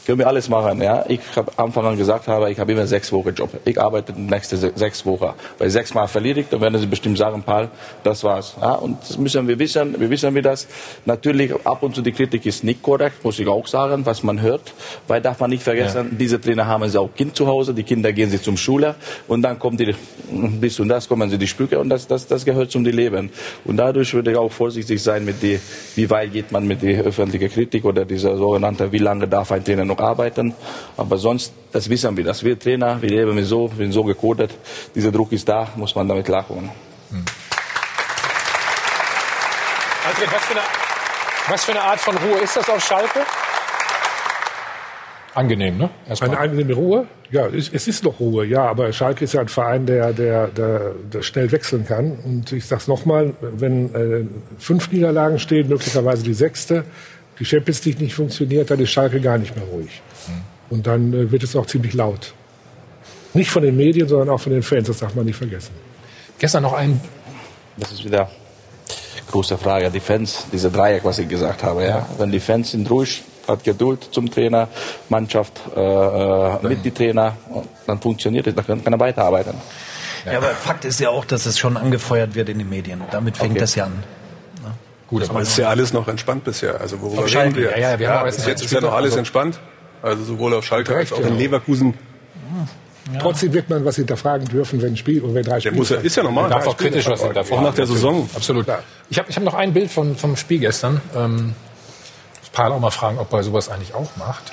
können wir alles machen. Ja? Ich habe am Anfang an gesagt, habe, ich habe immer sechs Wochen Job. Ich arbeite die nächste se- sechs Wochen. Bei sechs Mal verliere ich, dann werden sie bestimmt sagen, Paul, das war's. Ja? Und das müssen wir wissen. Wir wissen wir das. Natürlich ab und zu die Kritik ist nicht korrekt, muss ich auch sagen, was man hört. Weil darf man nicht vergessen, diese Trainer haben sie auch Kind zu Hause. Die Kinder gehen sie zum Schule und dann kommt die bis und das kommen sie die Sprüche und das, das, das gehört zum Leben. Und dadurch würde ich auch vorsichtig sein mit die, wie weit geht man mit der öffentlichen Kritik oder dieser sogenannte, wie lange darf ein Trainer noch noch arbeiten. Aber sonst, das wissen wir, dass wir Trainer, wir leben so, wir sind so gecodet. Dieser Druck ist da, muss man damit klarkommen. Alfred, was für, eine, was für eine Art von Ruhe ist das auf Schalke? Angenehm, ne? Erstmal. Eine angenehme Ruhe? Ja, es, es ist noch Ruhe, ja, aber Schalke ist ja ein Verein, der, der, der, der schnell wechseln kann. Und ich sag's nochmal, wenn äh, fünf Niederlagen stehen, möglicherweise die sechste, die Champions League nicht funktioniert, dann ist Schalke gar nicht mehr ruhig. Und dann äh, wird es auch ziemlich laut. Nicht von den Medien, sondern auch von den Fans, das darf man nicht vergessen. Gestern noch ein. Das ist wieder große Frage. Die Fans, diese Dreieck, was ich gesagt habe. Ja. Wenn die Fans sind ruhig, hat Geduld zum Trainer, Mannschaft äh, äh, mit die Trainer, dann funktioniert es, dann kann, kann er weiterarbeiten. Ja, aber Fakt ist ja auch, dass es schon angefeuert wird in den Medien. Damit fängt Okay. das ja an. Gut, aber es ist ja alles noch entspannt bisher. Also worüber reden wir? ja, ja, wir haben aber jetzt bis ist ja noch alles also- entspannt. Also sowohl auf Schalke als auch in genau. Leverkusen. Trotzdem wird man was hinterfragen dürfen, wenn ein Spiel und wenn drei Spiele. muss ja- ist ja normal. Man darf auch kritisch was hinterfragen. Auch nach der Saison. Absolut. Ich habe ich hab noch ein Bild von, vom Spiel gestern. Ähm, ich Paul auch mal fragen, ob er sowas eigentlich auch macht.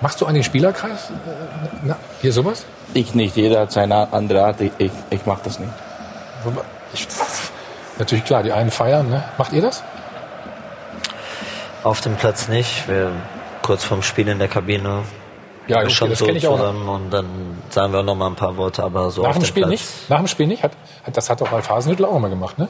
Machst du eigentlich Spielerkreis? Äh, na, hier sowas? Ich nicht, jeder hat seine andere Art, ich, ich, ich mache das nicht. Ich, natürlich klar, die einen feiern. Ne? Macht ihr das? Auf dem Platz nicht. Wir kurz vorm Spiel in der Kabine. Ja, okay, schon das so kenn ich auch. zusammen und dann sagen wir auch noch mal ein paar Worte, aber so Nach auf dem Spiel Platz. nicht? Nach dem Spiel nicht? Hat, hat, das hat doch Ralf Hasenhüttl auch immer gemacht, ne?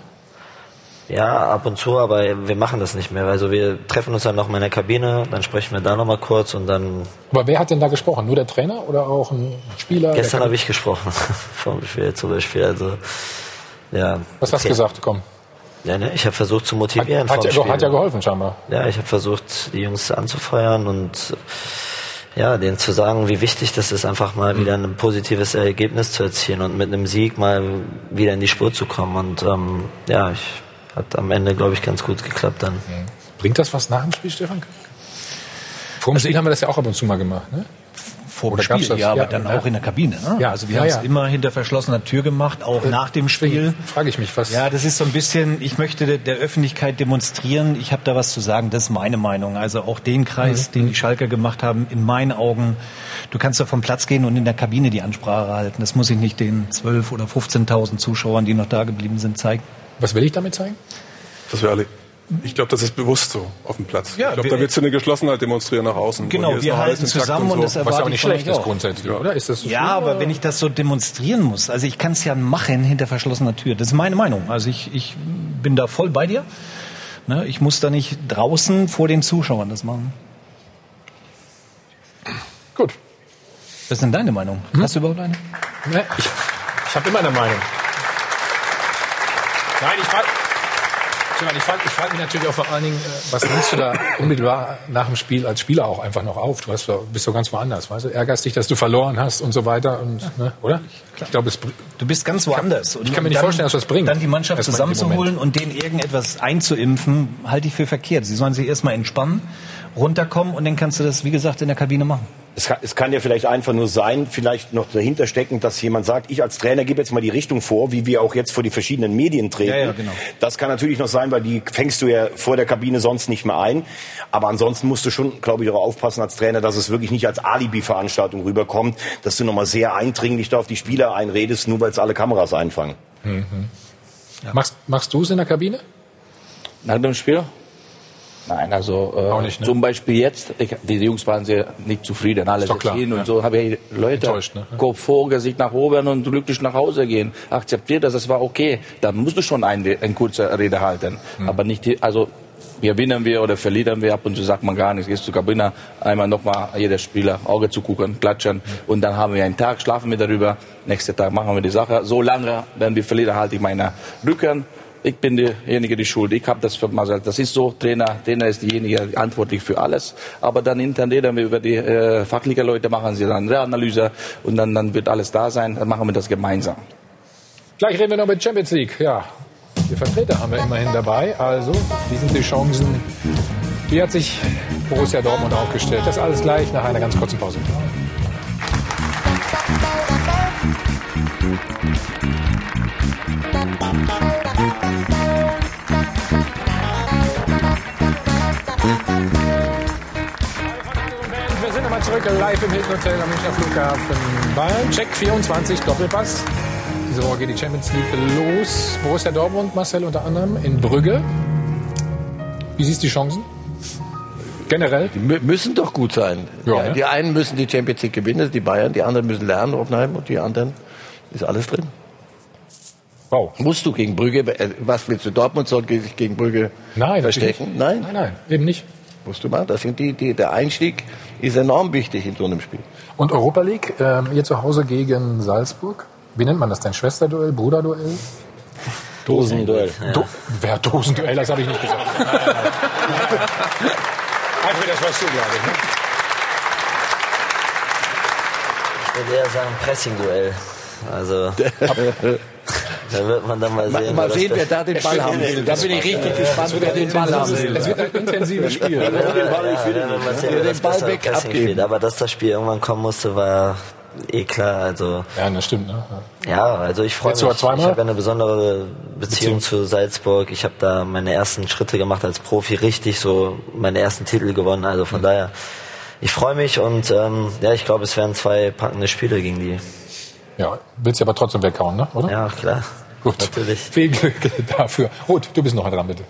Ja, ab und zu, aber wir machen das nicht mehr. Also wir treffen uns dann noch mal in der Kabine, dann sprechen wir da noch mal kurz und dann. Aber wer hat denn da gesprochen? Nur der Trainer oder auch ein Spieler? Gestern habe ich gesprochen vor dem Spiel zum Beispiel. Also ja. Was hast du gesagt? Komm. Ja, ne, ich habe versucht zu motivieren. Hat, vor ja, hat ja geholfen scheinbar. Ja, ich habe versucht, die Jungs anzufeuern und ja, denen zu sagen, wie wichtig das ist, einfach mal wieder ein positives Ergebnis zu erzielen und mit einem Sieg mal wieder in die Spur zu kommen. Und ähm, ja, ich, hat am Ende, glaube ich, ganz gut geklappt dann. Bringt das was nach dem Spiel, Stefan? Vor dem Spiel haben wir das ja auch ab und zu mal gemacht, ne? Vor dem Oder gab's Spiel, das? ja, aber Ja, dann ja. auch in der Kabine. Ne? Ja, also wir ja, haben ja. es immer hinter verschlossener Tür gemacht, auch nach dem Spiel. Frage ich mich, was. Ja, das ist so ein bisschen, ich möchte der- der Öffentlichkeit demonstrieren, ich habe da was zu sagen, das ist meine Meinung. Also auch den Kreis, den die Schalker gemacht haben, in meinen Augen, du kannst doch vom Platz gehen und in der Kabine die Ansprache halten. Das muss ich nicht den 12.000 oder 15.000 Zuschauern, die noch da geblieben sind, zeigen. Was will ich damit zeigen? Das wir alle. Ich glaube, das ist bewusst so auf dem Platz. Ja, ich glaube, wir- da willst du eine Geschlossenheit demonstrieren nach außen. Genau, Und wir halten zusammen und das so. Was ja erwarte auch ich nicht schlecht ist grundsätzlich, oder? Ist das so Ja, schlimm, aber oder? wenn ich das so demonstrieren muss, also ich kann es ja machen hinter verschlossener Tür. Das ist meine Meinung. Also ich, ich bin da voll bei dir. Ne, ich muss da nicht draußen vor den Zuschauern das machen. Gut. Was ist denn deine Meinung? Hast du überhaupt eine? Ne, ich ich habe immer eine Meinung. Nein, ich frage ich frag, ich frag mich natürlich auch vor allen Dingen, äh, was nimmst du da unmittelbar nach dem Spiel als Spieler auch einfach noch auf? Du hast, bist doch ganz woanders, weißt du? Ärgerst dich, dass du verloren hast und so weiter, und, ne, oder? Ich glaube, Du bist ganz woanders. ich kann mir nicht dann- vorstellen, dass das bringt. Dann die Mannschaft zusammenzuholen und denen irgendetwas einzuimpfen, halte ich für verkehrt. Sie sollen sich erstmal entspannen, runterkommen und dann kannst du das, wie gesagt, in der Kabine machen. Es kann, es kann ja vielleicht einfach nur sein, vielleicht noch dahinter stecken, dass jemand sagt, ich als Trainer gebe jetzt mal die Richtung vor, wie wir auch jetzt vor die verschiedenen Medien treten. Ja, ja, genau. Das kann natürlich noch sein, weil die fängst du ja vor der Kabine sonst nicht mehr ein. Aber ansonsten musst du schon, glaube ich, auch aufpassen als Trainer, dass es wirklich nicht als Alibi-Veranstaltung rüberkommt, dass du nochmal sehr eindringlich da auf die Spieler einredest, nur weil es alle Kameras einfangen. Mhm. Machst, machst du es in der Kabine? Nach dem Spiel? Nein, also äh, nicht, ne? zum Beispiel jetzt, ich, die Jungs waren sehr nicht zufrieden, alle Ist doch sind klar, hin und ja. so, habe ich Leute, ne? Kopf vor, Gesicht nach oben und glücklich nach Hause gehen. Akzeptiert das, das war okay. Dann musst du schon eine, eine kurze Rede halten, Hm. aber nicht, die, also gewinnen wir oder verlieren wir, ab und zu sagt man gar nichts, gehst zur Kabine, einmal nochmal jeder Spieler Auge zu gucken, klatschen und dann haben wir einen Tag, schlafen wir darüber, nächsten Tag machen wir die Sache. So lange, wenn wir verlieren, halte ich meine Rücken. Ich bin derjenige, die schuld. Ich habe das vermasselt. Das ist so. Trainer, Trainer ist diejenige verantwortlich für alles. Aber dann intern reden wir über die äh, fachlichen Leute, machen sie dann eine Analyse und dann, dann wird alles da sein. Dann machen wir das gemeinsam. Gleich reden wir noch mit Champions League. Ja, die Vertreter haben wir immerhin dabei. Also, wie sind die Chancen? Wie hat sich Borussia Dortmund aufgestellt? Das alles gleich nach einer ganz kurzen Pause. Wir sind nochmal zurück live im Hilton Hotel am Münchner Flughafen. Bayern, Check 24, Doppelpass. Diese Woche geht die Champions League los. Borussia Dortmund, Marcel unter anderem in Brügge. Wie siehst du die Chancen? Generell? Die müssen doch gut sein. Ja, die, ne? die einen müssen die Champions League gewinnen, das sind die Bayern, die anderen müssen lernen, Hoffenheim, und die anderen ist alles drin. Wow. Musst du gegen Brügge, äh, was willst du, Dortmund soll sich gegen Brügge Nein, verstecken? Nein? Nein, nein, eben nicht. Musst du mal. Das sind die, die, der Einstieg ist enorm wichtig in so einem Spiel. Und Europa League, ähm, ihr zu Hause gegen Salzburg. Wie nennt man das denn? Schwesterduell, Bruderduell? Dosenduell. Do Wer Dosenduell, das habe ich nicht gesagt. Einfach das weißt du, glaube ich. Ne? Ich würde eher sagen Pressing-Duell. Also, da wird man dann mal Mal, sehen. mal wer sehen, das wer da den Ball haben will. Da bin ich richtig gespannt, wer den Ball haben will. Es wird ein intensives Spiel. Ja, wenn man mal sehen, wer den das Ball weg abgeben. spielt. Aber dass das Spiel irgendwann kommen musste, war eh klar. Also, Ja, das stimmt. Ne? ja, also ich freue mich. Ich habe eine besondere Beziehung, Beziehung. zu Salzburg. Ich habe da meine ersten Schritte gemacht als Profi, richtig so meine ersten Titel gewonnen. Also von daher, ich freue mich und ähm, ja, ich glaube, es werden zwei packende Spiele gegen die. Ja, willst du aber trotzdem weghauen, ne? oder? Ja, klar. Gut. Natürlich. Viel Glück dafür. Ruth, du bist noch dran, bitte.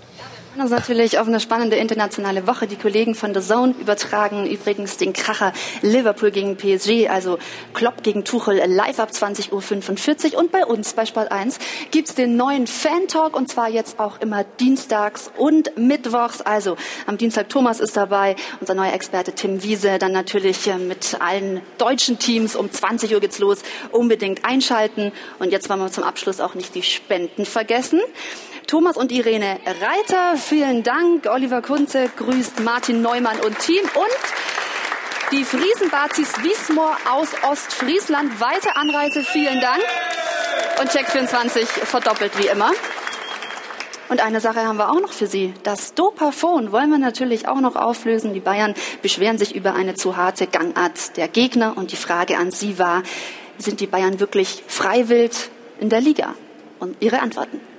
Uns natürlich auf eine spannende internationale Woche. Die Kollegen von The Zone übertragen übrigens den Kracher Liverpool gegen PSG, also Klopp gegen Tuchel live ab 20.45 Uhr. Und bei uns bei Sport 1 gibt's den neuen Fan-Talk und zwar jetzt auch immer dienstags und mittwochs. Also am Dienstag Thomas ist dabei, unser neuer Experte Tim Wiese, dann natürlich äh, mit allen deutschen Teams. Um 20 Uhr geht's los. Unbedingt einschalten. Und jetzt wollen wir zum Abschluss auch nicht die Spenden vergessen. Thomas und Irene Reiter, vielen Dank. Oliver Kunze grüßt Martin Neumann und Team und die Friesenbazis Wiesmoor aus Ostfriesland. Weite Anreise, vielen Dank. Und Check24 verdoppelt wie immer. Und eine Sache haben wir auch noch für Sie. Das Dopafon wollen wir natürlich auch noch auflösen. Die Bayern beschweren sich über eine zu harte Gangart der Gegner. Und die Frage an Sie war, sind die Bayern wirklich freiwillig in der Liga? Und Ihre Antworten.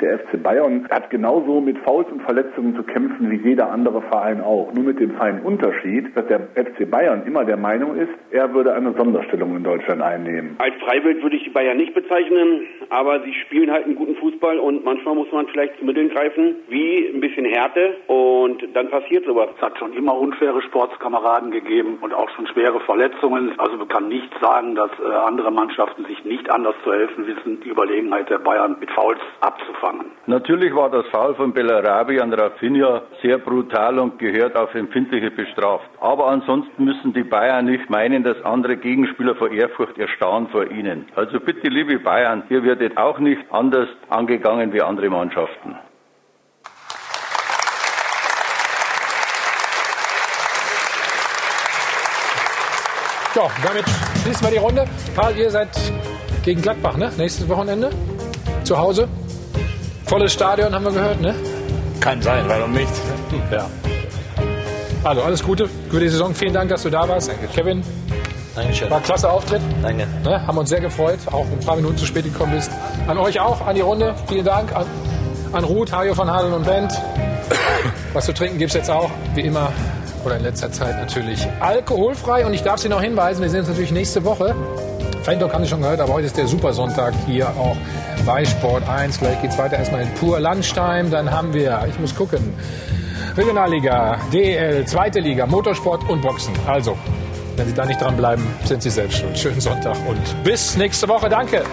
Der FC Bayern hat genauso mit Fouls und Verletzungen zu kämpfen wie jeder andere Verein auch. Nur mit dem feinen Unterschied, dass der FC Bayern immer der Meinung ist, er würde eine Sonderstellung in Deutschland einnehmen. Als Freiwild würde ich die Bayern nicht bezeichnen, aber sie spielen halt einen guten Fußball und manchmal muss man vielleicht zu Mitteln greifen, wie ein bisschen Härte und dann passiert sowas. Es hat schon immer unfaire Sportskameraden gegeben und auch schon schwere Verletzungen. Also man kann nicht sagen, dass äh, andere Mannschaften sich nicht anders zu helfen wissen, die Überlegenheit der Bayern mit Fouls abzufangen. Natürlich war das Foul von Bellarabi an Rafinha sehr brutal und gehört auf empfindliche bestraft. Aber ansonsten müssen die Bayern nicht meinen, dass andere Gegenspieler vor Ehrfurcht erstarren vor ihnen. Also bitte, liebe Bayern, ihr werdet auch nicht anders angegangen wie andere Mannschaften. Ja, damit schließen wir die Runde. Karl, ihr seid gegen Gladbach, ne? Nächstes Wochenende. Zu Hause. Volles Stadion, haben wir gehört, ne? Kann sein, warum nicht? Ja. Also alles Gute für die Saison. Vielen Dank, dass du da warst. Danke. Kevin, Dankeschön. war ein klasse Auftritt. Danke. Ne? Haben uns sehr gefreut, auch ein paar Minuten zu spät gekommen bist. An euch auch, an die Runde. Vielen Dank. An, an Ruth, Hajo von Hadeln und Bent. Was zu trinken gibt's jetzt auch, wie immer, oder in letzter Zeit natürlich alkoholfrei. Und ich darf Sie noch hinweisen, wir sehen uns natürlich nächste Woche. Fan-Talk haben Sie schon gehört, aber heute ist der Supersonntag hier auch bei Sport 1. Gleich geht's weiter erstmal in Pur Landstein. Dann haben wir, ich muss gucken, Regionalliga, DL, zweite Liga, Motorsport und Boxen. Also, wenn Sie da nicht dranbleiben, sind Sie selbst schuld. Schönen Sonntag und bis nächste Woche. Danke.